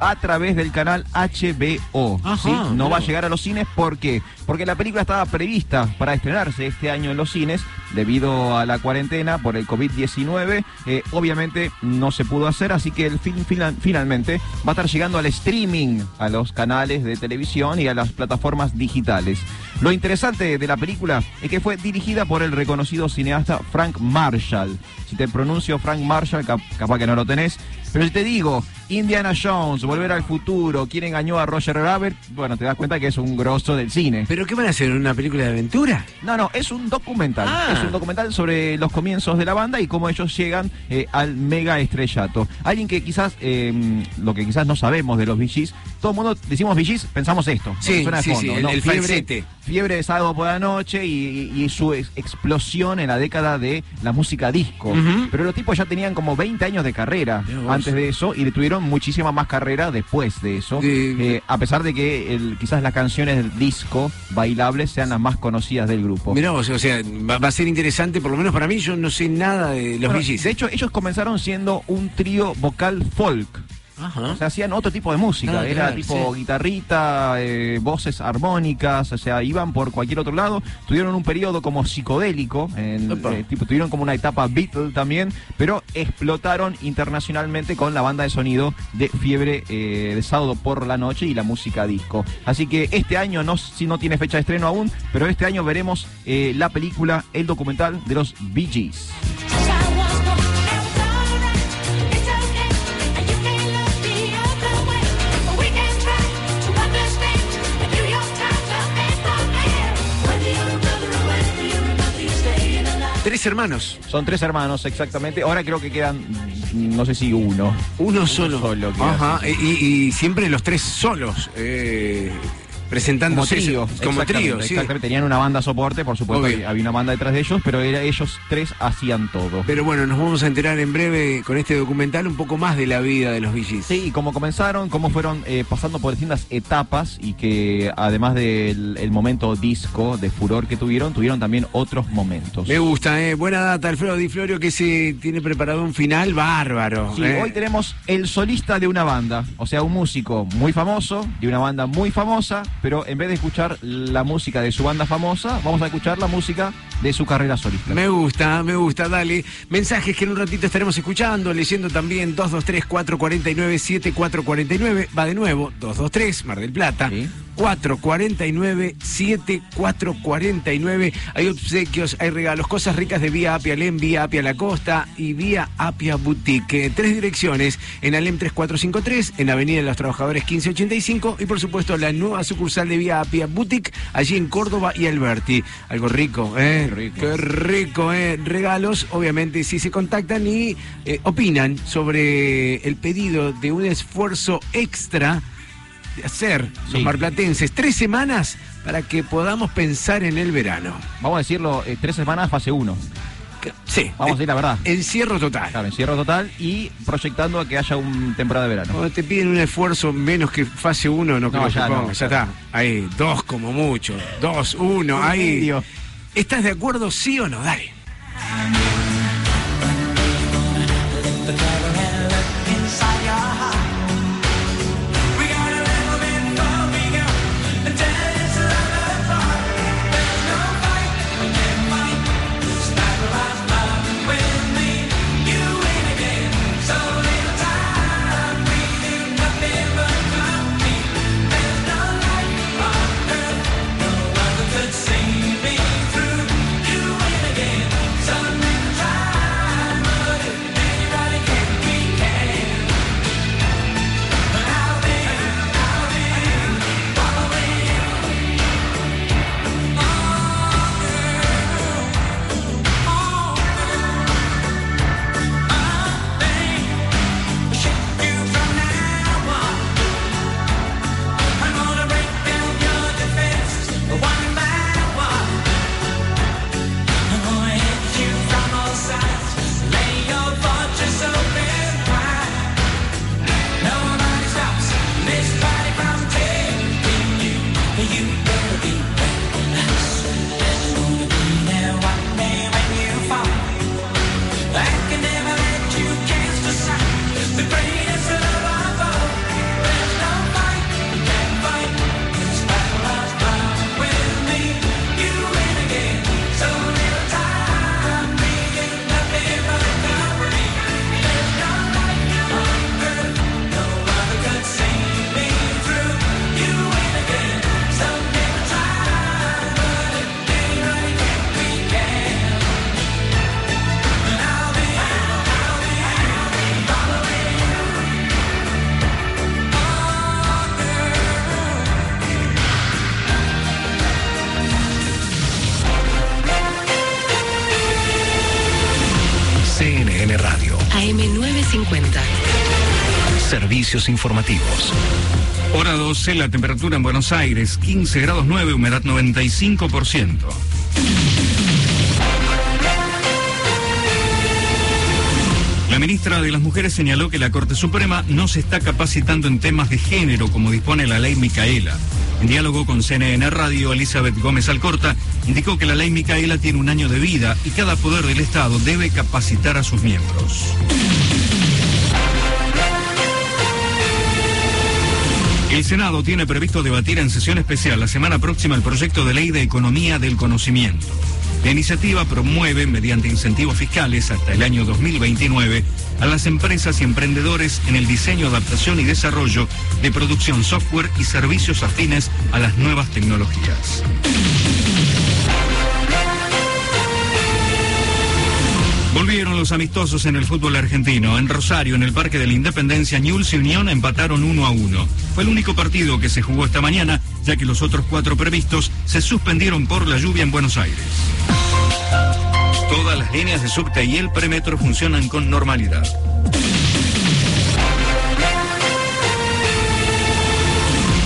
a través del canal HBO. Ajá, ¿sí? No va a llegar a los cines, ¿por qué? Porque la película estaba prevista para estrenarse este año en los cines debido a la cuarentena por el COVID-19. Eh, obviamente no se pudo hacer, así que el film fina- finalmente va a estar llegando al streaming, a los canales de televisión y a las plataformas digitales. Lo interesante de la película es que fue dirigida por el reconocido cineasta Frank Marshall. Si te pronuncio Frank Marshall, cap- capaz que no lo tenés. Pero si te digo Indiana Jones, Volver al Futuro, quién engañó a Roger Rabbit, bueno, te das cuenta que es un grosso del cine. ¿Pero qué van a hacer? ¿Una película de aventura? No, no, es un documental. Ah. Es un documental sobre los comienzos de la banda y cómo ellos llegan eh, al mega estrellato. Alguien que quizás, eh, lo que quizás no sabemos de los VGs, todo el mundo decimos VGs, pensamos esto. Sí, de sí, fondo, sí, el- ¿no? el fiebre, falsete. fiebre de sábado por la noche y, y- y su ex- explosión en la década de la música disco. Pero los tipos ya tenían como 20 años de carrera antes de eso y le tuvieron muchísima más carrera después de eso. Eh, a pesar de que el- quizás las canciones del disco bailables sean las más conocidas del grupo. Mirá vos, o sea, va, va a ser interesante, por lo menos para mí, yo no sé nada de los Bueno. De hecho, ellos comenzaron siendo un trío vocal folk. O sea, hacían otro tipo de música. Era claro, tipo sí. guitarrita, eh, voces armónicas, o sea, iban por cualquier otro lado. Tuvieron un periodo como psicodélico, en- eh, tipo, tuvieron como una etapa Beatle también, pero explotaron internacionalmente con la banda de sonido de Fiebre eh, de Sábado por la Noche y la música disco. Así que este año, no si no tiene fecha de estreno aún, pero este año veremos eh, la película, el documental de los Bee Gees. Tres hermanos. Son tres hermanos, exactamente. Ahora creo que quedan, no sé si uno. Uno solo. Ajá, y, y siempre los tres solos, eh, Como presentándose. trío. Como exactamente, trío, sí. exactamente. Tenían una banda soporte, por supuesto, Obvio. había- una banda detrás de ellos, pero era, ellos tres hacían todo. Pero bueno, nos vamos a enterar en breve con este documental un poco más de la vida de los Gees. Sí, y cómo comenzaron, cómo fueron eh, pasando por distintas etapas y que además del el momento disco de furor que tuvieron, tuvieron también otros momentos. Me gusta, eh. Buena data, Alfredo Di Florio, que se tiene preparado un final bárbaro. Sí, eh. hoy tenemos el solista de una banda, o sea, un músico muy famoso, de una banda muy famosa, pero en vez de escuchar la música de su banda famosa, vamos a escuchar la música de su carrera solista. Me gusta, me gusta, dale. Mensajes que en un ratito estaremos escuchando, leyendo también 223-449-7449. Va de nuevo, 223, Mar del Plata. 449-7449. Hay obsequios, hay regalos, cosas ricas de Vía Apia Alem, Vía Apia La Costa y Vía Apia Boutique. Tres direcciones, en Alem 3453, en Avenida de los Trabajadores 1585 y por supuesto la nueva sucursal de Vía Apia Boutique, allí en Córdoba y Alberti. Algo rico, ¿eh? Qué rico, ¿eh? Regalos, obviamente, si se contactan y eh, opinan sobre el pedido de un esfuerzo extra de hacer los Sí. marplatenses tres semanas para que podamos pensar en el verano. Vamos a decirlo, eh, tres semanas, fase 1. Sí. Vamos a decir la verdad. Encierro total. Claro, encierro total y proyectando a que haya un temporada de verano. Cuando te piden un esfuerzo menos que fase 1, no creo que ya ponga, no, ya está. Ahí, dos como mucho. Dos, uno, Un ahí. ¿Estás de acuerdo, sí o no? Dale. Servicios informativos. Hora 12, la temperatura en Buenos Aires, 15 grados 9, humedad 95%. La ministra de las Mujeres señaló que la Corte Suprema no se está capacitando en temas de género como dispone la ley Micaela. En diálogo con CNN Radio, Elizabeth Gómez Alcorta indicó que la ley Micaela tiene un año de vida y cada poder del Estado debe capacitar a sus miembros. El Senado tiene previsto debatir en sesión especial la semana próxima el proyecto de ley de economía del conocimiento. La iniciativa promueve, mediante incentivos fiscales hasta el año 2029, a las empresas y emprendedores en el diseño, adaptación y desarrollo de producción software y servicios afines a las nuevas tecnologías. Volvieron los amistosos en el fútbol argentino. En Rosario, en el Parque de la Independencia, Newell's y Unión empataron 1 a 1. Fue el único partido que se jugó esta mañana, ya que los otros cuatro previstos se suspendieron por la lluvia en Buenos Aires. Todas las líneas de subte y el premetro funcionan con normalidad.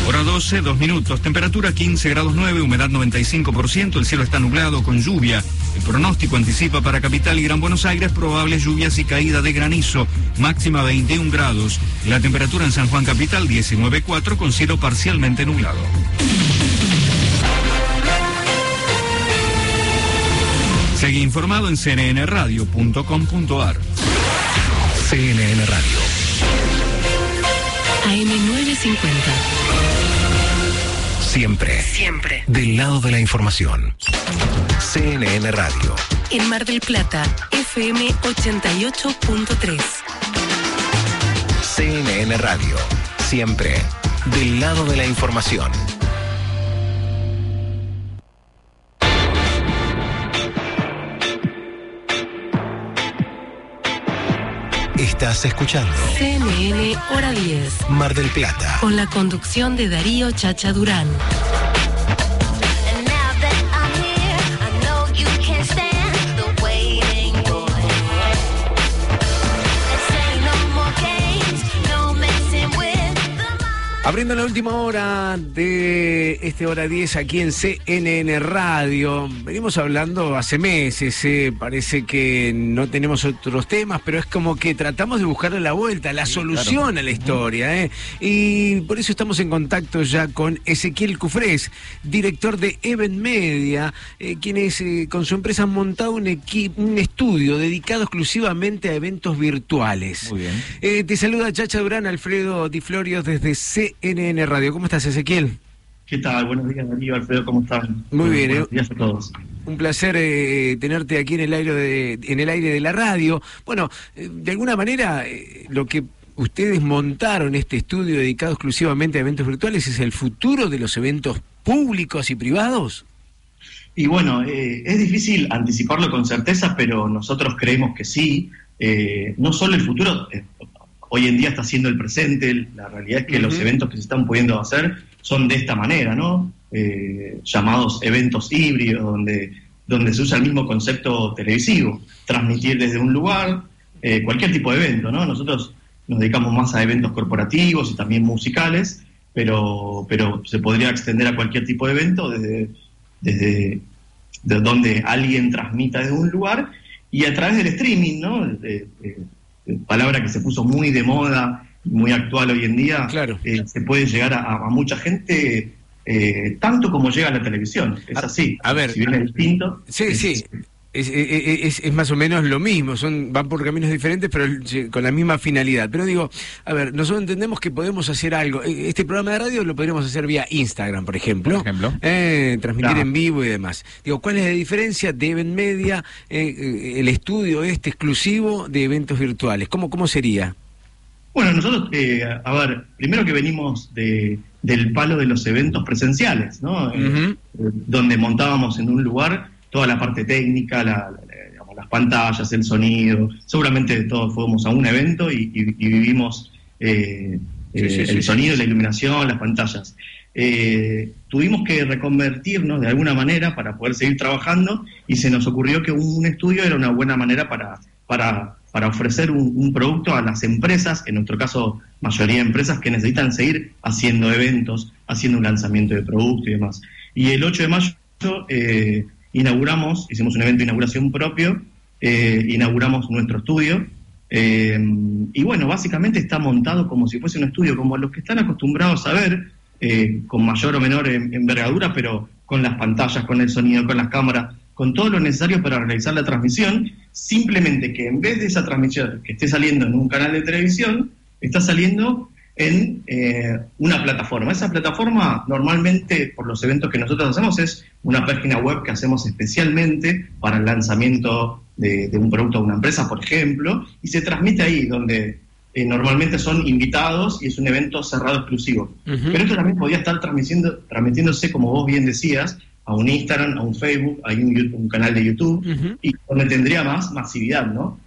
Hora 12, dos minutos. Temperatura 15 grados 9, humedad 95%. El cielo está nublado con lluvia. Pronóstico anticipa para Capital y Gran Buenos Aires probables lluvias y caída de granizo. Máxima 21 grados. La temperatura en San Juan Capital 19.4 con cielo parcialmente nublado. Sigue informado en cnnradio.com.ar. CNN Radio. AM950. Siempre. Siempre. Del lado de la información. CNN Radio. En Mar del Plata, FM 88.3. CNN Radio. Siempre. Del lado de la información. Estás escuchando CNN Hora 10. Mar del Plata. Con la conducción de Darío Chacha Durán. Abriendo la última hora de este hora 10 aquí en CNN Radio. Venimos hablando hace meses, eh, parece que no tenemos otros temas, pero es como que tratamos de buscarle la vuelta, la solución claro. a la historia. eh. Y por eso estamos en contacto ya con Ezequiel Cufrés, director de Event Media, eh, quien es, eh, con su empresa han montado un, estudio dedicado exclusivamente a eventos virtuales. Muy bien. Te saluda Chacha Durán, Alfredo Di Florio desde CNN Radio. ¿Cómo estás, Ezequiel? ¿Qué tal? Buenos días, Darío, Alfredo, ¿cómo están? Muy bien, Buenos ¿eh? días a todos. Un placer eh, tenerte aquí en el aire de, en el aire de la radio. Bueno, eh, de alguna manera eh, lo que ustedes montaron este estudio dedicado exclusivamente a eventos virtuales es el futuro de los eventos públicos y privados. Y bueno, eh, es difícil anticiparlo con certeza, pero nosotros creemos que sí. Eh, no solo el futuro, eh, hoy en día está siendo el presente, la realidad es que los eventos que se están pudiendo hacer son de esta manera, ¿no? Eh, llamados eventos híbridos, donde, donde se usa el mismo concepto televisivo, transmitir desde un lugar, eh, cualquier tipo de evento, ¿no? Nosotros nos dedicamos más a eventos corporativos y también musicales, pero, pero se podría extender a cualquier tipo de evento desde, desde de donde alguien transmita desde un lugar y a través del streaming, ¿no? Eh, eh, eh, palabra que se puso muy de moda, muy actual hoy en día, eh, se puede llegar a, a mucha gente eh, tanto como llega a la televisión. Es así. A ver, si bien es distinto. Sí, sí. Es- es- es más o menos lo mismo, son van por caminos diferentes, pero con la misma finalidad. Pero digo, a ver, nosotros entendemos que podemos hacer algo. Eh, Este programa de radio lo podríamos hacer vía Instagram, por ejemplo. Eh, transmitir en vivo y demás. Digo, ¿cuál es la diferencia de Event Media, eh, eh, el estudio este exclusivo de eventos virtuales? ¿Cómo, cómo sería? Bueno, nosotros, eh, a ver, primero que venimos de, del palo de los eventos presenciales, ¿no? Donde montábamos en un lugar toda la parte técnica, la- la- digamos, las pantallas, el sonido. Seguramente todos fuimos a un evento y, y- y vivimos eh, Sí, sí, el sonido, la iluminación, las pantallas. Eh, tuvimos que reconvertirnos de alguna manera para poder seguir trabajando y se nos ocurrió que un estudio era una buena manera para, para para ofrecer un, un producto a las empresas, en nuestro caso mayoría de empresas que necesitan seguir haciendo eventos, haciendo un lanzamiento de producto y demás. Y el 8 de mayo eh, inauguramos, hicimos un evento de inauguración propio, eh, inauguramos nuestro estudio. eh, y bueno, básicamente está montado como si fuese un estudio, como los que están acostumbrados a ver, eh, con mayor o menor en- envergadura, pero con las pantallas, con el sonido, con las cámaras, con todo lo necesario para realizar la transmisión, simplemente que en vez de esa transmisión que esté saliendo en un canal de televisión, está saliendo en eh, una plataforma. Esa plataforma normalmente por los eventos que nosotros hacemos es una página web que hacemos especialmente para el lanzamiento de, de un producto de una empresa, por ejemplo, y se transmite ahí donde eh, normalmente son invitados y es un evento cerrado exclusivo. Pero esto también podía estar transmitiendo, transmitiéndose, como vos bien decías, a un Instagram, a un Facebook, a un, YouTube- un canal de YouTube, y donde tendría más masividad, ¿no?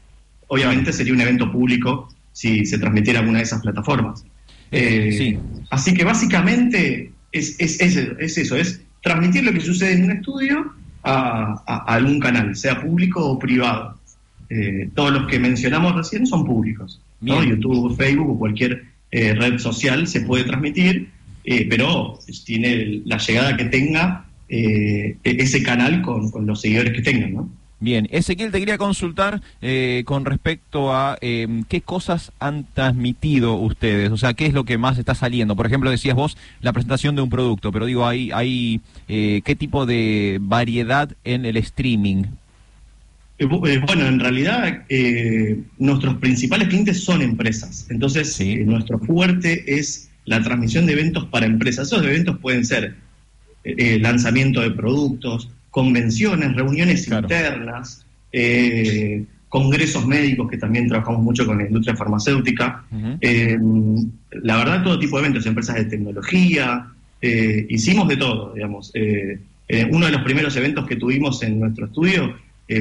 Obviamente sería un evento público si se transmitiera alguna de esas plataformas. Eh, Así que básicamente es, es, es, es eso, es transmitir lo que sucede en un estudio a, algún canal, sea público o privado. Eh, todos los que mencionamos recién son públicos. ¿no? YouTube, Facebook o cualquier eh, red social se puede transmitir, eh, pero tiene la llegada que tenga eh, e- ese canal con, con los seguidores que tengan. ¿no? Bien, Ezequiel, te quería consultar eh, con respecto a eh, qué cosas han transmitido ustedes, o sea, qué es lo que más está saliendo. Por ejemplo, decías vos la presentación de un producto, pero digo, hay, hay eh, qué tipo de variedad en el streaming. Eh, eh, Bueno, en realidad eh, nuestros principales clientes son empresas. Entonces, eh, nuestro fuerte es la transmisión de eventos para empresas. Esos eventos pueden ser lanzamiento de productos, convenciones, reuniones internas, eh, congresos médicos, que también trabajamos mucho con la industria farmacéutica. Eh, la verdad, todo tipo de eventos, empresas de tecnología, eh, hicimos de todo, digamos. Uno de los primeros eventos que tuvimos en nuestro estudio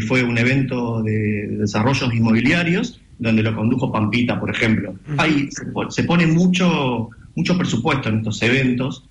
fue un evento de desarrollos inmobiliarios, donde lo condujo Pampita, por ejemplo. Ahí se, po- se pone mucho, mucho presupuesto en estos eventos,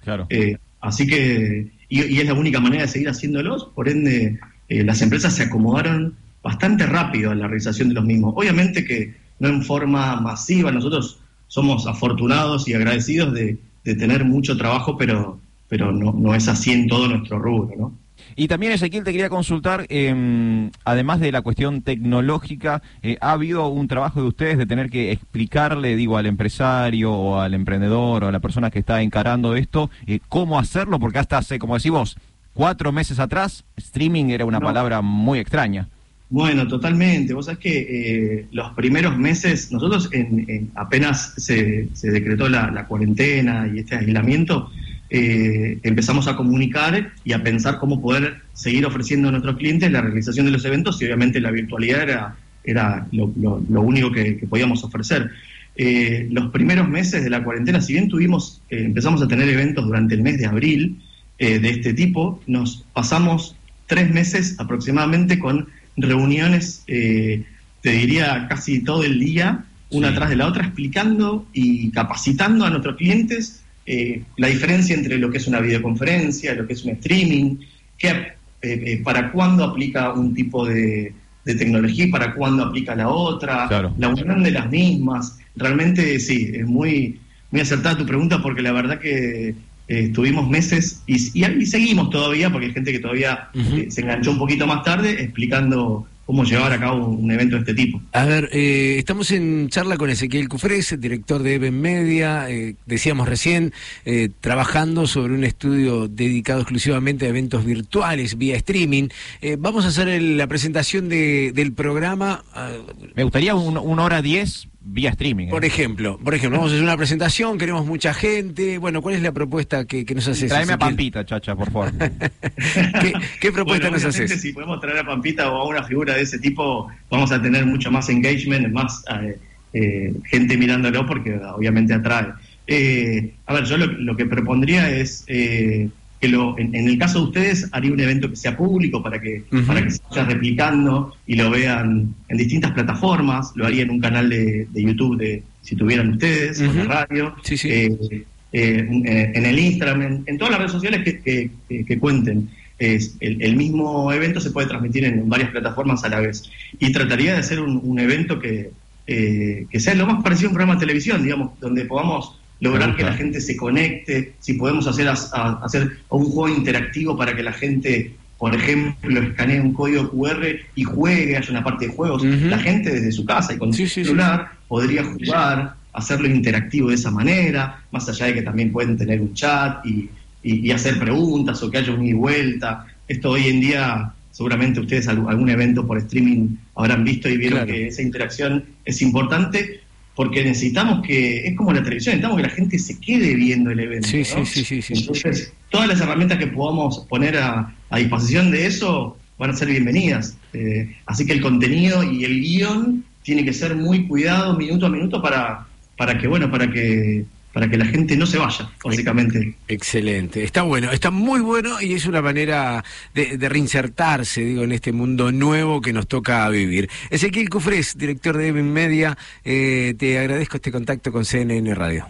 así que, y, y es la única manera de seguir haciéndolos, por ende, eh, las empresas se acomodaron bastante rápido a la realización de los mismos. Obviamente que no en forma masiva, nosotros somos afortunados y agradecidos de, de tener mucho trabajo, pero, pero no, no es así en todo nuestro rubro, ¿no? Y también, Ezequiel, te quería consultar, eh, además de la cuestión tecnológica, eh, ¿ha habido un trabajo de ustedes de tener que explicarle, digo, al empresario o al emprendedor o a la persona que está encarando esto, eh, cómo hacerlo? Porque hasta hace, como decís vos, cuatro meses atrás, streaming era una No. palabra muy extraña. Bueno, totalmente. Vos sabés que eh, los primeros meses, nosotros en, en- apenas se, se decretó la, la cuarentena y este aislamiento, eh, empezamos a comunicar y a pensar cómo poder seguir ofreciendo a nuestros clientes la realización de los eventos y obviamente la virtualidad era, era lo, lo- lo único que, que podíamos ofrecer. Eh, los primeros meses de la cuarentena, si bien tuvimos, eh, empezamos a tener eventos durante el mes de abril eh, de este tipo, nos pasamos tres meses aproximadamente con reuniones, te diría casi todo el día, una tras de la otra, explicando y capacitando a nuestros clientes eh, la diferencia entre lo que es una videoconferencia, lo que es un streaming, qué, eh, eh, para cuándo aplica un tipo de, de tecnología y para cuándo aplica la otra, la unión de las mismas. Realmente sí, es muy, muy acertada tu pregunta porque la verdad que eh, estuvimos meses y, y, y seguimos todavía, porque hay gente que todavía eh, se enganchó un poquito más tarde explicando cómo llevar a cabo un evento de este tipo. A ver, eh, estamos en charla con Ezequiel Cufres, director de Even Media, eh, decíamos recién, eh, trabajando sobre un estudio dedicado exclusivamente a eventos virtuales vía streaming. Eh, vamos a hacer el- la presentación de- del programa. ah, Me gustaría un- una hora diez vía streaming. ¿eh? por ejemplo, por ejemplo, vamos a hacer una presentación, queremos mucha gente. Bueno, ¿cuál es la propuesta que, que nos haces? Tráeme a? Pampita, chacha, por favor. ¿Qué, qué propuesta Bueno, nos haces? Si podemos traer a Pampita o a una figura de ese tipo, vamos a tener mucho más engagement, más eh, eh, gente mirándolo, porque obviamente atrae. Eh, a ver, yo lo, lo que propondría es eh, que lo, en, en el caso de ustedes haría un evento que sea público para que, para que se vaya replicando y lo vean en distintas plataformas. Lo haría en un canal de, de YouTube de si tuvieran ustedes, en la Ujú. radio. Sí, sí. Eh, eh, en, en el Instagram, en, en todas las redes sociales que, que- que- que cuenten. es el, el mismo evento se puede transmitir en varias plataformas a la vez. Y trataría de hacer un, un evento que, eh, que sea lo más parecido a un programa de televisión, digamos, donde podamos lograr que la gente se conecte, si podemos hacer, a- hacer un juego interactivo para que la gente, por ejemplo, escanee un código QR y juegue, haya una parte de juegos. La gente desde su casa y con su celular podría jugar, hacerlo interactivo de esa manera, más allá de que también pueden tener un chat y, y- y hacer preguntas o que haya un y vuelta. Esto hoy en día, seguramente ustedes algún, algún evento por streaming habrán visto y vieron Claro. que esa interacción es importante porque necesitamos que, es como la televisión, necesitamos que la gente se quede viendo el evento. Sí, ¿no? sí, sí, sí, sí. Entonces, todas las herramientas que podamos poner a, a disposición de eso van a ser bienvenidas. Eh, así que el contenido y el guion tiene que ser muy cuidado minuto a minuto para, para que, bueno, para que, para que la gente no se vaya, básicamente. Excelente, está bueno, está muy bueno y es una manera de, de reinsertarse, digo, en este mundo nuevo que nos toca vivir. Ezequiel Cufres, director de Even Media, eh, te agradezco este contacto con CNN Radio.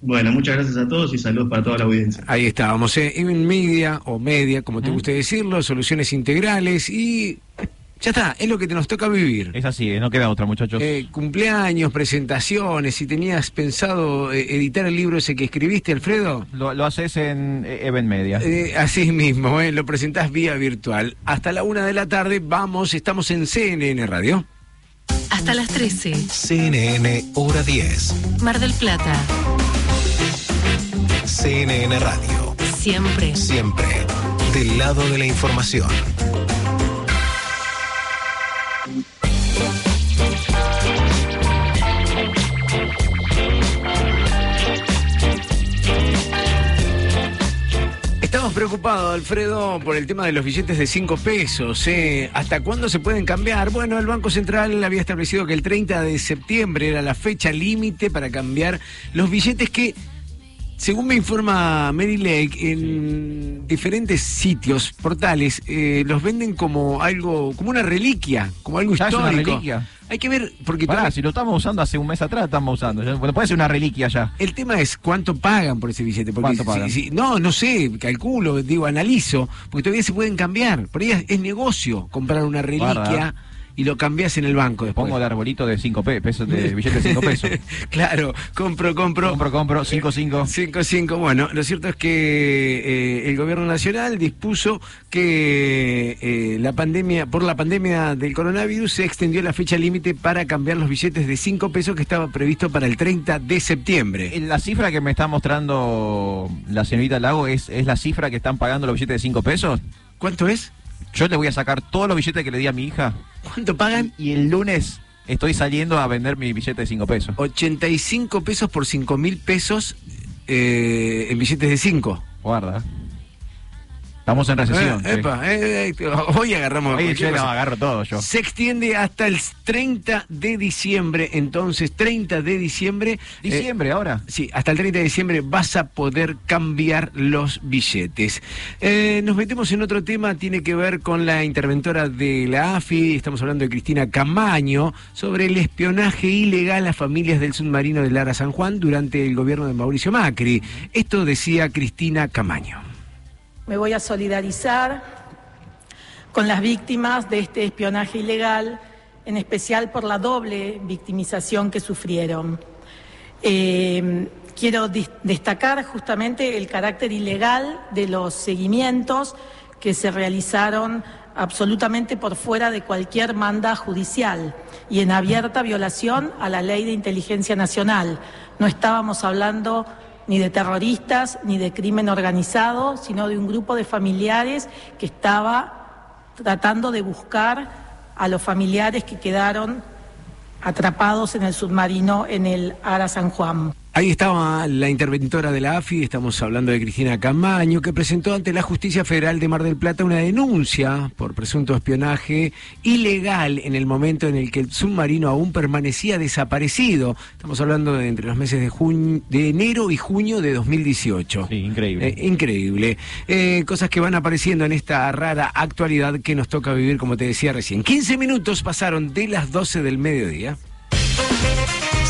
Bueno, muchas gracias a todos y saludos para toda la audiencia. Ahí estábamos, eh, Media o Media, como te guste decirlo, soluciones integrales y ya está, es lo que te nos toca vivir. Es así, eh, no queda otra, muchachos. Eh, cumpleaños, presentaciones, si tenías pensado eh, editar el libro ese que escribiste, Alfredo. Lo, lo haces en eh, Event Media. Eh, así mismo, eh, lo presentás vía virtual. Hasta la una de la tarde, vamos, estamos en CNN Radio. Hasta las 13. CNN Hora 10. Mar del Plata. CNN Radio. Siempre. Siempre. Del lado de la información. Estamos preocupados, Alfredo, por el tema de los billetes de 5 pesos. eh. ¿Hasta cuándo se pueden cambiar? Bueno, el Banco Central había establecido que el 30 de septiembre era la fecha límite para cambiar los billetes que, según me informa Mary Lake, en diferentes sitios, portales, eh, los venden como algo, como una reliquia, como algo ¿Ya es una histórico. reliquia? Hay que ver, porque Pará, todavía- si lo estamos usando hace un mes atrás, estamos usando. Bueno, puede ser una reliquia ya. El tema es cuánto pagan por ese billete. Porque ¿Cuánto si- pagan? si- no, no sé, calculo, digo, analizo, porque todavía se pueden cambiar. Por ahí es, es negocio comprar una reliquia. Y lo cambias en el banco después. Pongo el arbolito de 5 pesos, de billetes de 5 pesos. claro, compro, compro. Compro, compro, 5, 5. 5, 5. Bueno, lo cierto es que eh, el gobierno nacional dispuso que eh, la pandemia, por la pandemia del coronavirus, se extendió la fecha límite para cambiar los billetes de 5 pesos que estaba previsto para el 30 de septiembre. La cifra que me está mostrando la señorita Lago es, es la cifra que están pagando los billetes de 5 pesos. ¿Cuánto es? Yo le voy a sacar todos los billetes que le di a mi hija. ¿Cuánto pagan? Y el lunes estoy saliendo a vender mi billete de 5 pesos. 85 pesos por 5 mil pesos eh, en billetes de 5. Guarda. Estamos en recesión. Eh, epa, eh, eh, hoy agarramos. Hoy yo agarro todo yo. Se extiende hasta el 30 de diciembre, entonces 30 de diciembre. ¿Diciembre ahora? Sí, hasta el 30 de diciembre vas a poder cambiar los billetes. Eh, nos metemos en otro tema, tiene que ver con la interventora de la AFI, estamos hablando de Cristina Camaño, sobre el espionaje ilegal a familias del submarino de Lara San Juan durante el gobierno de Mauricio Macri. Esto decía Cristina Camaño. Me voy a solidarizar con las víctimas de este espionaje ilegal, en especial por la doble victimización que sufrieron. Eh, quiero destacar justamente el carácter ilegal de los seguimientos que se realizaron absolutamente por fuera de cualquier manda judicial y en abierta violación a la ley de inteligencia nacional. No estábamos hablando ni de terroristas ni de crimen organizado, sino de un grupo de familiares que estaba tratando de buscar a los familiares que quedaron atrapados en el submarino en el Ara San Juan. Ahí estaba la interventora de la AFI, estamos hablando de Cristina Camaño, que presentó ante la Justicia Federal de Mar del Plata una denuncia por presunto espionaje ilegal en el momento en el que el submarino aún permanecía desaparecido. Estamos hablando de entre los meses de, junio, de enero y junio de 2018. Sí, increíble. Eh, increíble. Eh, cosas que van apareciendo en esta rara actualidad que nos toca vivir, como te decía recién. 15 minutos pasaron de las 12 del mediodía.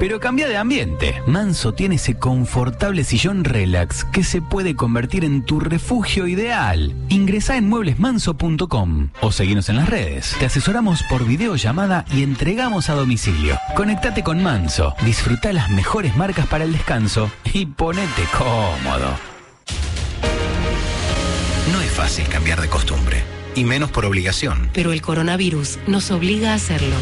Pero cambia de ambiente. Manso tiene ese confortable sillón relax que se puede convertir en tu refugio ideal. Ingresa en mueblesmanso.com o seguinos en las redes. Te asesoramos por videollamada y entregamos a domicilio. Conectate con Manso, disfruta las mejores marcas para el descanso y ponete cómodo. No es fácil cambiar de costumbre, y menos por obligación. Pero el coronavirus nos obliga a hacerlo.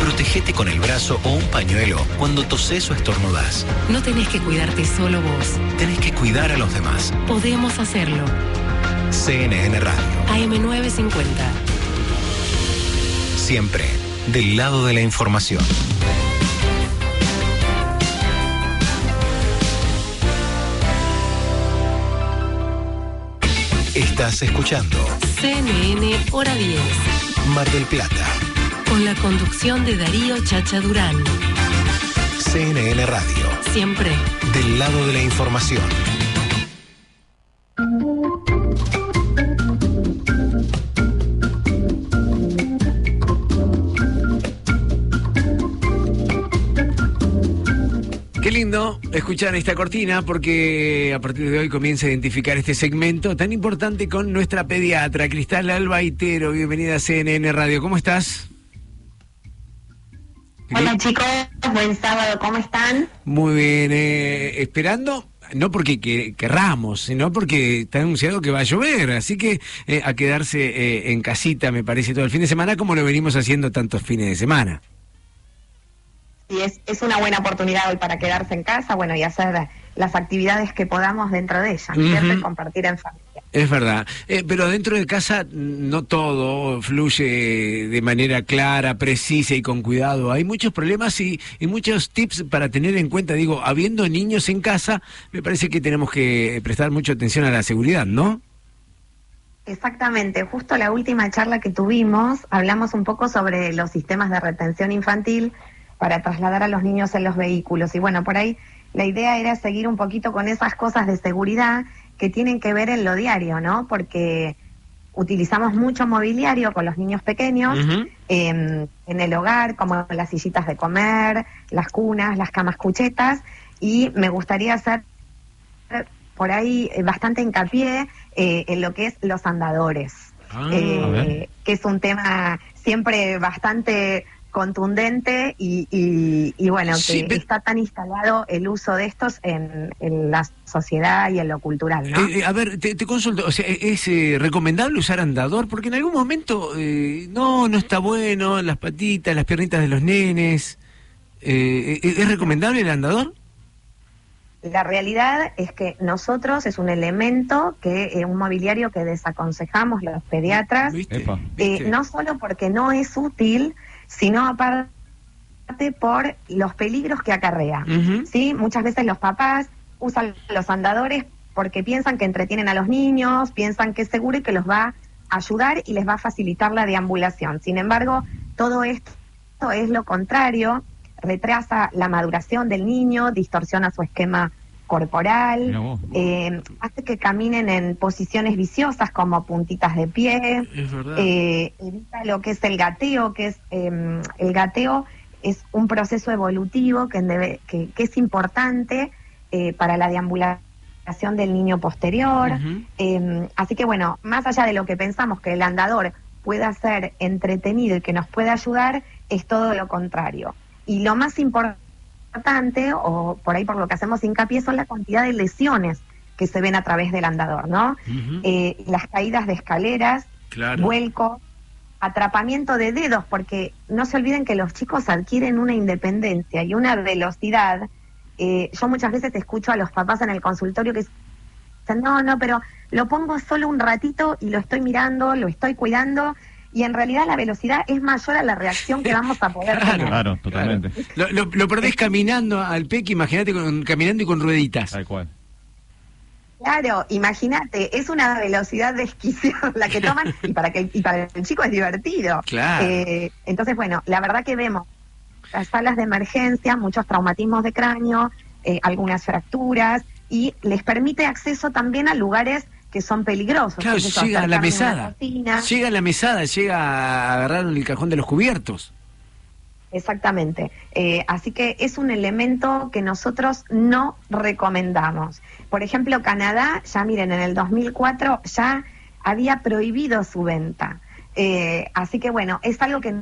Protégete con el brazo o un pañuelo cuando toses o estornudas. No tenés que cuidarte solo vos. Tenés que cuidar a los demás. Podemos hacerlo. CNN Radio, AM950. siempre del lado de la información. Estás escuchando CNN Hora 10. Mar del Plata. Con la conducción de Darío Chacha Durán. CNN Radio. Siempre. Del lado de la información. Qué lindo escuchar esta cortina porque a partir de hoy comienza a identificar este segmento tan importante con nuestra pediatra, Cristal Albaitero. Bienvenida a CNN Radio. ¿Cómo estás? Hola chicos, buen sábado, ¿cómo están? Muy bien, eh, esperando, no porque que- querramos, sino porque está anunciado que va a llover, así que eh, a quedarse eh, en casita, me parece, todo el fin de semana, como lo venimos haciendo tantos fines de semana. Y es, es una buena oportunidad hoy para quedarse en casa, bueno, y hacer las actividades que podamos dentro de ella, ¿no es cierto? Y compartir en familia. Es verdad, Eh, pero dentro de casa no todo fluye de manera clara, precisa y con cuidado. Hay muchos problemas y, y muchos tips para tener en cuenta. Digo, habiendo niños en casa, me parece que tenemos que prestar mucha atención a la seguridad, ¿no? Exactamente, justo la última charla que tuvimos, hablamos un poco sobre los sistemas de retención infantil para trasladar a los niños en los vehículos. Y bueno, por ahí la idea era seguir un poquito con esas cosas de seguridad que tienen que ver en lo diario, ¿no? Porque utilizamos mucho mobiliario con los niños pequeños em, en el hogar, como las sillitas de comer, las cunas, las camas cuchetas, y me gustaría hacer por ahí bastante hincapié eh, en lo que es los andadores, Ah, eh, que es un tema siempre bastante contundente y, y- y bueno, Sí, que está tan instalado el uso de estos en, en la sociedad y en lo cultural, ¿no? Eh, eh, a ver, te, te consulto, o sea, ¿es eh, recomendable usar andador? Porque en algún momento, eh, no, no está bueno, las patitas, las piernitas de los nenes. Eh, eh, ¿Es recomendable el andador? La realidad es que nosotros es un elemento que eh, un mobiliario que desaconsejamos los pediatras, eh, no solo porque no es útil, sino aparte por los peligros que acarrea. ¿sí? Muchas veces los papás usan los andadores porque piensan que entretienen a los niños, piensan que es seguro y que los va a ayudar y les va a facilitar la deambulación. Sin embargo, todo esto es lo contrario, retrasa la maduración del niño, distorsiona su esquema corporal, eh, hace que caminen en posiciones viciosas como puntitas de pie, eh, evita lo que es el gateo, que es eh, el gateo es un proceso evolutivo que, debe- que, que es importante eh, para la deambulación del niño posterior. Eh, así que bueno, más allá de lo que pensamos que el andador pueda ser entretenido y que nos pueda ayudar, es todo lo contrario. Y lo más importante, o por ahí por lo que hacemos hincapié, son la cantidad de lesiones que se ven a través del andador, ¿no? Eh, las caídas de escaleras, Claro. vuelco, atrapamiento de dedos, porque no se olviden que los chicos adquieren una independencia y una velocidad. Eh, yo muchas veces escucho a los papás en el consultorio que dicen, no, no, pero lo pongo solo un ratito y lo estoy mirando, lo estoy cuidando, y en realidad la velocidad es mayor a la reacción que vamos a poder tener. Claro, totalmente. Lo, lo- lo perdés caminando al peque, imagínate con- caminando y con rueditas. Tal cual. Claro, imagínate, es una velocidad desquiciada la que toman y para que y para el chico es divertido. Claro. Eh, entonces, bueno, la verdad que vemos las salas de emergencia, muchos traumatismos de cráneo, eh, algunas fracturas y les permite acceso también a lugares que son peligrosos. Claro, llega a la mesada. Llega a la mesada, llega a agarrar el cajón de los cubiertos. Exactamente. Eh, así que es un elemento que nosotros no recomendamos. Por ejemplo, Canadá, ya miren, en el 2004 ya había prohibido su venta. Eh, así que bueno, es algo que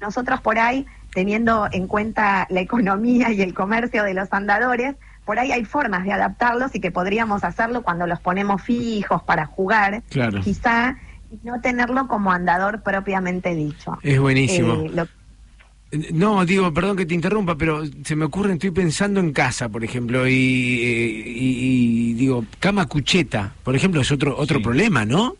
nosotros por ahí, teniendo en cuenta la economía y el comercio de los andadores, por ahí hay formas de adaptarlos y que podríamos hacerlo cuando los ponemos fijos para jugar, Claro. quizá y no tenerlo como andador propiamente dicho. Es buenísimo. Eh, lo- No, digo, perdón que te interrumpa, pero se me ocurre, estoy pensando en casa, por ejemplo, y, eh, y- y digo, cama cucheta, por ejemplo, es otro otro problema, ¿no?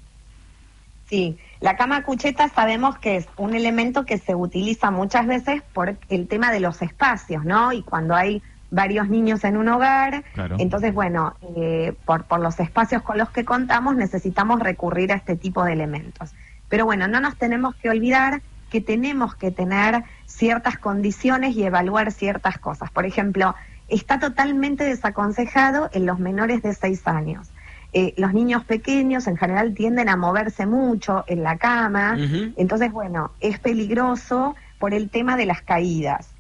Sí, la cama cucheta sabemos que es un elemento que se utiliza muchas veces por el tema de los espacios, ¿no? Y cuando hay varios niños en un hogar, Claro. entonces, bueno, eh, por, por los espacios con los que contamos necesitamos recurrir a este tipo de elementos. Pero bueno, no nos tenemos que olvidar que tenemos que tener ciertas condiciones y evaluar ciertas cosas. Por ejemplo, está totalmente desaconsejado en los menores de 6 años. Eh, los niños pequeños en general tienden a moverse mucho en la cama, entonces, bueno, es peligroso por el tema de las caídas.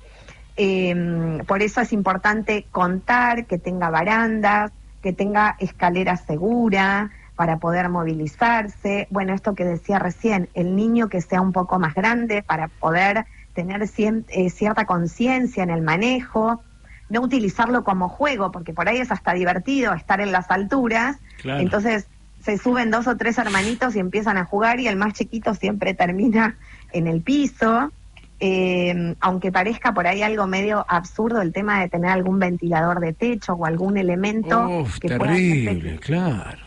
Eh, por eso es importante contar que tenga barandas, que tenga escalera segura para poder movilizarse. Bueno, esto que decía recién, el niño que sea un poco más grande para poder tener cien- eh, cierta conciencia en el manejo, no utilizarlo como juego, porque por ahí es hasta divertido estar en las alturas. Claro. Entonces se suben dos o tres hermanitos y empiezan a jugar y el más chiquito siempre termina en el piso. Eh, aunque parezca por ahí algo medio absurdo el tema de tener algún ventilador de techo o algún elemento Uf, que pueda terrible, claro.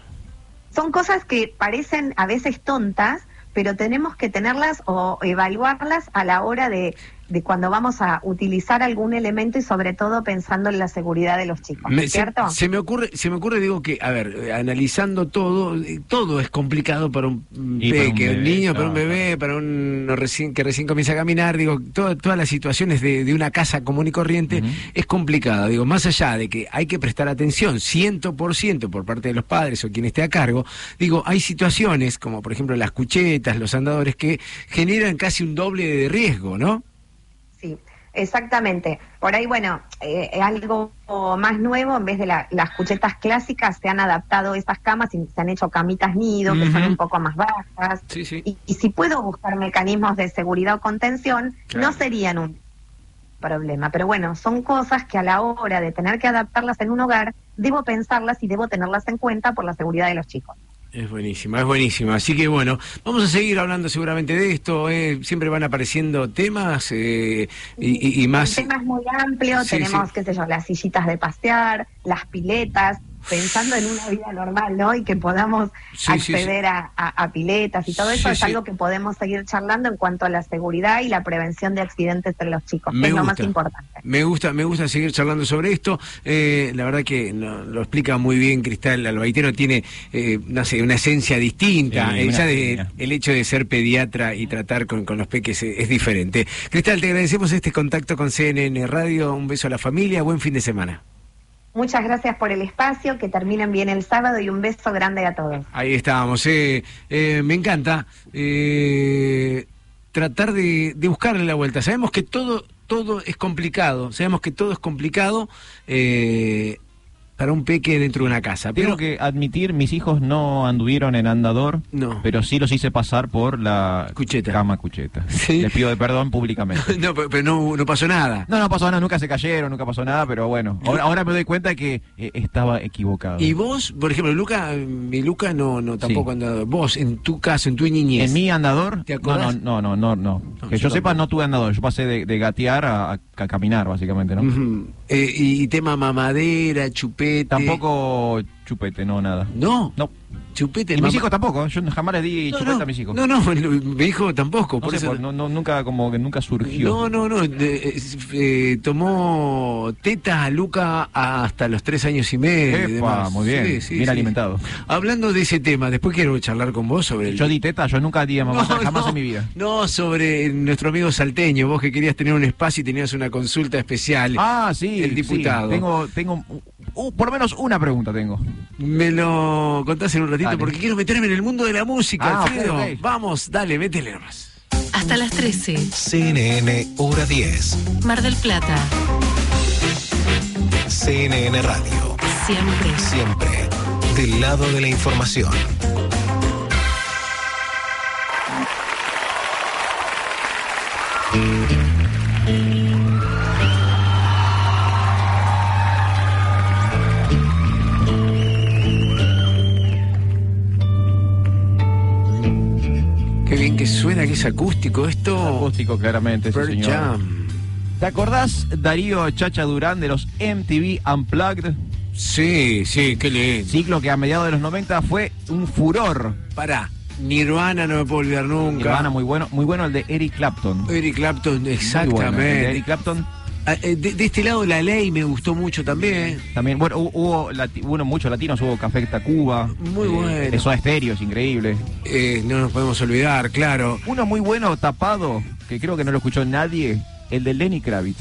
son cosas que parecen a veces tontas, pero tenemos que tenerlas o evaluarlas a la hora de, de cuando vamos a utilizar algún elemento y sobre todo pensando en la seguridad de los chicos, Me- se, ¿cierto? se me ocurre, se me ocurre, digo que, a ver, eh, analizando todo, eh, todo es complicado para un para un peque, un, bebé, niño, para un bebé, para un recién, que recién comienza a caminar, digo, todo- todas las situaciones de, de una casa común y corriente es complicada, digo, más allá de que hay que prestar atención 100% por parte de los padres o quien esté a cargo, digo, hay situaciones como por ejemplo las cuchetas, los andadores que generan casi un doble de riesgo, ¿no? Sí, exactamente. Por ahí, bueno, eh, algo más nuevo, en vez de la- las cuchetas clásicas, se han adaptado esas camas y se han hecho camitas nido, que son un poco más bajas. Y, y si puedo buscar mecanismos de seguridad o contención, Claro. no serían un problema. Pero bueno, son cosas que a la hora de tener que adaptarlas en un hogar, debo pensarlas y debo tenerlas en cuenta por la seguridad de los chicos. Es buenísima, es buenísima. Así que bueno, vamos a seguir hablando seguramente de esto. eh, Siempre van apareciendo temas eh, y, y- y más. El tema es muy amplio, Sí, tenemos, sí. qué sé yo, las sillitas de pasear, las piletas, pensando en una vida normal, ¿no? Y que podamos Sí, sí, acceder A, a- a piletas y todo eso Sí, es sí. algo que podemos seguir charlando en cuanto a la seguridad y la prevención de accidentes en los chicos, que es lo más importante. Me gusta, me gusta seguir charlando sobre esto. Eh, la verdad que no- lo explica muy bien Cristal. Albaitero tiene, eh, no sé, una esencia distinta. Sí, Eh, ya de- el hecho de ser pediatra y tratar con, con los peques es, es diferente. Cristal, te agradecemos este contacto con CNN Radio. Un beso a la familia. Buen fin de semana. Muchas gracias por el espacio, que terminen bien el sábado y un beso grande a todos. Ahí estábamos. eh, eh, me encanta eh, tratar de, de buscarle la vuelta. Sabemos que todo, todo es complicado. Sabemos que todo es complicado. Para un peque dentro de una casa. Tengo Pero que admitir, mis hijos no anduvieron en andador, No. pero sí los hice pasar por la cama cucheta. Les pido de perdón públicamente. no, pero, pero no, no pasó nada. No, no pasó nada, nunca se cayeron, nunca pasó nada, pero bueno, ahora, ahora me doy cuenta que eh, estaba equivocado. Y vos, por ejemplo, Luca, mi Luca no, no tampoco Sí. andador. Vos, en tu caso, en tu niñez. ¿En mi andador? ¿Te acordás? no, no, no, no. no. que yo yo sepa, no tuve andador. Yo pasé de, de gatear a, a caminar, básicamente, ¿no? Eh, y, tema mamadera, chupete. Tampoco chupete, no, nada. ¿No? No. Chupete. Y mis mamá- hijos tampoco, yo jamás les di No, chupete no. a mis hijos. No, no, mi hijo tampoco. No por eso- por- nunca, como que nunca surgió. No, no, no. eh, tomó tetas a Luca hasta los tres años y medio. y Epa, demás. muy bien, Sí, sí, bien sí. alimentado. Hablando de ese tema, después quiero charlar con vos sobre el... Yo di teta, yo nunca di a mamá, jamás en mi vida. No, sobre nuestro amigo salteño, vos que querías tener un espacio y tenías una consulta especial. Ah, sí. El diputado. Tengo, tengo, uh, por lo menos una pregunta tengo. Me lo contás en un ratito Dale. porque quiero meterme en el mundo de la música, Ah, Alfredo. Vamos, dale, métele nomás. Hasta las 13. CNN Hora 10. Mar del Plata. CNN Radio. Siempre. Siempre. Del lado de la información. Es acústico esto. Acústico, claramente, sí, señor. Jam. ¿Te acordás, Darío Chacha Durán, de los MTV Unplugged? Sí, sí, qué lindo. Ciclo que a mediados de los 90 fue un furor. Pará, Nirvana no me puedo olvidar nunca. Nirvana, muy bueno, muy bueno el de Eric Clapton. Eric Clapton, Muy bueno, el exactamente. de Eric Clapton De, de este lado la ley me gustó mucho también. también, bueno, hu- hubo, lati- hubo muchos latinos, hubo Café Tacuba. Muy bueno. De Soda Stereo, es increíble. Eh, no nos podemos olvidar, claro. Uno muy bueno tapado, que creo que no lo escuchó nadie, el de Lenny Kravitz.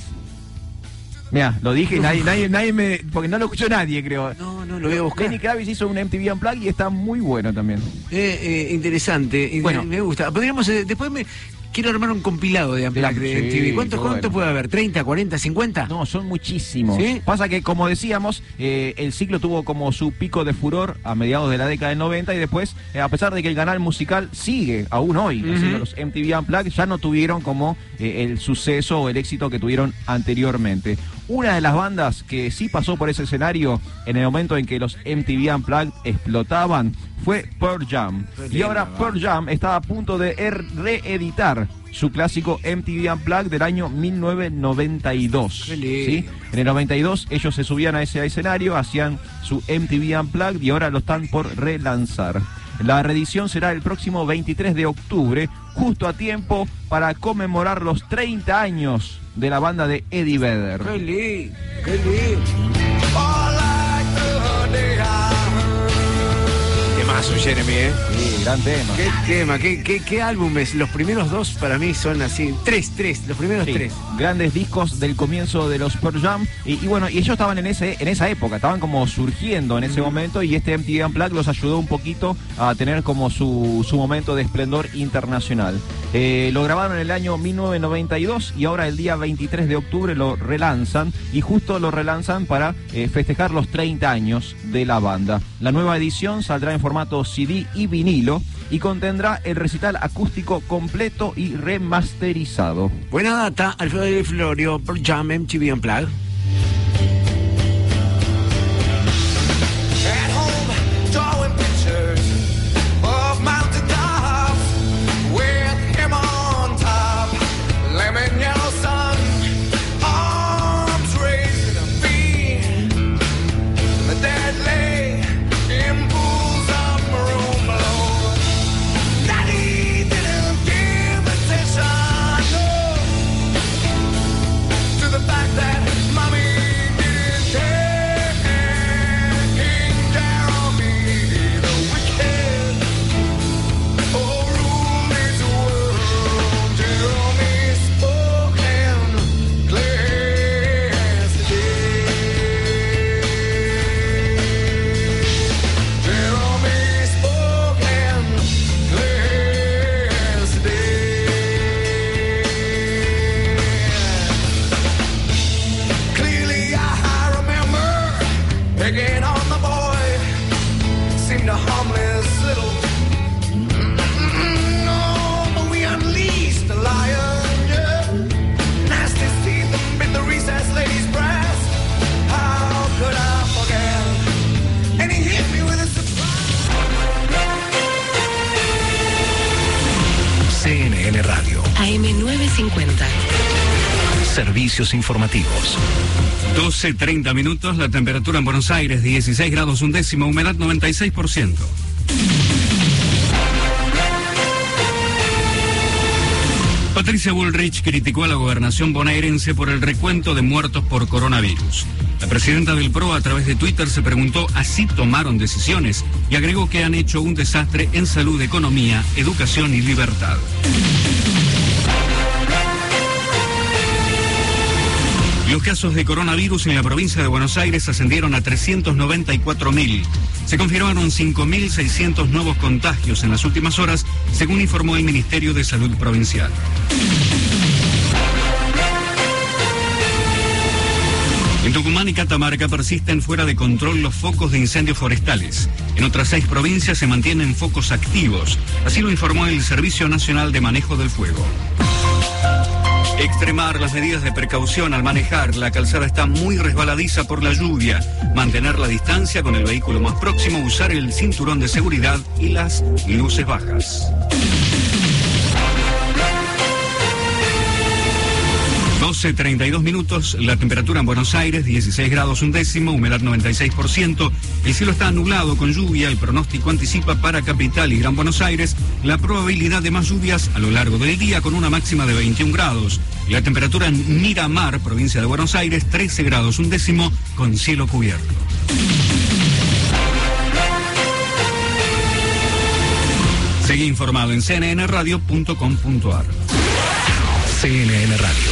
Mira, lo dije nadie, nadie, nadie me. Porque no lo escuchó nadie, creo. No, no, lo voy a buscar. Lenny Kravitz hizo un MTV Unplugged y está muy bueno también. Eh, eh, interesante, Bueno. me gusta. Podríamos, eh, después me quiero armar un compilado de Unplugged de Sí, MTV. ¿Cuántos, bueno. puede haber? ¿30, 40, 50? No, son muchísimos. ¿Sí? Pasa que, como decíamos, eh, el ciclo tuvo como su pico de furor a mediados de la década del 90 y después, eh, a pesar de que el canal musical sigue aún hoy, los MTV Unplugged, ya no tuvieron como eh, el suceso o el éxito que tuvieron anteriormente. Una de las bandas que sí pasó por ese escenario en el momento en que los MTV Unplugged explotaban fue Pearl Jam. Y ahora. Pearl Jam está a punto de er- reeditar su clásico MTV Unplugged del año 1992. Qué lindo. ¿sí? En el 92 ellos se subían a ese escenario, hacían su MTV Unplugged y ahora lo están por relanzar. La reedición será el próximo 23 de octubre, justo a tiempo para conmemorar los 30 años de la banda de Eddie Vedder. Qué lindo, qué lindo. Temazo, Jeremy, ¿eh? Sí, gran tema. Qué tema, qué, qué, qué álbumes. Los primeros dos para mí son así. Tres, tres, los primeros Sí, tres. grandes discos del comienzo de los Pearl Jam y, y bueno y ellos estaban en ese en esa época estaban como surgiendo en ese momento y este MTV Unplugged los ayudó un poquito a tener como su, su momento de esplendor internacional Eh, lo grabaron en el año 1992 y ahora el día 23 de octubre lo relanzan y justo lo relanzan para eh, festejar los 30 años de la banda la nueva edición saldrá en formato CD y vinilo y contendrá el recital acústico completo y remasterizado Buena data, Alfredo de Florio, Pearl Jam, MTV Unplugged. 9.50. Servicios informativos. 12, 30 minutos, la temperatura en Buenos Aires 16 grados un décimo, humedad 96%. Patricia Bullrich criticó a la gobernación bonaerense por el recuento de muertos por coronavirus. La presidenta del PRO a través de Twitter se preguntó así tomaron decisiones y agregó que han hecho un desastre en salud, economía, educación y libertad. Los casos de coronavirus en la provincia de Buenos Aires ascendieron a 394.000. Se confirmaron 5.600 nuevos contagios en las últimas horas, según informó el Ministerio de Salud Provincial. En Tucumán y Catamarca persisten fuera de control los focos de incendios forestales. En otras seis provincias se mantienen focos activos. Así lo informó el Servicio Nacional de Manejo del Fuego. Extremar las medidas de precaución al manejar. La calzada está muy resbaladiza por la lluvia. Mantener la distancia con el vehículo más próximo, usar el cinturón de seguridad y las luces bajas. 12.32 minutos, la temperatura en Buenos Aires 16 grados un décimo, humedad 96%, el cielo está nublado con lluvia, el pronóstico anticipa para Capital y Gran Buenos Aires la probabilidad de más lluvias a lo largo del día con una máxima de 21 grados. La temperatura en Miramar, provincia de Buenos Aires, 13 grados un décimo con cielo cubierto. Seguí informado en cnnradio.com.ar. CNN Radio.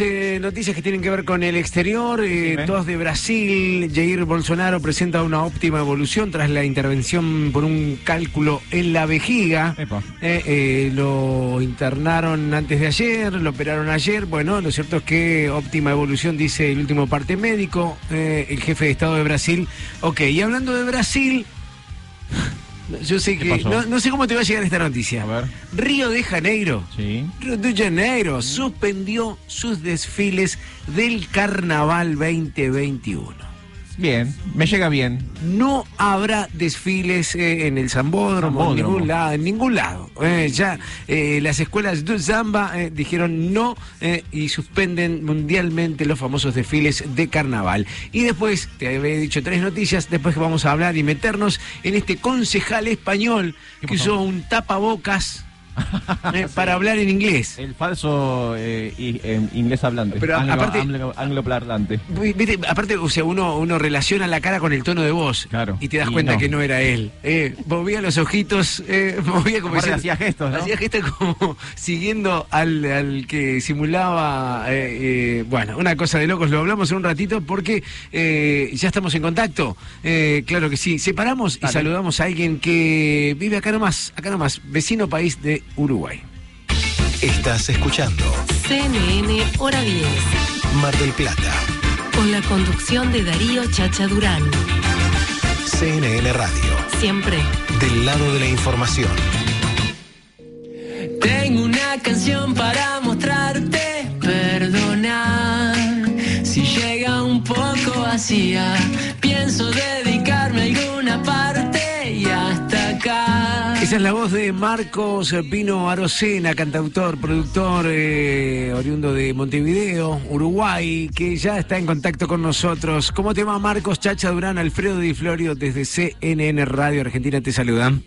Eh, noticias que tienen que ver con el exterior. eh, todas de Brasil. Jair Bolsonaro presenta una óptima evolución tras la intervención por un cálculo en la vejiga. Eh, lo internaron antes de ayer, lo operaron ayer. Bueno, lo cierto es que óptima evolución, dice el último parte médico, el jefe de Estado de Brasil. Ok, y hablando de Brasil. Yo sé ¿Qué que. No, no sé cómo te va a llegar esta noticia. Río de Janeiro. Río de Janeiro suspendió sus desfiles del Carnaval 2021. Bien, me llega bien. No habrá desfiles eh, en el Zambódromo, en ningún lado. En ningún lado. Eh, ya eh, las escuelas de Zamba dijeron no y suspenden mundialmente los famosos desfiles de carnaval. Y después, te había dicho tres noticias, después que vamos a hablar y meternos en este concejal español que usó un tapabocas para hablar en inglés. El falso eh, eh, inglés hablante. Pero Anglo- aparte- anglo- angloparlante. Viste, aparte, o sea, uno, uno relaciona la cara con el tono de voz. Y te das Y cuenta no. que no era él. Eh, movía los ojitos, eh, movía como diciendo- hacía gestos, ¿no? Hacía gestos como siguiendo al, al que simulaba. eh, eh, bueno, una cosa de locos. Lo hablamos en un ratito porque eh, ya estamos en contacto. Eh, claro que sí. Separamos y saludamos a alguien que vive acá nomás, acá nomás, vecino país de Uruguay. Estás escuchando CNN Hora 10. Mar del Plata. Con la conducción de Darío Chacha Durán. CNN Radio. Siempre. Del lado de la información. Tengo una canción para mostrarte, perdonar si llega un poco vacía. Pienso dedicarme Esa es la voz de Marcos Pino Arocena, cantautor, productor eh, oriundo de Montevideo, Uruguay, que ya está en contacto con nosotros. ¿Cómo te va Marcos? Chacha Durán, Alfredo Di Florio desde CNN Radio Argentina te saludan.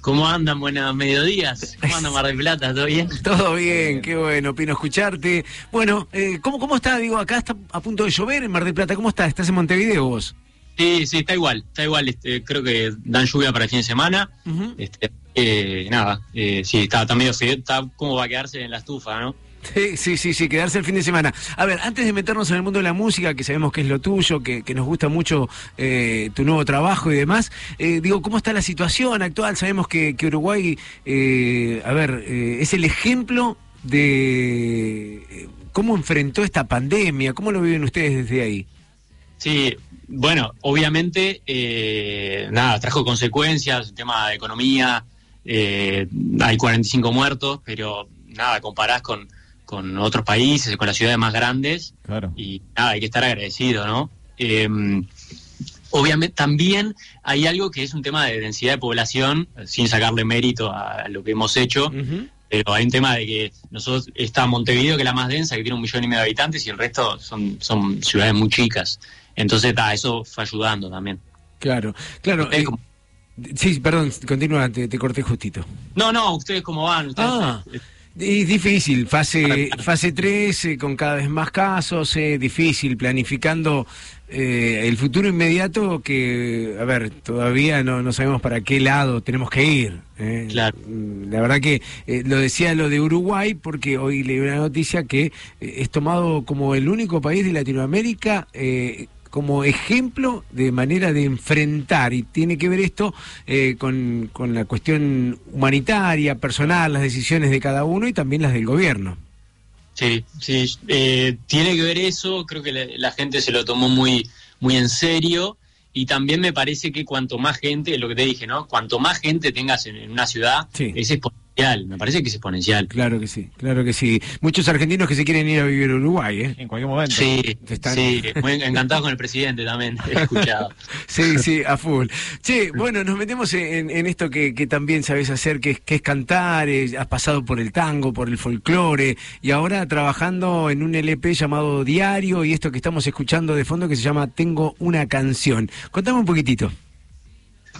¿Cómo andan? Buenos mediodías. ¿Cómo andan Mar del Plata? ¿Todo bien? Todo bien, qué bueno, Pino, escucharte. Bueno, eh, ¿cómo, ¿cómo está? Digo, acá está a punto de llover en Mar del Plata. ¿Cómo está? ¿Estás en Montevideo vos? Sí, sí, está igual. Está igual. Este, creo que dan lluvia para el fin de semana. este, eh, nada, eh, sí, está, está medio feo. Está como va a quedarse en la estufa, ¿no? Sí, sí, sí, sí, quedarse el fin de semana. A ver, antes de meternos en el mundo de la música, que sabemos que es lo tuyo, que, que nos gusta mucho eh, tu nuevo trabajo y demás, eh, digo, ¿cómo está la situación actual? Sabemos que, que Uruguay, eh, a ver, eh, es el ejemplo de cómo enfrentó esta pandemia, cómo lo viven ustedes desde ahí. Sí, bueno, obviamente, eh, nada, trajo consecuencias, el tema de economía, eh, hay 45 muertos, pero nada, comparás con, con otros países, con las ciudades más grandes, Claro. y nada, hay que estar agradecido, ¿no? Eh, obviamente también hay algo que es un tema de densidad de población, sin sacarle mérito a lo que hemos hecho, pero hay un tema de que nosotros está Montevideo, que es la más densa, que tiene un millón y medio de habitantes, y el resto son, son ciudades muy chicas. Entonces, ta, eso fue ayudando también. Claro, claro. eh, sí, perdón, continúa, te, te corté justito. No, no, ¿ustedes cómo van? ¿Ustedes, Ah, es difícil, fase fase 3, eh, con cada vez más casos, eh, difícil, planificando eh, el futuro inmediato que, a ver, todavía no, no sabemos para qué lado tenemos que ir. Mm, La verdad que lo decía lo de Uruguay porque hoy leí una noticia que es tomado como el único país de Latinoamérica eh, como ejemplo de manera de enfrentar y tiene que ver esto eh, con, con la cuestión humanitaria, personal, las decisiones de cada uno y también las del gobierno. Sí, sí, eh, tiene que ver eso, creo que la, la gente se lo tomó muy, muy en serio y también me parece que cuanto más gente, lo que te dije, ¿no? Cuanto más gente tengas en, en una ciudad, es exponencial, me parece que es exponencial. Claro que sí, claro que sí. Muchos argentinos que se quieren ir a vivir a Uruguay, ¿eh? En cualquier momento. Sí, Están- sí, muy encantado con el presidente también, he escuchado. Sí, sí, a full. Che, bueno, nos metemos en, en esto que, que también sabes hacer, que es, que es cantar, eh, has pasado por el tango, por el folclore, y ahora trabajando en un LP llamado Diario, y esto que estamos escuchando de fondo que se llama Tengo una canción. Contame un poquitito.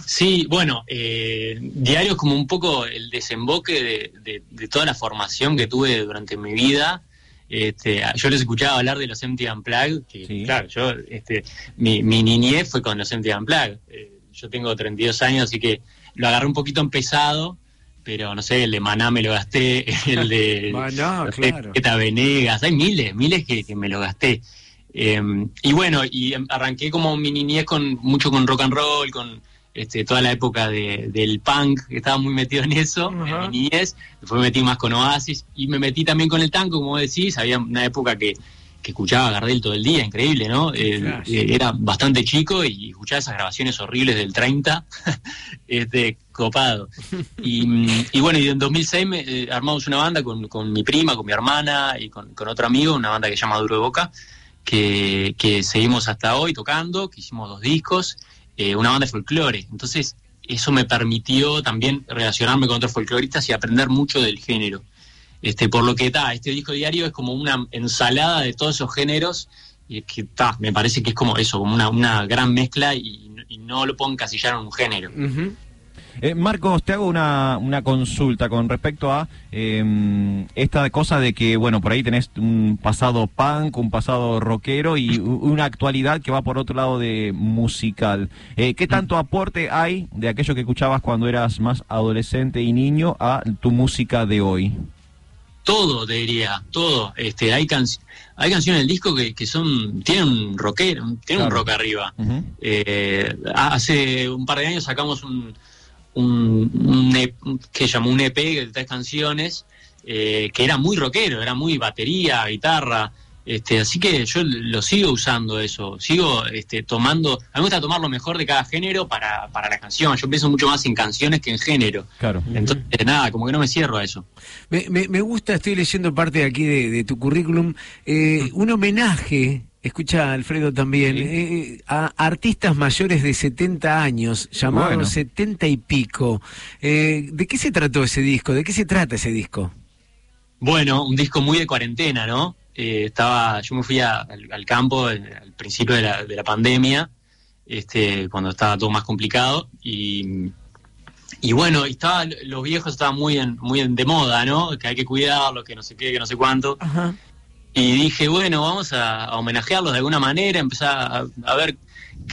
Sí, bueno, eh, diario es como un poco el desemboque de, de- de toda la formación que tuve durante mi vida. Este, yo les escuchaba hablar de los MTV Unplugged, que claro, yo, este, mi, mi niñez fue con los MTV Unplugged. Eh, yo tengo 32 años, así que lo agarré un poquito empezado, pero no sé, el de Maná me lo gasté, el de Maná, claro. Venegas, hay miles, miles que, que me lo gasté. Eh, y bueno, y em- arranqué como mi niñez con mucho con rock and roll, con este, toda la época de- del punk, estaba muy metido en eso, en mi niñez. Después me metí más con Oasis y me metí también con el tango, como decís. Había una época que, que escuchaba a Gardel todo el día, increíble, ¿no? Eh, Claro. eh, era bastante chico y escuchaba esas grabaciones horribles del 30, este, copado. Y, y bueno, y en 2006 me, eh, armamos una banda con, con mi prima, con mi hermana y con, con otro amigo, una banda que se llama Duro de Boca, que, que seguimos hasta hoy tocando, que hicimos dos discos, eh, una banda de folclore. Entonces, eso me permitió también relacionarme con otros folcloristas y aprender mucho del género. Este, por lo que está, este disco diario es como una ensalada de todos esos géneros y que ta, me parece que es como eso, como una, una gran mezcla y, y no lo puedo encasillar en un género. Eh, Marcos, te hago una, una consulta con respecto a eh, esta cosa de que, bueno, por ahí tenés un pasado punk, un pasado rockero y una actualidad que va por otro lado de musical. Eh, ¿Qué tanto aporte hay de aquello que escuchabas cuando eras más adolescente y niño a tu música de hoy? todo diría todo este hay canc- hay canciones del disco que, que son tienen un rockero tienen un rock arriba Eh, hace un par de años sacamos un un, un EP que llamó un EP de tres canciones eh, que era muy rockero era muy batería guitarra este así que yo lo sigo usando eso sigo este tomando a mí me gusta tomar lo mejor de cada género para, para la canción yo pienso mucho más en canciones que en género. Claro. entonces nada como que no me cierro a eso. Me, me- me gusta, estoy leyendo parte de aquí de, de tu currículum, eh, un homenaje, escucha Alfredo también, eh, a artistas mayores de 70 años, llamado Bueno. 70 y pico. Eh, ¿De qué se trató ese disco? ¿De qué se trata ese disco? Bueno, un disco muy de cuarentena, ¿no? Eh, estaba, yo me fui a- al, al campo eh, al principio de la, de la pandemia, este, cuando estaba todo más complicado, y, y bueno, y estaba, los viejos estaban muy en, muy en, de moda, ¿no? Que hay que cuidarlos, que no sé qué, que no sé cuánto. Y dije, bueno, vamos a, a homenajearlos de alguna manera, empezar a, a ver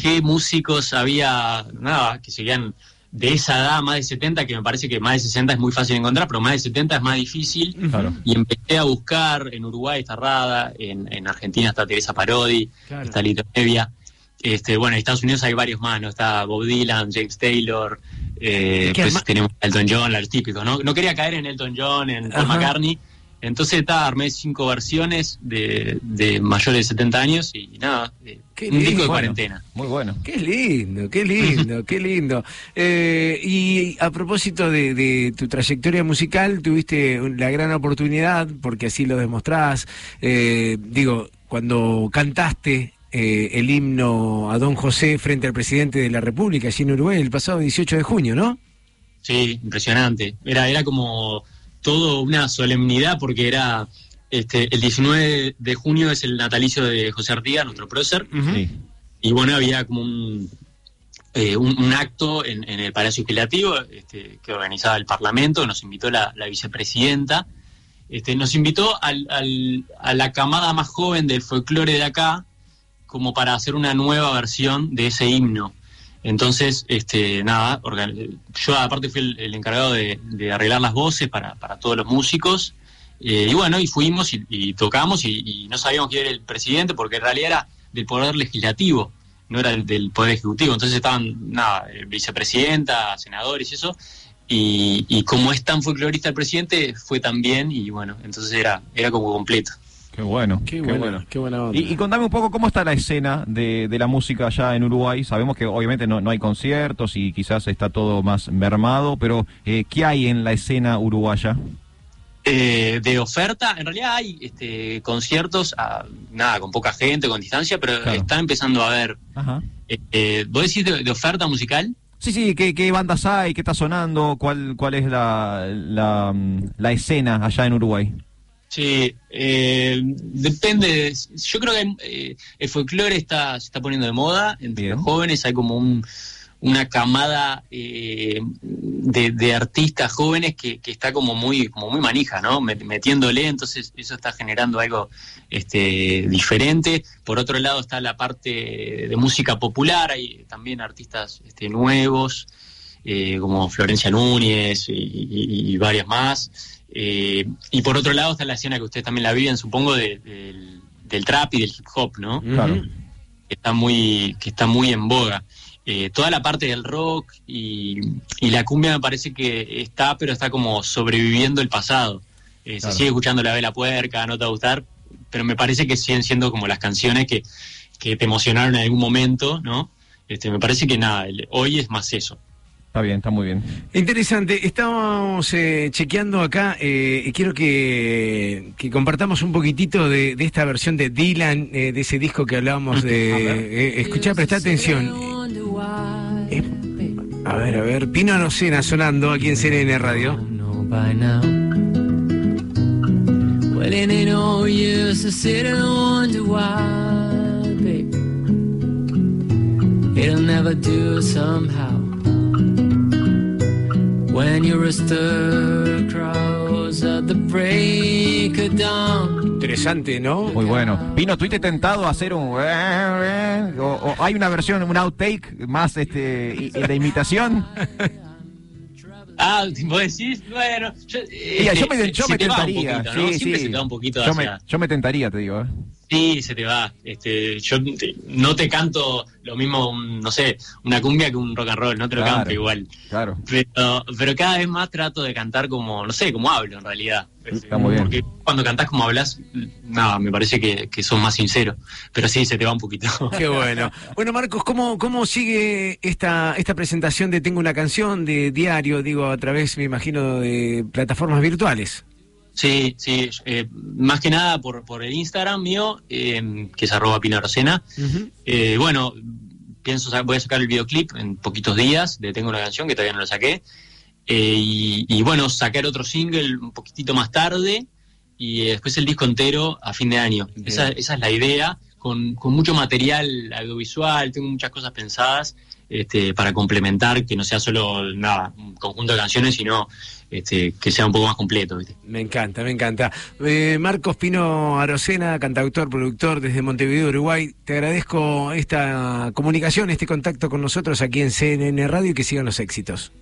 qué músicos había, nada, que seguían de esa edad, más de 70, que me parece que más de 60 es muy fácil encontrar, pero más de 70 es más difícil. Claro. Y empecé a buscar, en Uruguay está Rada, en, en Argentina está Teresa Parodi, Claro. está Lito Nevia. Este, bueno, en Estados Unidos hay varios más, ¿no? Está Bob Dylan, James Taylor, eh, pues tenemos Elton John, los típicos, ¿no? No quería caer en Elton John, en Paul. McCartney. Entonces está, armé cinco versiones de, de mayores de 70 años y nada, eh, Qué un disco lindo. de Bueno. cuarentena. Muy bueno. Qué lindo, qué lindo, qué lindo. Eh, y a propósito de, de tu trayectoria musical, tuviste la gran oportunidad, porque así lo demostrás, eh, digo, cuando cantaste eh, el himno a Don José frente al presidente de la República, allí en Uruguay, el pasado 18 de junio, ¿no? Sí, impresionante. Era, era como todo una solemnidad porque era este, el 19 de junio es el natalicio de José Artigas, nuestro prócer. Sí. Y bueno, había como un, eh, un, un acto en, en el Palacio Legislativo este, que organizaba el Parlamento, nos invitó la, la vicepresidenta, este, nos invitó al, al- a la camada más joven del folclore de acá como para hacer una nueva versión de ese himno. Entonces, este, nada, yo aparte fui el, encargado de, de arreglar las voces para, para todos los músicos. eh, y bueno, y fuimos y, tocamos y, y no sabíamos quién era el presidente porque en realidad era del Poder Legislativo, no era del, del Poder Ejecutivo. Entonces estaban, nada, eh, vicepresidenta, senadores y eso. Y, y como es tan folclorista el presidente, fue tan bien y bueno, entonces era, era como completo. Qué bueno. Qué, bueno, qué buena onda. Y, y contame un poco cómo está la escena de, de la música allá en Uruguay. Sabemos que obviamente no, no hay conciertos y quizás está todo más mermado, pero eh, ¿qué hay en la escena uruguaya? Eh, de oferta, en realidad hay este, conciertos, a- nada, con poca gente, con distancia, pero está empezando a haber. Ajá. Eh, eh, ¿Vos decís de, de oferta musical? Sí, sí, ¿qué, qué bandas hay? ¿Qué está sonando? ¿Cuál, cuál es la, la, mm, la escena allá en Uruguay? Sí, eh, depende. de- yo creo que eh, el folclore está, se está poniendo de moda entre los jóvenes. Hay como un, una camada eh, de, de artistas jóvenes que, que está como muy, como muy manija, ¿no? Met- Metiéndole, entonces eso está generando algo este, diferente. Por otro lado está la parte de música popular, hay también artistas este, nuevos, eh, como Florencia Núñez y, y- y varias más. Eh, y por otro lado está la escena que ustedes también la viven, supongo, de- del, del trap y del hip hop, ¿no? Claro. Que está muy, que está muy en boga. Eh, toda la parte del rock y, y la cumbia me parece que está, pero está como sobreviviendo el pasado. Eh, Claro. Se sigue escuchando la vela puerca, no te va a gustar, pero me parece que siguen siendo como las canciones que, que te emocionaron en algún momento, ¿no? Este, me parece que nada, el- hoy es más eso. Está bien, está muy bien. Interesante, estamos eh, chequeando acá, eh, y quiero que, que compartamos un poquitito de, de esta versión de Dylan, eh, de ese disco que hablábamos de... Eh, escuchá, presta atención. Eh, a ver, a ver, Pino Arocena sonando aquí en CNN Radio. It'll never do somehow. When your rooster crows at the break of dawn. Interesante, ¿no? Muy bueno. Pino, ¿tuviste tentado a hacer un... O, o hay una versión, un outtake más este i- de imitación? Ah, vos decís, bueno, yo, Mira, este, yo me, yo se me te va un tentaría. poquito, ¿no? sí, Siempre sí. se te va un poquito yo, me, hacia- yo me tentaría, te digo. ¿eh? Sí, se te va. Este, yo te- no te canto lo mismo, un- no sé, una cumbia que un rock and roll, no te lo Claro, canto igual. Claro. Pero, pero cada vez más trato de cantar como, no sé, como hablo en realidad. Está muy bien. Porque cuando cantás como hablas, nada, me parece que, que sos más sincero. Pero sí, se te va un poquito. Qué bueno. Bueno, Marcos, ¿cómo, cómo sigue esta, esta presentación de Tengo una canción de diario, digo, a través, me imagino, de plataformas virtuales? Sí, sí, eh, más que nada por, por el Instagram mío, eh, que es arroba pinarocena. Eh, bueno, pienso voy a sacar el videoclip en poquitos días de Tengo una canción que todavía no lo saqué. Eh, y, y bueno, sacar otro single un poquitito más tarde y eh, después el disco entero a fin de año. Esa, esa es la idea, con, con mucho material audiovisual, tengo muchas cosas pensadas. este, para complementar, que no sea solo nada, un conjunto de canciones, sino este, que sea un poco más completo. ¿viste? Me encanta, me encanta. Eh, Marcos Pino Arocena, cantautor, productor desde Montevideo, Uruguay. Te agradezco esta comunicación, este contacto con nosotros aquí en CNN Radio y que sigan los éxitos.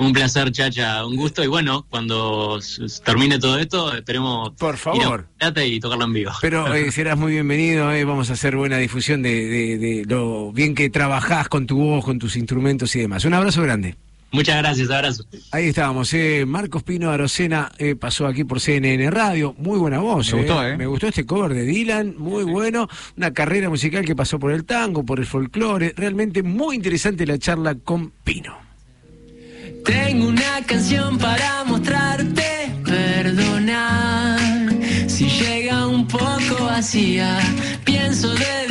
Un placer, Chacha, un gusto. Y bueno, cuando termine todo esto, esperemos Por favor. ir a y tocarlo en vivo. Pero eh, serás muy bienvenido, eh, vamos a hacer buena difusión de, de- de lo bien que trabajás con tu voz, con tus instrumentos y demás. Un abrazo grande. Muchas gracias, abrazo. Ahí estábamos, eh, Marcos Pino Arocena eh, pasó aquí por CNN Radio, muy buena voz. Me gustó, ¿eh? Me gustó este cover de Dylan, muy bueno, una carrera musical que pasó por el tango, por el folclore, realmente muy interesante la charla con Pino. Tengo una canción para mostrarte, perdonar si llega un poco vacía. Pienso dedicarme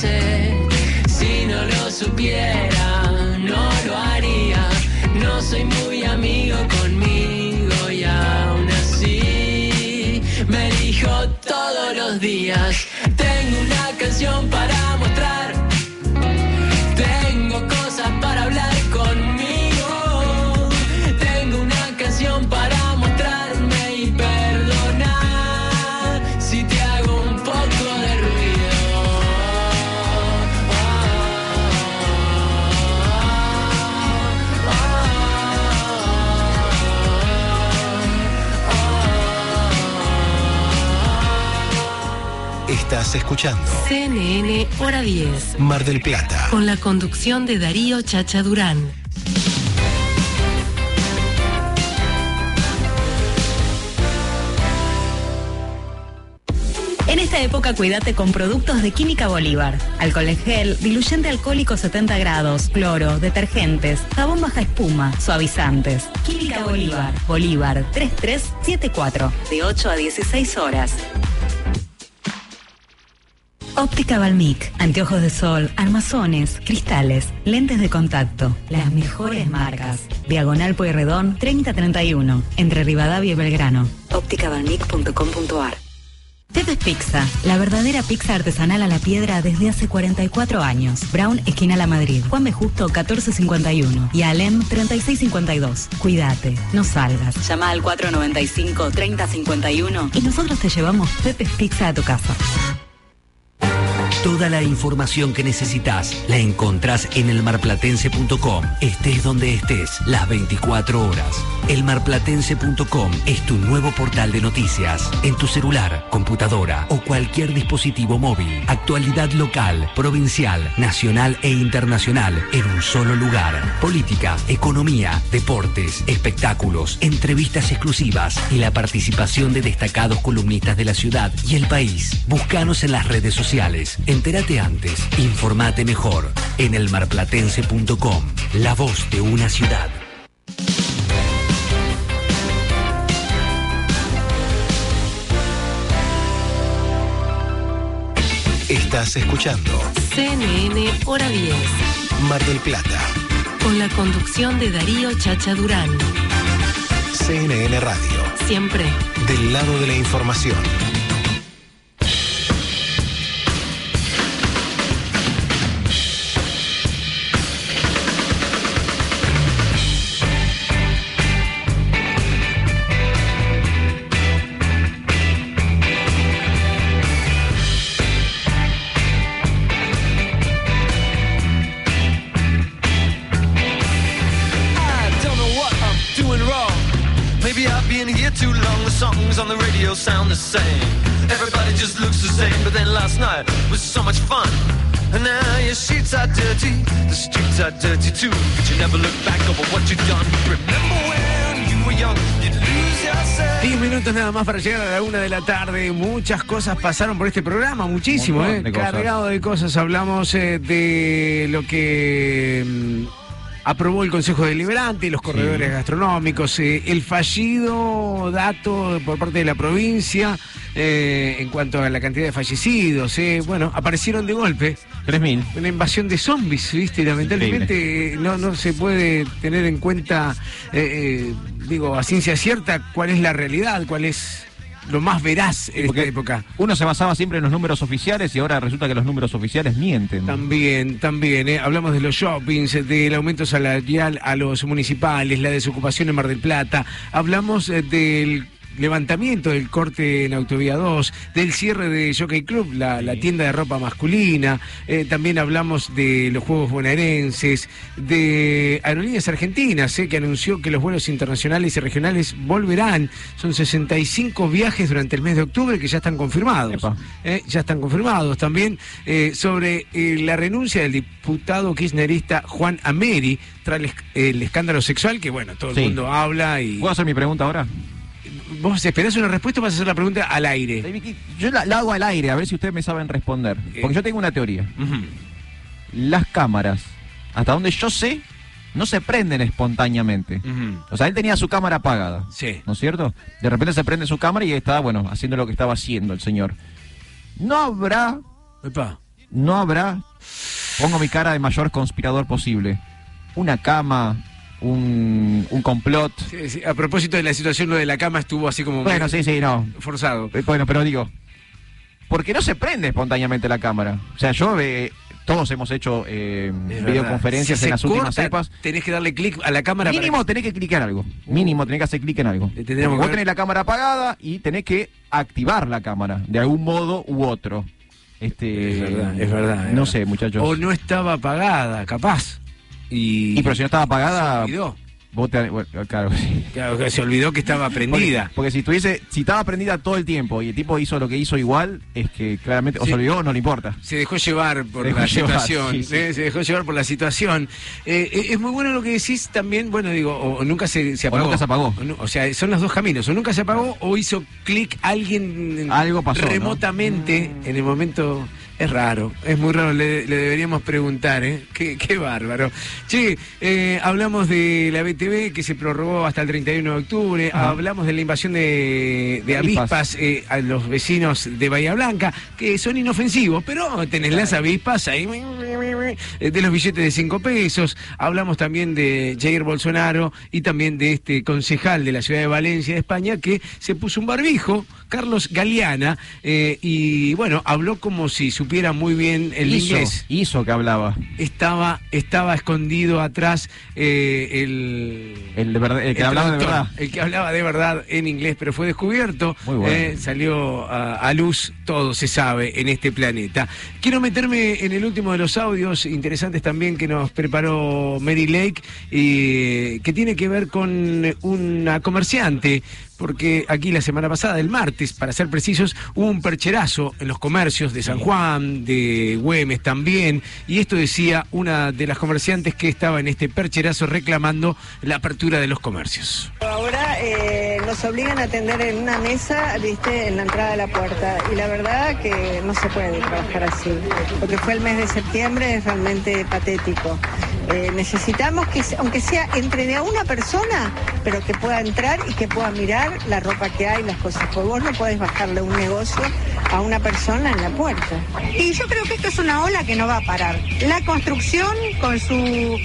Si no lo supiera, no lo haría. No soy muy amigo conmigo y aún así me elijo todos los días. Tengo una canción para Estás escuchando CNN Hora 10. Mar del Plata. Con la conducción de Darío Chacha Durán. En esta época cuídate con productos de Química Bolívar. Alcohol en gel, diluyente alcohólico 70 grados, cloro, detergentes, jabón baja espuma, suavizantes. Química Bolívar. Bolívar 3374. De 8 a 16 horas. Óptica Balmic, anteojos de sol, armazones, cristales, lentes de contacto, las mejores marcas. Diagonal Pueyrredón 3031, entre Rivadavia y Belgrano. ópticabalmic.com.ar Pepe's Pizza, la verdadera pizza artesanal a la piedra desde hace 44 años. Brown, esquina La Madrid. Juan B. Justo, 1451. Y Alem, 3652. Cuídate, no salgas. Llama al 495-3051 y nosotros te llevamos Pepe's Pizza a tu casa. Toda la información que necesitas la encontrás en elmarplatense.com. Estés donde estés, las 24 horas. Elmarplatense.com es tu nuevo portal de noticias. En tu celular, computadora o cualquier dispositivo móvil. Actualidad local, provincial, nacional e internacional en un solo lugar. Política, economía, deportes, espectáculos, entrevistas exclusivas y la participación de destacados columnistas de la ciudad y el país. Búscanos en las redes sociales. Entérate antes, informate mejor en elmarplatense.com. La voz de una ciudad. Estás escuchando CNN Hora 10. Mar del Plata. Con la conducción de Darío Chacha Durán. CNN Radio. Siempre. Del lado de la información. Sound the same. Everybody just looks the same. But then last night was so much fun. And now your sheets are dirty. The streets are dirty too. But you never look back over what you've done. Remember when you were young, you'd lose yourself. 10 minutos nada más para llegar a la una de la tarde. Muchas cosas pasaron por este programa, muchísimo, ¿eh? de. Cargado de cosas. Hablamos eh, de lo que mm, aprobó el Consejo Deliberante, los corredores gastronómicos, eh, el fallido dato por parte de la provincia eh, en cuanto a la cantidad de fallecidos. eh, bueno, aparecieron de golpe. 3.000. Una invasión de zombies, ¿viste? Y lamentablemente no, no se puede tener en cuenta, digo, a ciencia cierta, cuál es la realidad, cuál es lo más veraz en esta época. Uno se basaba siempre en los números oficiales y ahora resulta que los números oficiales mienten. También, también, ¿eh? hablamos de los shoppings, del aumento salarial a los municipales, la desocupación en Mar del Plata, hablamos eh, del levantamiento del corte en Autovía 2, del cierre de Jockey Club, la, la tienda de ropa masculina, eh, también hablamos de los Juegos Bonaerenses, de Aerolíneas Argentinas, eh, que anunció que los vuelos internacionales y regionales volverán. Son 65 viajes durante el mes de octubre que ya están confirmados. Eh, ya están confirmados también eh, sobre la renuncia del diputado kirchnerista Juan Ameri tras el, esc- el escándalo sexual, que bueno, todo Sí. el mundo habla y... ¿Puedo hacer mi pregunta ahora? ¿Vos esperás una respuesta o vas a hacer la pregunta al aire? Yo la, la hago al aire, a ver si ustedes me saben responder. Porque yo tengo una teoría. Las cámaras, hasta donde yo sé, no se prenden espontáneamente. O sea, él tenía su cámara apagada. Sí. ¿No es cierto? De repente se prende su cámara y estaba, bueno, haciendo lo que estaba haciendo el señor. No habrá. No habrá. Pongo mi cara de mayor conspirador posible. Una cama, un, un complot. Sí, sí, A propósito de la situación, lo de la cama estuvo así como... Bueno, sí, sí, no. Forzado. Eh, Bueno, pero digo, porque no se prende espontáneamente la cámara. O sea, yo, eh, todos hemos hecho eh, videoconferencias. Si en las últimas cepas. Tenés que darle clic a la cámara Mínimo para... tenés que clicar algo. Mínimo tenés que hacer clic en algo. Vos tenés la cámara apagada y tenés que activar la cámara de algún modo u otro. Este, Es verdad, es verdad. es No verdad. sé, muchachos. O no estaba apagada, capaz. Y, Y pero si no estaba apagada. Se olvidó. Vos te- bueno, claro, sí. Claro, que se olvidó que estaba prendida. Porque, porque si tuviese, si estaba prendida todo el tiempo y el tipo hizo lo que hizo igual, es que claramente, o se olvidó o no le importa. Se dejó llevar por dejó la llevar, situación. sí, sí. ¿eh? Se dejó llevar por la situación. Eh, eh, es muy bueno lo que decís también, bueno, digo, o, o nunca se, se O apagó. nunca se apagó. O, no- o sea, son los dos caminos. O nunca se apagó o hizo clic alguien Algo pasó, ¿no? remotamente en el momento. Es raro, es muy raro, le, le deberíamos preguntar, ¿eh? Qué, qué bárbaro. Che, eh, hablamos de la BTV que se prorrogó hasta el 31 de octubre, Ajá. hablamos de la invasión de, de Avispas. avispas eh, a los vecinos de Bahía Blanca, que son inofensivos, pero tenés las avispas ahí, eh, de los billetes de 5 pesos. Hablamos también de Jair Bolsonaro y también de este concejal de la ciudad de Valencia, de España, que se puso un barbijo, Carlos Galeana, eh, y bueno, habló como si supiera muy bien el hizo, inglés. hizo que hablaba. Estaba, estaba escondido atrás eh, el, El, de verdad- el que hablaba de verdad. El que hablaba de verdad en inglés, pero fue descubierto. Muy bueno. eh, salió a, a luz, todo se sabe en este planeta. Quiero meterme en el último de los audios interesantes también que nos preparó Mary Lake, y que tiene que ver con una comerciante. Porque aquí la semana pasada, el martes, para ser precisos, hubo un percherazo en los comercios de San Juan, de Güemes también, y esto decía una de las comerciantes que estaba en este percherazo reclamando la apertura de los comercios. Ahora eh, nos obligan a atender en una mesa, viste, en la entrada de la puerta. Y la verdad que no se puede trabajar así. Lo que fue el mes de septiembre es realmente patético. Eh, necesitamos que, aunque sea entre de a una persona, pero que pueda entrar y que pueda mirar la ropa que hay, las cosas. Porque vos no podés bajarle un negocio a una persona en la puerta. Y yo creo que esto es una ola que no va a parar. La construcción con su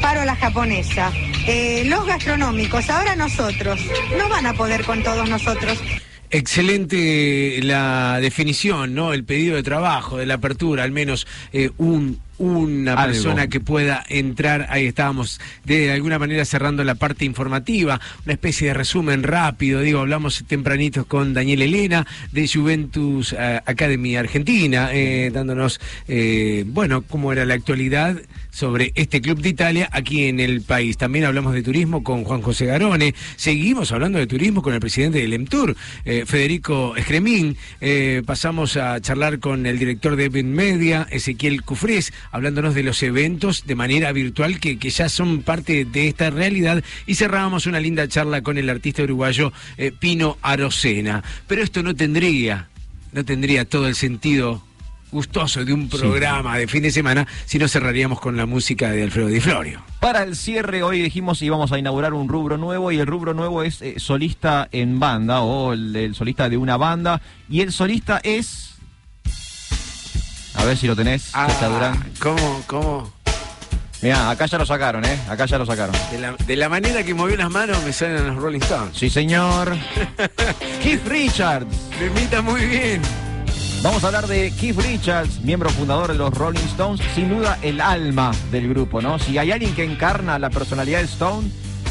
paro la japonesa, eh, los gastronómicos, ahora nosotros, no van a poder con todos nosotros. Excelente la definición, ¿no? El pedido de trabajo, de la apertura, al menos eh, un una Algo. persona que pueda entrar, ahí estábamos de alguna manera cerrando la parte informativa, una especie de resumen rápido, digo, hablamos tempranitos con Daniel Elena de Juventus eh, Academy Argentina, eh, dándonos, eh, bueno, cómo era la actualidad sobre este club de Italia aquí en el país. También hablamos de turismo con Juan José Garone, seguimos hablando de turismo con el presidente del EMTUR, eh, Federico Escremín, Eh, pasamos a charlar con el director de Event Media, Ezequiel Cufrés, hablándonos de los eventos de manera virtual que, que ya son parte de esta realidad y cerrábamos una linda charla con el artista uruguayo eh, Pino Arocena. Pero esto no tendría, no tendría todo el sentido gustoso de un programa de fin de semana si no cerraríamos con la música de Alfredo Di Florio. Para el cierre, hoy dijimos íbamos a inaugurar un rubro nuevo y el rubro nuevo es eh, solista en banda o el, el solista de una banda. Y el solista es. A ver si lo tenés, Ah, Durán. ¿Cómo, cómo? Mirá, acá ya lo sacaron, ¿eh? Acá ya lo sacaron. De la, de la manera que movió las manos me salen los Rolling Stones. Sí, señor. Keith Richards. Me imita muy bien. Vamos a hablar de Keith Richards, miembro fundador de los Rolling Stones, sin duda el alma del grupo, ¿no? Si hay alguien que encarna la personalidad de Stone,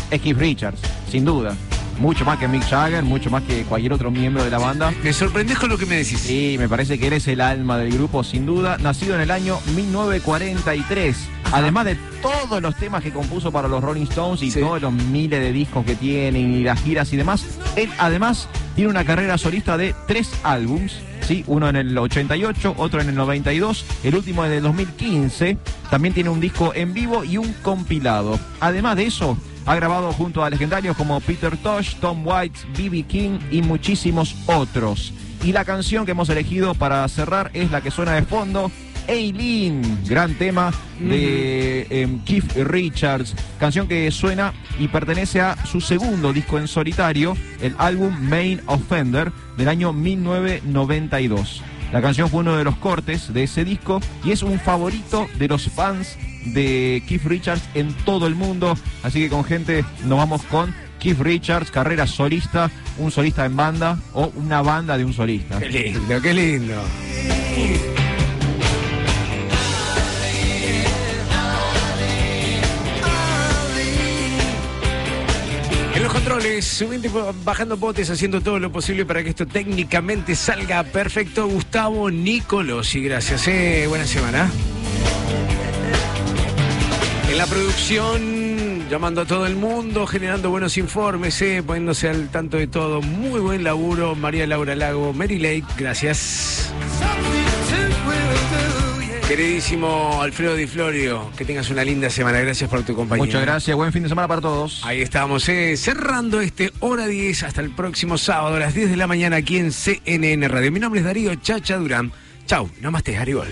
es Keith Richards, sin duda. Mucho más que Mick Jagger, mucho más que cualquier otro miembro de la banda. Me sorprendes con lo que me decís. Sí, me parece que eres el alma del grupo, sin duda. Nacido en el año 1943. Además de todos los temas que compuso para los Rolling Stones y todos los miles de discos que tienen y las giras y demás, él además tiene una carrera solista de tres álbums. Sí, uno en el 88, otro en el 92, el último en el 2015. También tiene un disco en vivo y un compilado. Además de eso, ha grabado junto a legendarios como Peter Tosh, Tom Waits, B.B. King y muchísimos otros. Y la canción que hemos elegido para cerrar es la que suena de fondo, Eileen, gran tema de em, Keith Richards, canción que suena y pertenece a su segundo disco en solitario, el álbum Main Offender del año 1992. La canción fue uno de los cortes de ese disco y es un favorito de los fans de Keith Richards en todo el mundo. Así que con gente nos vamos con Keith Richards, carrera solista, un solista en banda o una banda de un solista. Qué lindo, qué lindo. En los controles, subiendo y bajando potes, haciendo todo lo posible para que esto técnicamente salga perfecto. Gustavo Nicolosi, gracias. Eh. Buena semana. En la producción, llamando a todo el mundo, generando buenos informes, eh, poniéndose al tanto de todo. Muy buen laburo, María Laura Lago, Mary Lake, gracias. Queridísimo Alfredo Di Florio, que tengas una linda semana. Gracias por tu compañía. Muchas gracias, buen fin de semana para todos. Ahí estamos, eh, cerrando este hora 10 hasta el próximo sábado a las 10 de la mañana aquí en CNN Radio. Mi nombre es Darío Chacha Durán. Chau, namaste, Haribol.